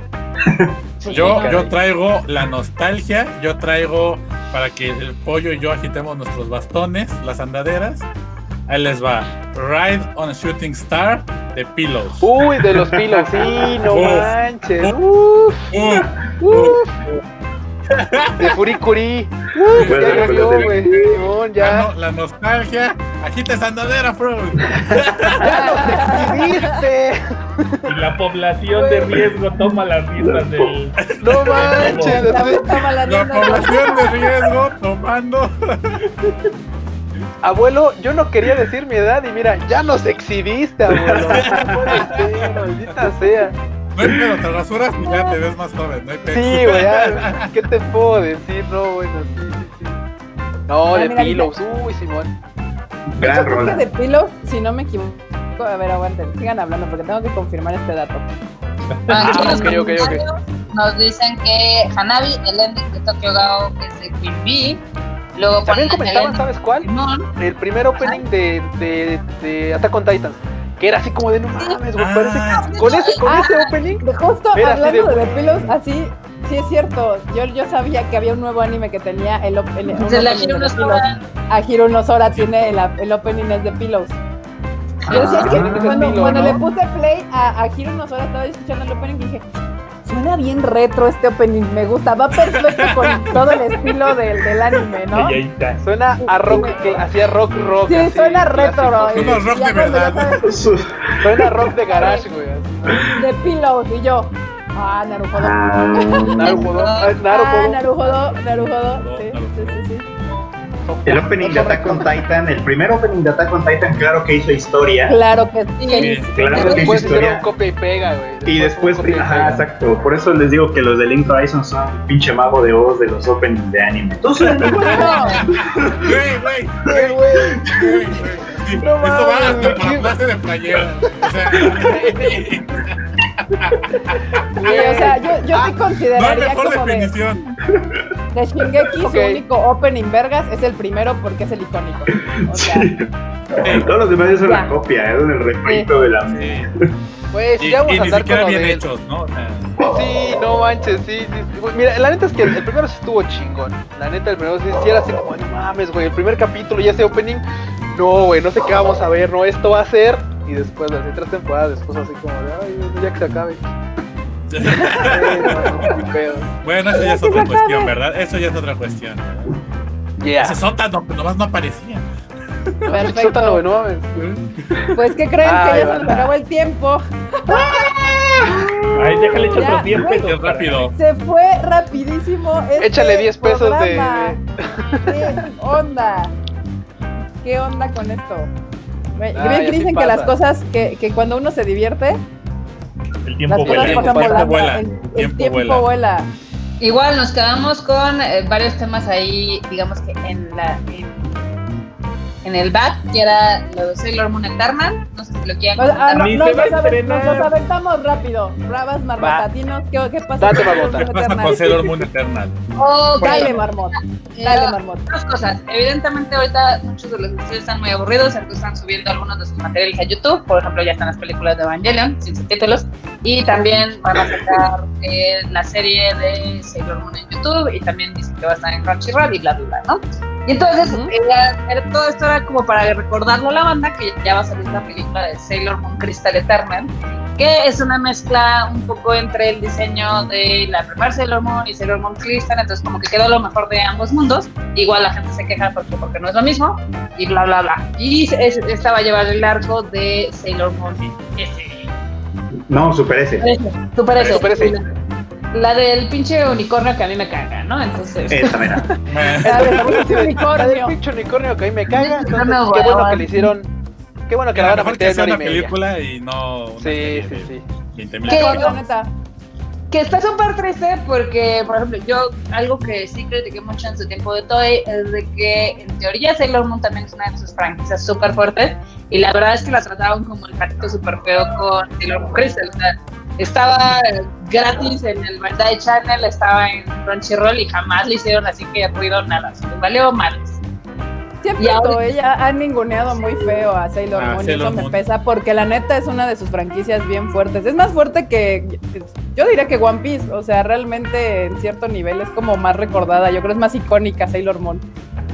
Yo, yo traigo la nostalgia, yo traigo para que el pollo y yo agitemos nuestros bastones, las andaderas. Ahí les va. Ride on a Shooting Star de Pillows. Uy, de los pilos, sí, no Uf. manches. Uf, Uh, uf. De Furikuri. Bueno, ya de- güey. Simón, la, ya. no- la nostalgia. Agita esa andadera, bro. ¿Viste? Y la población de riesgo toma las riendas del. No manches. La toma población de riesgo tomando. Abuelo, yo no quería decir mi edad y mira, ya nos exhibiste, abuelo. No puede ser, maldita sea. No hay pedo, te rasuras y ya te ves más joven. No hay pedo. Sí, güey, ¿qué te puedo decir? No, bueno, sí, sí, sí. No, Ah, de Pillows, uy, Simón. Gran rola. que de Pillow, si no me equivoco, a ver, aguanten, sigan hablando porque tengo que confirmar este dato. Ah, en los ok, ok, ok. comentarios Nos dicen que Hanabi, el ending de Tokyo Gao es de Queen Bee. Luego También comentaban, ¿sabes cuál? El primer opening de, de, de Attack on Titans. Que era así como de no mames, güey. Parece Ah. que con ese, con Ah. ese opening. De justo hablando de- de, The Pillows, así, sí es cierto. Yo, yo sabía que había un nuevo anime que tenía el, Se la opening Pillows. sola. A Hiro no Sora tiene el, el opening es de Pillows. Yo decía, es que Ah, cuando, Pillow, cuando ¿no? le puse play a, a Hiro no Sora estaba escuchando el opening y dije, suena bien retro este opening, me gusta, va perfecto con todo el estilo del, del anime, ¿no? Y ahí está. Suena a rock, Sí. hacía rock rock. Sí, así, suena retro. Unos rock de verdad. sabes, Suena a rock de garage, güey. De Pillows y yo, ah, Narujodo. Ah, Narujodo. Ah, Ah, Narujodo. Narujodo, Narujodo. Sí, Narujodo. sí, sí, sí. El opening de Attack on Titan, el primer opening de Attack on Titan, claro que hizo historia. Claro que Sí. Claro que hizo Después hicieron historia. copia y pega, güey. Y después, y ajá, pega. exacto. Por eso les digo que los de Link Horizon son el pinche mago de voz de los openings de anime. Bueno, Güey, güey, Güey, güey. güey, güey. Sí, No Eso va mames, hasta para clase de playera. O sea, sí, o sea, yo, yo Ah, te no hay consideraría mejor como de, definición. De Shingeki, su único opening vergas es el primero porque es el icónico. O sea, Todos los demás ya son la copia, es el refrito de la. Sí. Pues Y, ya vamos y a ni andar siquiera con bien de... hechos, ¿no? O sea, Sí, no manches, sí, sí, sí. Güey, Mira, la neta es que el, el primero sí estuvo chingón. La neta, el primero sí, sí era así como, no mames, güey, el primer capítulo y ese opening, no, güey, no sé qué vamos a ver, no, esto va a ser. Y después, así tres temporadas después, así como de, ay, ya que se acabe. Bueno, eso ya es que otra cuestión. ¿verdad? Eso ya es otra cuestión. Yeah. Ese sótano, nomás no aparecía. Sótano, perfecto. güey, no mames. Pues, ¿qué creen? Ay, que ya se nos acabó el tiempo. Ay, déjale echar otros 10 güey. pesos. Rápido. Se fue rapidísimo. Este Échale 10 pesos de- programa. ¿Qué onda? ¿Qué onda con esto? Bien que dicen que las cosas, que, que cuando uno se divierte, El tiempo las vuela. cosas tiempo pasan vuela, El, el el tiempo tiempo vuela. vuela. Igual nos quedamos con eh, varios temas ahí, digamos que en la en, en el back, que era lo de Sailor Moon Eternal. No sé si lo quieran Nos, ah, comentar. nos se va a los ave- estrenar. nos los aventamos rápido. Rabas, marmotatinos, ¿qué, ¿qué pasa? Date, con Marmota. Con Sailor Moon Eternal? Dale, marmota. Eh, Dale, marmota. Dos cosas. Evidentemente, ahorita muchos de los estudios están muy aburridos, entonces están subiendo algunos de sus materiales a YouTube. Por ejemplo, ya están las películas de Evangelion sin subtítulos. Y también van a sacar eh, la serie de Sailor Moon en YouTube. Y también dicen que va a estar en Crunchyroll y bla, bla, bla, ¿no? Y entonces, eh, era- todo esto era como para recordarle a la banda que ya va a salir la película de Sailor Moon Crystal Eternal que es una mezcla un poco entre el diseño de la primera Sailor Moon y Sailor Moon Crystal, entonces como que quedó lo mejor de ambos mundos. Igual la gente se queja porque, porque no es lo mismo y bla bla bla. Y es- esta va a llevar el arco de Sailor Moon S. No, super ese. Super S. Super S. La del pinche unicornio que a mí me caga, ¿no? Entonces. Esa, mira. La del pinche La del unicornio. pinche unicornio que a mí me caga. Entonces, no, qué bueno que le hicieron. Qué bueno que la a van a meter en una película y no una Sí, sí, sí. 20 mil ¿Qué? Concordo, neta. Que está súper triste porque, por ejemplo, yo algo que sí critiqué mucho en su tiempo de Toei es de que en teoría Sailor Moon también es una de sus franquicias súper fuertes y la verdad es que la trataron como el gatito súper feo con Sailor Moon Crystal. O sea, estaba gratis en el Bandai Channel, estaba en Crunchyroll y jamás le hicieron así que ruido nada. Se valió mal. Siempre ahora- Toei ha ninguneado muy feo a Sailor Ah, Moon y eso me pesa porque la neta es una de sus franquicias bien fuertes. Es más fuerte que, yo diría que One Piece, o sea, realmente en cierto nivel es como más recordada, yo creo es más icónica Sailor Moon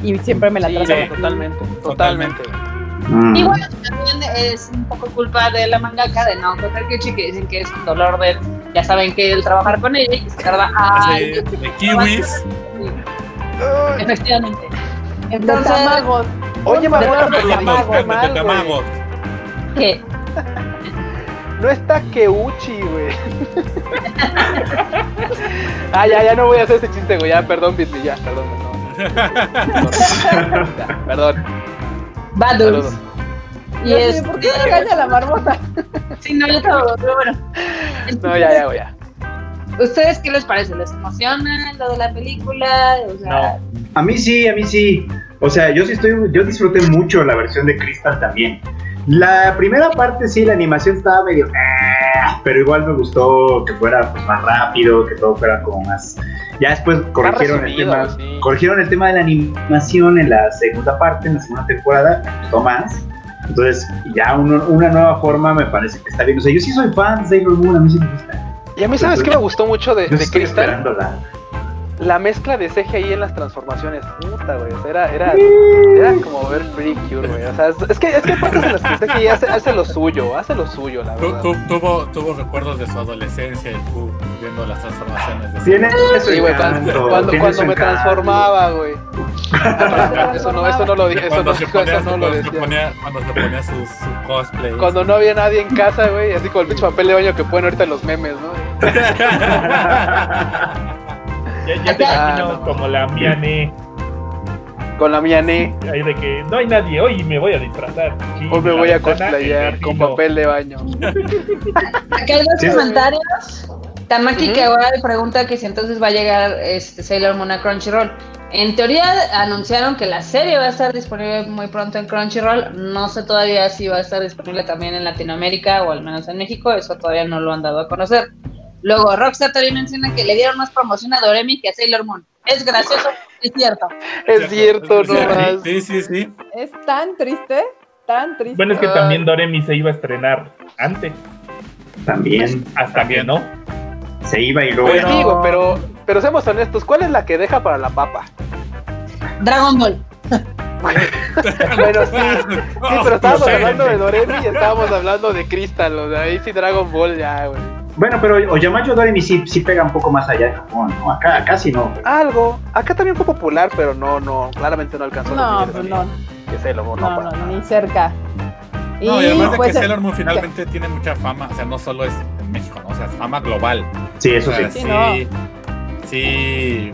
y siempre me la Sí, totalmente, totalmente. Mm. Y bueno, también es un poco culpa de la mangaka de Naoko Takeuchi que dicen que es un dolor de, ya saben que el trabajar con ella y que se tarda Así, años. de kiwis. Efectivamente. De Entonces. Oye, de güey. tamago. ¿qué? No está Keuchi, güey. ah, ya, ya no voy a hacer ese chiste, güey. Ya, perdón, Bitly, ya, perdón. No. Ya, perdón. Badus. Saludos. Y Yo así, es, ¿Por qué regaña la marmota? sí, no, yo todo, pero bueno. No, ya, ya, güey, ya. ¿Ustedes qué les parece? ¿Les emociona lo de la película? O sea, A mí sí, a mí sí. O sea, yo sí estoy, yo disfruté mucho la versión de Crystal también. La primera parte sí, la animación estaba medio, "Ah", pero igual me gustó que fuera pues, más rápido, que todo fuera como más. Ya después corrigieron el tema, sí. corrigieron el tema de la animación en la segunda parte, en la segunda temporada, me gustó más. Entonces, ya uno- una nueva forma me parece que está bien. O sea, yo sí soy fan de Sailor Moon, a mí sí me gusta. Y a mí, ¿sabes qué me gustó mucho de, de estoy Crystal? esperándola. La mezcla de CGI en las transformaciones. Puta, güey. O sea, era, era, era como ver Pretty Cure, güey. O sea, es, que es que hay partes en las que el CGI hace, hace lo suyo, hace lo suyo, la verdad. tu- tuvo, tuvo recuerdos de su adolescencia y tú viendo las transformaciones de Tiene eso Sí, güey, cuando, cuando, me transformaba, güey. Eso no, eso no lo dije, eso no, se ponía, eso no lo decía. ponía, cuando se ponía su, su cosplay. Cuando no había nadie en casa, güey, así como el pinche papel de baño que ponen ahorita en los memes, ¿no? Ya, ya te Ah, imagino no. como la Miane. Con la mía ne, Ahí de que no hay nadie, hoy me voy a disfrazar. Sí, hoy me voy a cosplayar con papel de baño. Aquí hay dos Sí. comentarios. Tamaki que ahora le pregunta que si entonces va a llegar este Sailor Moon a Crunchyroll. En teoría anunciaron que la serie va a estar disponible muy pronto en Crunchyroll. No sé todavía si va a estar disponible también en Latinoamérica o al menos en México. Eso todavía no lo han dado a conocer. Luego, Rockstar también menciona que le dieron más promoción a Doremi que a Sailor Moon. Es gracioso, es cierto. Es cierto, Sí, no más. Sí, sí, sí. Es tan triste, tan triste. Bueno, es que también Doremi se iba a estrenar antes, También hasta que También. no. se iba y luego. Pues Bueno. digo, pero, pero seamos honestos, ¿cuál es la que deja para la papa? Dragon Ball. Bueno, sí, sí, pero estábamos hablando de Doremi y estábamos hablando de Crystal, o sea, ahí sí Dragon Ball ya, güey. Bueno, pero Oyamayo Doremi sí, sí pega un poco más allá de Japón, ¿no? Acá, acá sí no. Algo, acá también fue popular, pero no, no, claramente no alcanzó No, pues no, que Sailor Moon, no, no, no, para nada. ni cerca. No, y además de pues, que Sailor Moon finalmente tiene mucha fama, o sea, no solo es en México, ¿no? O sea, es fama global. Sí, eso O sea, sí. Sí, sí, sí,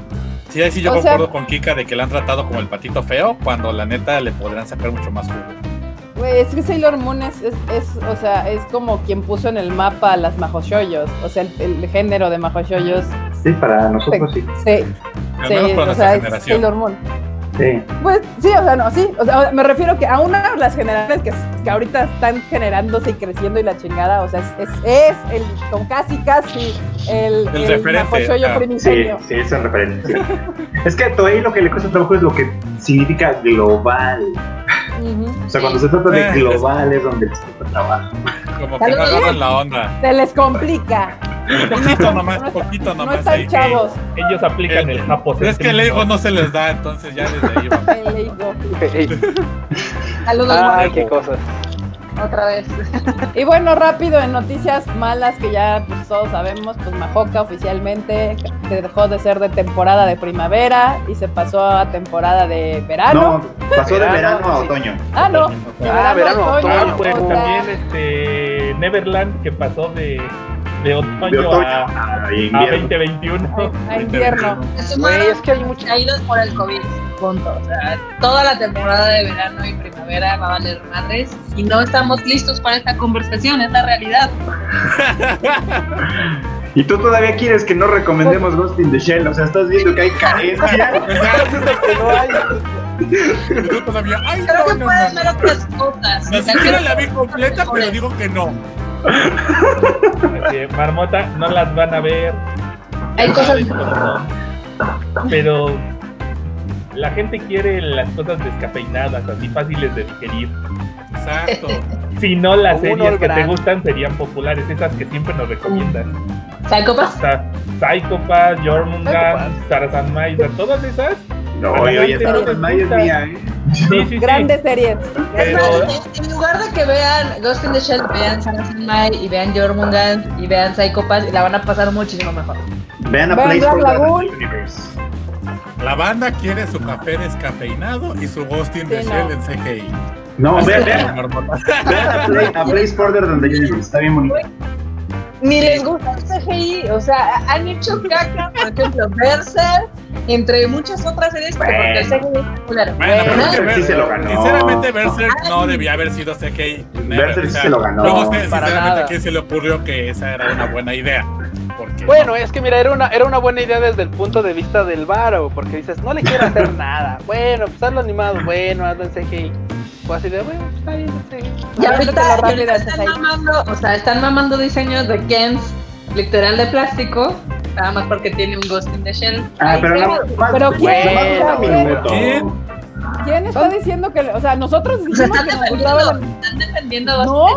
sí, ahí sí yo O sea- concuerdo con Kika de que la han tratado como el patito feo, cuando la neta le podrán sacar mucho más jugo. Güey, es que Sailor Moon es, es, es, o sea, es como quien puso en el mapa las mahoshoyos. O sea, el, el género de mahoshoyos. Sí, para nosotros sí. Sí, para o sea, es. Sailor Moon. Sí. Pues sí, o sea, no, sí. O sea, me refiero que a una de las generaciones que, que ahorita están generándose y creciendo y la chingada, o sea, es, es, es el, con casi, casi el, El referente, mahoshoyo ah. Sí, primigenio. sí, esa es referencia. es que a Toei lo que le cuesta trabajo es lo que significa global. Ujú. O sea, cuando se trata de Eh, global es donde les cuesta trabajo. Como que no agarran la onda. Se les complica. Poquito nomás, no- poquito No nomás están ahí. chavos. Ellos aplican el japo. Pero es que el ego no se les da, entonces ya desde ahí va. El ego. Saludos, Ay, qué cosas. Otra vez. Y bueno, rápido en noticias malas que ya pues, todos sabemos, pues Majoka oficialmente dejó de ser de temporada de primavera y se pasó a temporada de verano. No, pasó de Verano, a sí. otoño. ah, no. de Ah, verano, a otoño, Ah, pues o sea, también este Neverland que pasó de, de otoño, De otoño a, a a invierno. 2021. a invierno. Es que hay mucho- caídos por el COVID. Punto. O sea, toda la temporada de verano y primavera va a valer madres y no estamos listos para esta conversación, es la realidad. Y tú todavía quieres que no recomendemos Ghost in the Shell. O sea, estás viendo que hay carencia. Que no hay. Y tú todavía, ay, Creo no, que no, pueden no. ver otras cosas. Creo la vi completa, pero digo que no. Marmota no las van a ver. Hay cosas. Pero la gente quiere las cosas descafeinadas, así fáciles de digerir. Exacto. Si no, las Como series que te gustan serían populares, esas que siempre nos recomiendan. Psychopaths. Está Psychopath, Jormungand, Psychopath. Sarazan Maida, todas esas. No, oye, oye, esta Pero- es mía, ¿eh? Sí, sí, sí. Grandes series. Es más, Pero en- lugar de que vean Ghost in the Shell, vean Sansan Mai y vean Jormungand y vean Psychopath y la van a pasar muchísimo mejor. Vean a Place for the. Universe. La banda quiere su café descafeinado y su Ghosting de Sí, Shell no. en CGI. No, vean, vean, a, Play, a Place the Universe. Está bien bonito. Ni les gusta el CGI, o sea, han hecho caca, por ejemplo, Berserk, entre muchas otras series, que porque el CGI es popular. Bueno, pero Berserk sí se lo ganó. Sinceramente, Berserk no debía haber sido CGI. Berserk O sí se lo ganó. Sé, Para sinceramente, a quién se le ocurrió que esa era una buena idea. Bueno, es que mira, era una, era una buena idea desde el punto de vista del varo, porque dices, no le quiero hacer nada. Bueno, pues hazlo animado, bueno, hazlo en CGI. Pues así de, bueno, está bien, sí. Y Aviéntate ahorita, están mamando, o sea, están mamando diseños de Kens, literal de plástico, nada más porque tiene un Ghost in the Shell. Ah, Ay, pero pero- ¿Quién? ¿Quién? ¿Quién está diciendo que.? O sea, nosotros Se dijimos están que nos gustaba defendiendo, están defendiendo a No.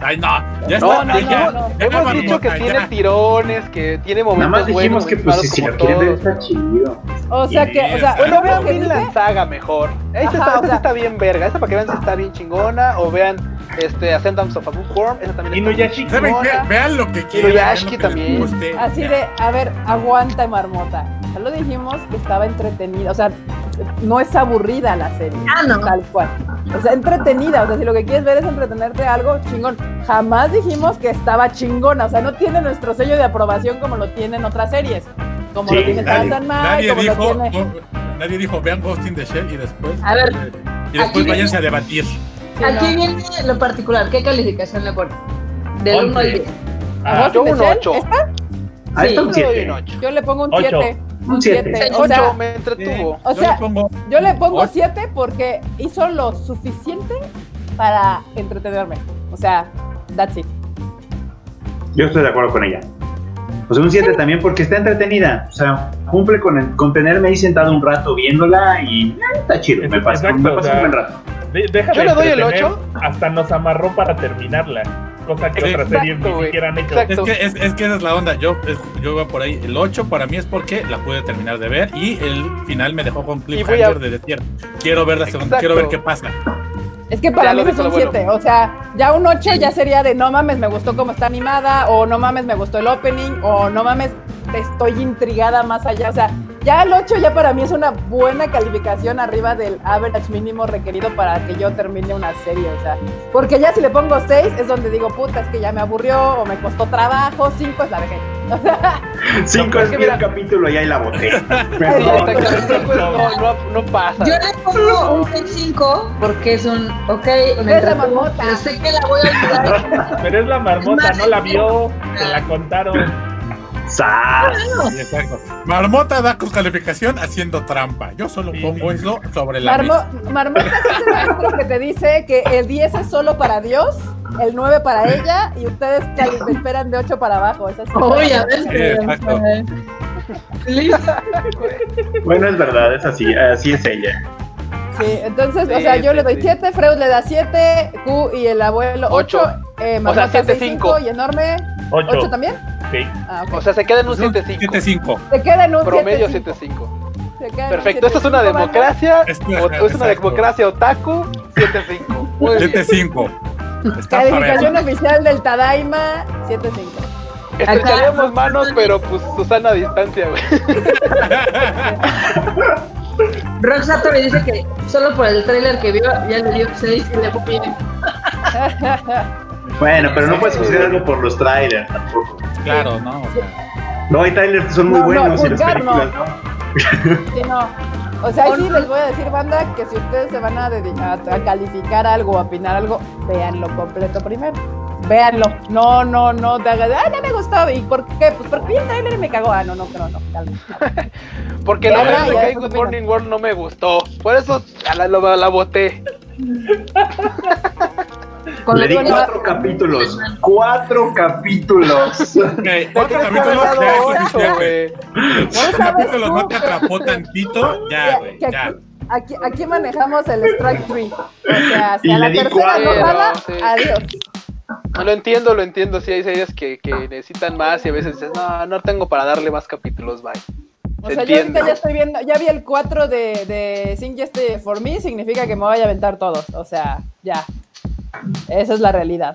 Ay, no. Ya No, está. no, ya, no, no. ya, Hemos Marmota, dicho que ya. tiene tirones, que tiene Nada momentos más dijimos buenos, que pues si, lo quieren ver todos. está chido. O sea, que. O sea, Bueno, vean Vinland Saga mejor. Esta, está, o sea- está bien verga. Esta para que vean si está bien chingona. O vean este, Ascendance of a Bookworm. Esa también Inuyashiki. ¿Saben. Vean lo que quieran. Inuyashiki también. Así Ya. de, a ver, aguanta marmota. Ya lo dijimos que estaba entretenida, o sea, no es aburrida la serie. Ah, no. Tal cual. O sea, entretenida, o sea, si lo que quieres ver es entretenerte algo, chingón. Jamás dijimos que estaba chingona, o sea, no tiene nuestro sello de aprobación como lo tienen otras series. Como Sí, lo tiene nadie- Tarzan Mai, Nadie como dijo, lo tiene... no, nadie dijo, vean Ghost in the Shell y después. A ver, y después váyanse a debatir. Sí, Aquí no. viene lo particular, ¿qué calificación le pone? Del 1 al Once. 10. ¿A Ah, Ghost yo un Shell? ocho. ¿Esta? Ahí Sí, está un Yo le doy 7. un ocho. Yo le pongo un Ocho. 7. Un Un siete. 7. Ocho O sea, me entretuvo. o Yo sea, le pongo yo le pongo Ocho. 7 porque hizo lo suficiente para entretenerme. O sea, that's it. Yo estoy de acuerdo con ella. Pues un 7 también porque está entretenida. O sea, cumple con, el- con tenerme ahí sentado un rato viéndola y eh, está chido. Me Exacto, me o pasó sea, un buen rato. De- Yo le doy el entretener, 8. Hasta nos amarró para terminarla. Cosa que Sí. otras series Exacto, ni siquiera han hecho. Es que, es, es que esa es la onda. Yo, es- yo voy por ahí. El 8 para mí es porque la pude terminar de ver y el final me dejó con voy a- cliffhanger de decir, quiero ver la segunda, Exacto. quiero ver qué pasa. Es que para Ya mí es un dijo lo 7, o sea, ya un 8 ya sería de no mames, me gustó cómo está animada, o no mames, me gustó el opening, o no mames, estoy intrigada más allá, o sea, ya el 8 ya para mí es una buena calificación arriba del average mínimo requerido para que yo termine una serie, o sea, porque ya si le pongo 6 es donde digo, puta, es que ya me aburrió, o me costó trabajo, 5 es la vejez. 5 es es que mira- el capítulo y ahí la boté. Perdón. no, no, no pasa. Yo le pongo un 5 porque es un, ok, es la me marmota. pero sé que la voy a olvidar. Pero es la marmota, no la vio, se la contaron. ¡Sas! Sí, exacto. Marmota da con calificación haciendo trampa. Yo solo Sí, pongo sí. eso sobre la Marmo, mesa. Marmota es ese maestro que te dice que el 10 es solo para Dios, el 9 para ella, y ustedes cali- esperan de 8 para abajo. Es Oye, a ver, Sí, exacto. Listo. Bueno, es verdad, es así, así es ella. Sí, entonces, o Sí, sea, yo sí, le doy sí. 7, Freud le da 7, Q y el abuelo 8, Ocho. eh, O Marmota sea, siete, 6, cinco. 5 y enorme 8. 8 también. Sí. Ah. O sea, se queda en un Pues un 7-5. 7-5. se queda en un Promedio 7, 7-5. Se queda en un Perfecto. Esto es una 7-5, banda. democracia. Es- o- Es una democracia otaku. 7-5. Muy bien. 7-5. Está Calificación oficial del Tadaima 7-5. Estrecharíamos manos, pero pues Susana a distancia, güey. Rock Satori dice que solo por el trailer que vio ya le dio 6 y le bien. Bueno, pero no puedes considerarlo por los trailers tampoco. Claro, ¿no? O sea, No, hay trailers que son muy No, no, buenos y las juzgar no. películas no. Sí, no. O sea, sí les voy a decir, banda, que si ustedes se van a dedicar a, calificar algo o a opinar algo, véanlo completo primero. Véanlo. No, no, no te hagas, ah, no me gustó. ¿Y por qué? Pues porque vi el trailer y me cagó. Ah, no, no, no, no, calma. Porque la verdad de que Good. Morning World no me gustó. Por eso a la, la, la boté. Con Le di cuatro capítulos. Cuatro capítulos. cuatro capítulos ya es ocho, suficiente. güey. Cuatro capítulos no te atrapó tantito. Ya, güey, ya. aquí, manejamos el strike three. O sea, si Y a la le di tercera no cuatro. jala, Sí. adiós. No lo entiendo, lo entiendo. Sí, hay series que, que necesitan más y a veces dices, no, no tengo para darle más capítulos, bye. O Se sea, yo ahorita ya estoy viendo, ya vi el 4 de, de Sing for Me, significa que me voy a aventar todos. O sea, ya. Esa es la realidad.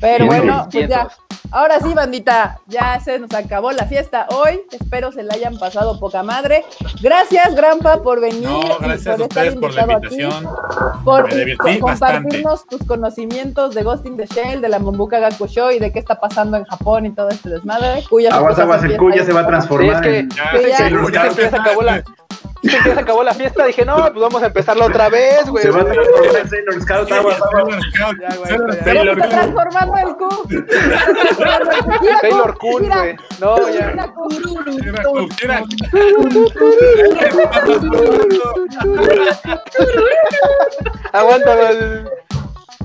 Pero Muy bueno, bien. pues ya. Ahora sí, bandita, ya se nos acabó la fiesta hoy. Espero se la hayan pasado poca madre. Gracias, Grampa, por venir. No, y gracias a por estar ustedes por la invitado aquí, invitación. por Me divertí co- bastante. compartirnos tus conocimientos de Ghost in the Shell, de la Mombuka Gaku Show y de qué está pasando en Japón y todo este desmadre. Cuya Aguas, aguas, el Q ya se va a Sí, transformar es que en Ya, Sí, ya. Ya se acabó la, dicen que ya se acabó la fiesta. Dije, no, pues vamos a empezarla otra vez, güey. Se va a transformar en Sailor Scout. Aguas, aguas. Sailor- Sailor transformando el Q. Taylor Q, güey. No, ya. Gira, Q.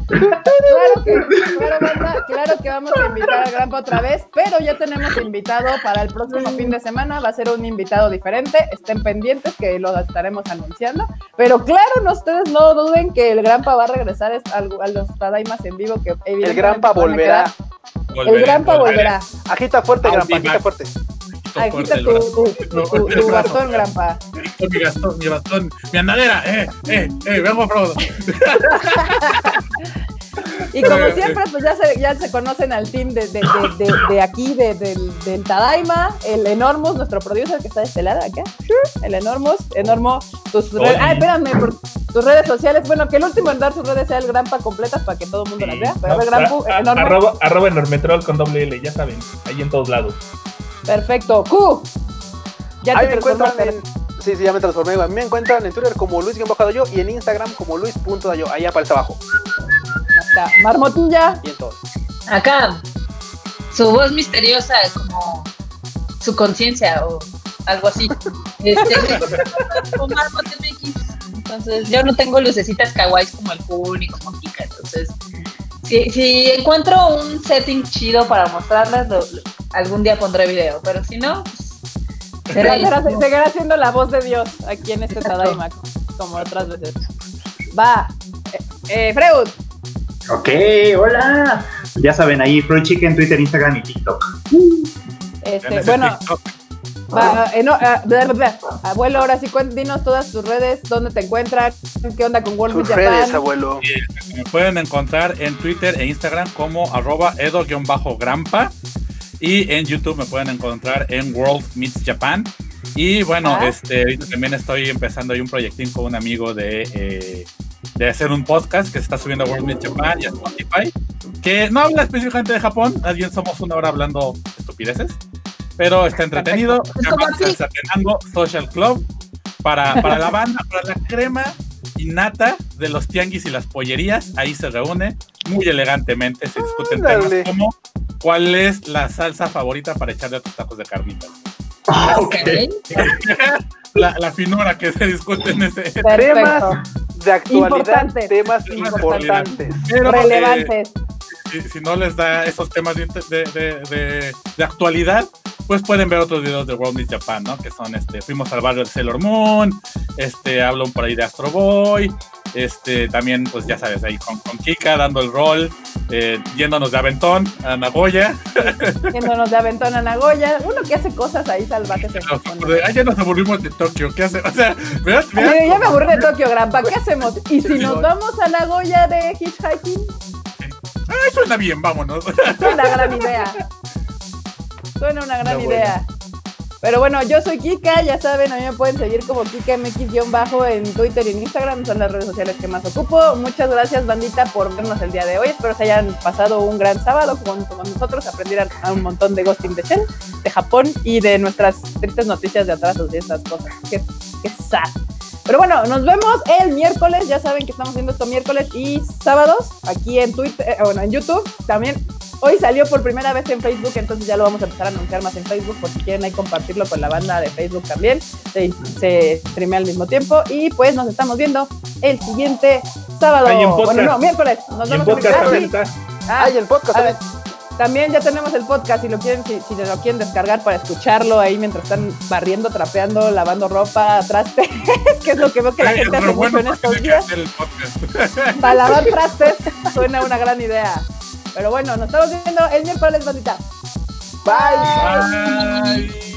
Claro que, claro, banda, claro que vamos a invitar a Grampa otra vez, pero ya tenemos invitado para el próximo fin de semana. Va a ser un invitado diferente. Estén pendientes que lo estaremos anunciando. Pero claro, no, ustedes no duden que el Grampa va a regresar a los Tadaimas en vivo. Que El Grampa volverá. quedar- El Grampa volverá. Agita fuerte, Grampa, agita back. Fuerte. Agita tu, tu, tu, tu- tu bastón, Grampa. Con mi bastón, mi bastón, mi andadera, eh, eh, eh, vengo Frodo. Y como siempre, pues ya se, ya se conocen al team de, de, de, de, aquí, de, del, del Tadaima, el Enormous, nuestro producer que está de este lado acá. El Enormous, Enormo, tus redes. Ah, espérame, por tus redes sociales. Bueno, que el último en dar sus redes sea el Grampa completas para que todo el mundo las vea. Pero a ver, Grampu, A- Enorme. arroba, arroba enormetrol con doble L, ya saben, ahí en todos lados. Perfecto. Q. Ya Ahí te me encuentran en. Sí, sí, ya me transformé. güey. Me encuentran en Twitter como Luis-Dayo y en Instagram como Luis.dayo. Ahí aparece abajo. Hasta Marmotilla. Y en todo. Acá, su voz misteriosa, como su conciencia o algo así. Este, Omar MX. Entonces, yo no tengo lucecitas kawaii como el Kun y como Kika. Si, si encuentro un setting chido para mostrarles, lo- lo- algún día pondré video, pero si no, pues, será Seguirá, siendo la voz de Dios aquí en este Tadaima, como otras veces. Va. Eh, eh, Freud, Ok, hola. Ya saben, ahí Freud Chicken, Twitter, Instagram y TikTok. este, En bueno, TikTok. Va, eh, no, ah, bla, bla, bla. abuelo, ahora sí, dinos todas tus redes, dónde te encuentras, qué onda con World Tus Beat redes, Japan. abuelo. Me pueden encontrar en Twitter e Instagram como arroba edo-grampa y en YouTube me pueden encontrar en World Meets Japan. Y bueno, Ah. este, ahorita también estoy empezando ahí un proyectín con un amigo de, eh, de hacer un podcast que se está subiendo a World Meets Japan y a Spotify, que no habla específicamente de Japón, más bien somos una hora hablando estupideces, pero está entretenido. Se como llama Social Club para, para la banda, para la crema innata de los tianguis y las pollerías. Ahí se reúne muy elegantemente, se discuten Ándale. temas como cuál es la salsa favorita para echarle a tus tacos de carnitas. Ok. La, la finura que se discute en ese... Perfecto. De actualidad, Importante. temas Temas importantes. Eh, Relevantes. Si, si no les da esos temas de, de, de- de- de actualidad, pues pueden ver otros videos de World Meets Japan, ¿no? Que son, este, fuimos al barrio del Sailor Moon, este, hablo por ahí de Astro Boy, este, también, pues ya sabes, ahí con, con Kika dando el rol, eh, yéndonos de aventón a Nagoya, Yéndonos de Aventón a Nagoya. Uno que hace cosas ahí salvajes de, "Ay, ya nos aburrimos de Tokio, ¿qué hace? O sea, ¿verdad? Ay, ya me aburrí de Tokio, Grampa. ¿Qué hacemos? ¿Y si nos vamos a Nagoya de hitchhiking? Ay, suena bien, vámonos. Suena una gran idea. Suena una gran Está idea. Pero bueno, yo soy Kika, ya saben, a mí me pueden seguir como KikaMX-bajo en Twitter y en Instagram, son las redes sociales que más ocupo. Muchas gracias, bandita, por vernos el día de hoy. Espero se hayan pasado un gran sábado junto con nosotros, aprendieran a un montón de Ghost in the Shell, de Japón y de nuestras tristes noticias de atrasos y estas cosas. Qué, qué sad. Pero bueno, nos vemos el miércoles. Ya saben que estamos haciendo esto miércoles y sábados aquí en Twitter, eh, bueno, en YouTube. También hoy salió por primera vez en Facebook, entonces ya lo vamos a empezar a anunciar más en Facebook por si quieren ahí compartirlo con la banda de Facebook también. Se, se streamea al mismo tiempo y pues nos estamos viendo el siguiente sábado. Ay, en podcast. bueno, no, miércoles. Nos Y en vemos el podcast. Ah, sí. Ah, Ay, el podcast. También ya tenemos el podcast si lo quieren, si, si lo quieren descargar para escucharlo ahí mientras están barriendo, trapeando, lavando ropa, trastes, que es lo que veo que la Ay, gente hace bueno mucho en porque estos días. Para lavar trastes suena una gran idea. Pero bueno, nos estamos viendo el miércoles, bandita. Bye. Bye.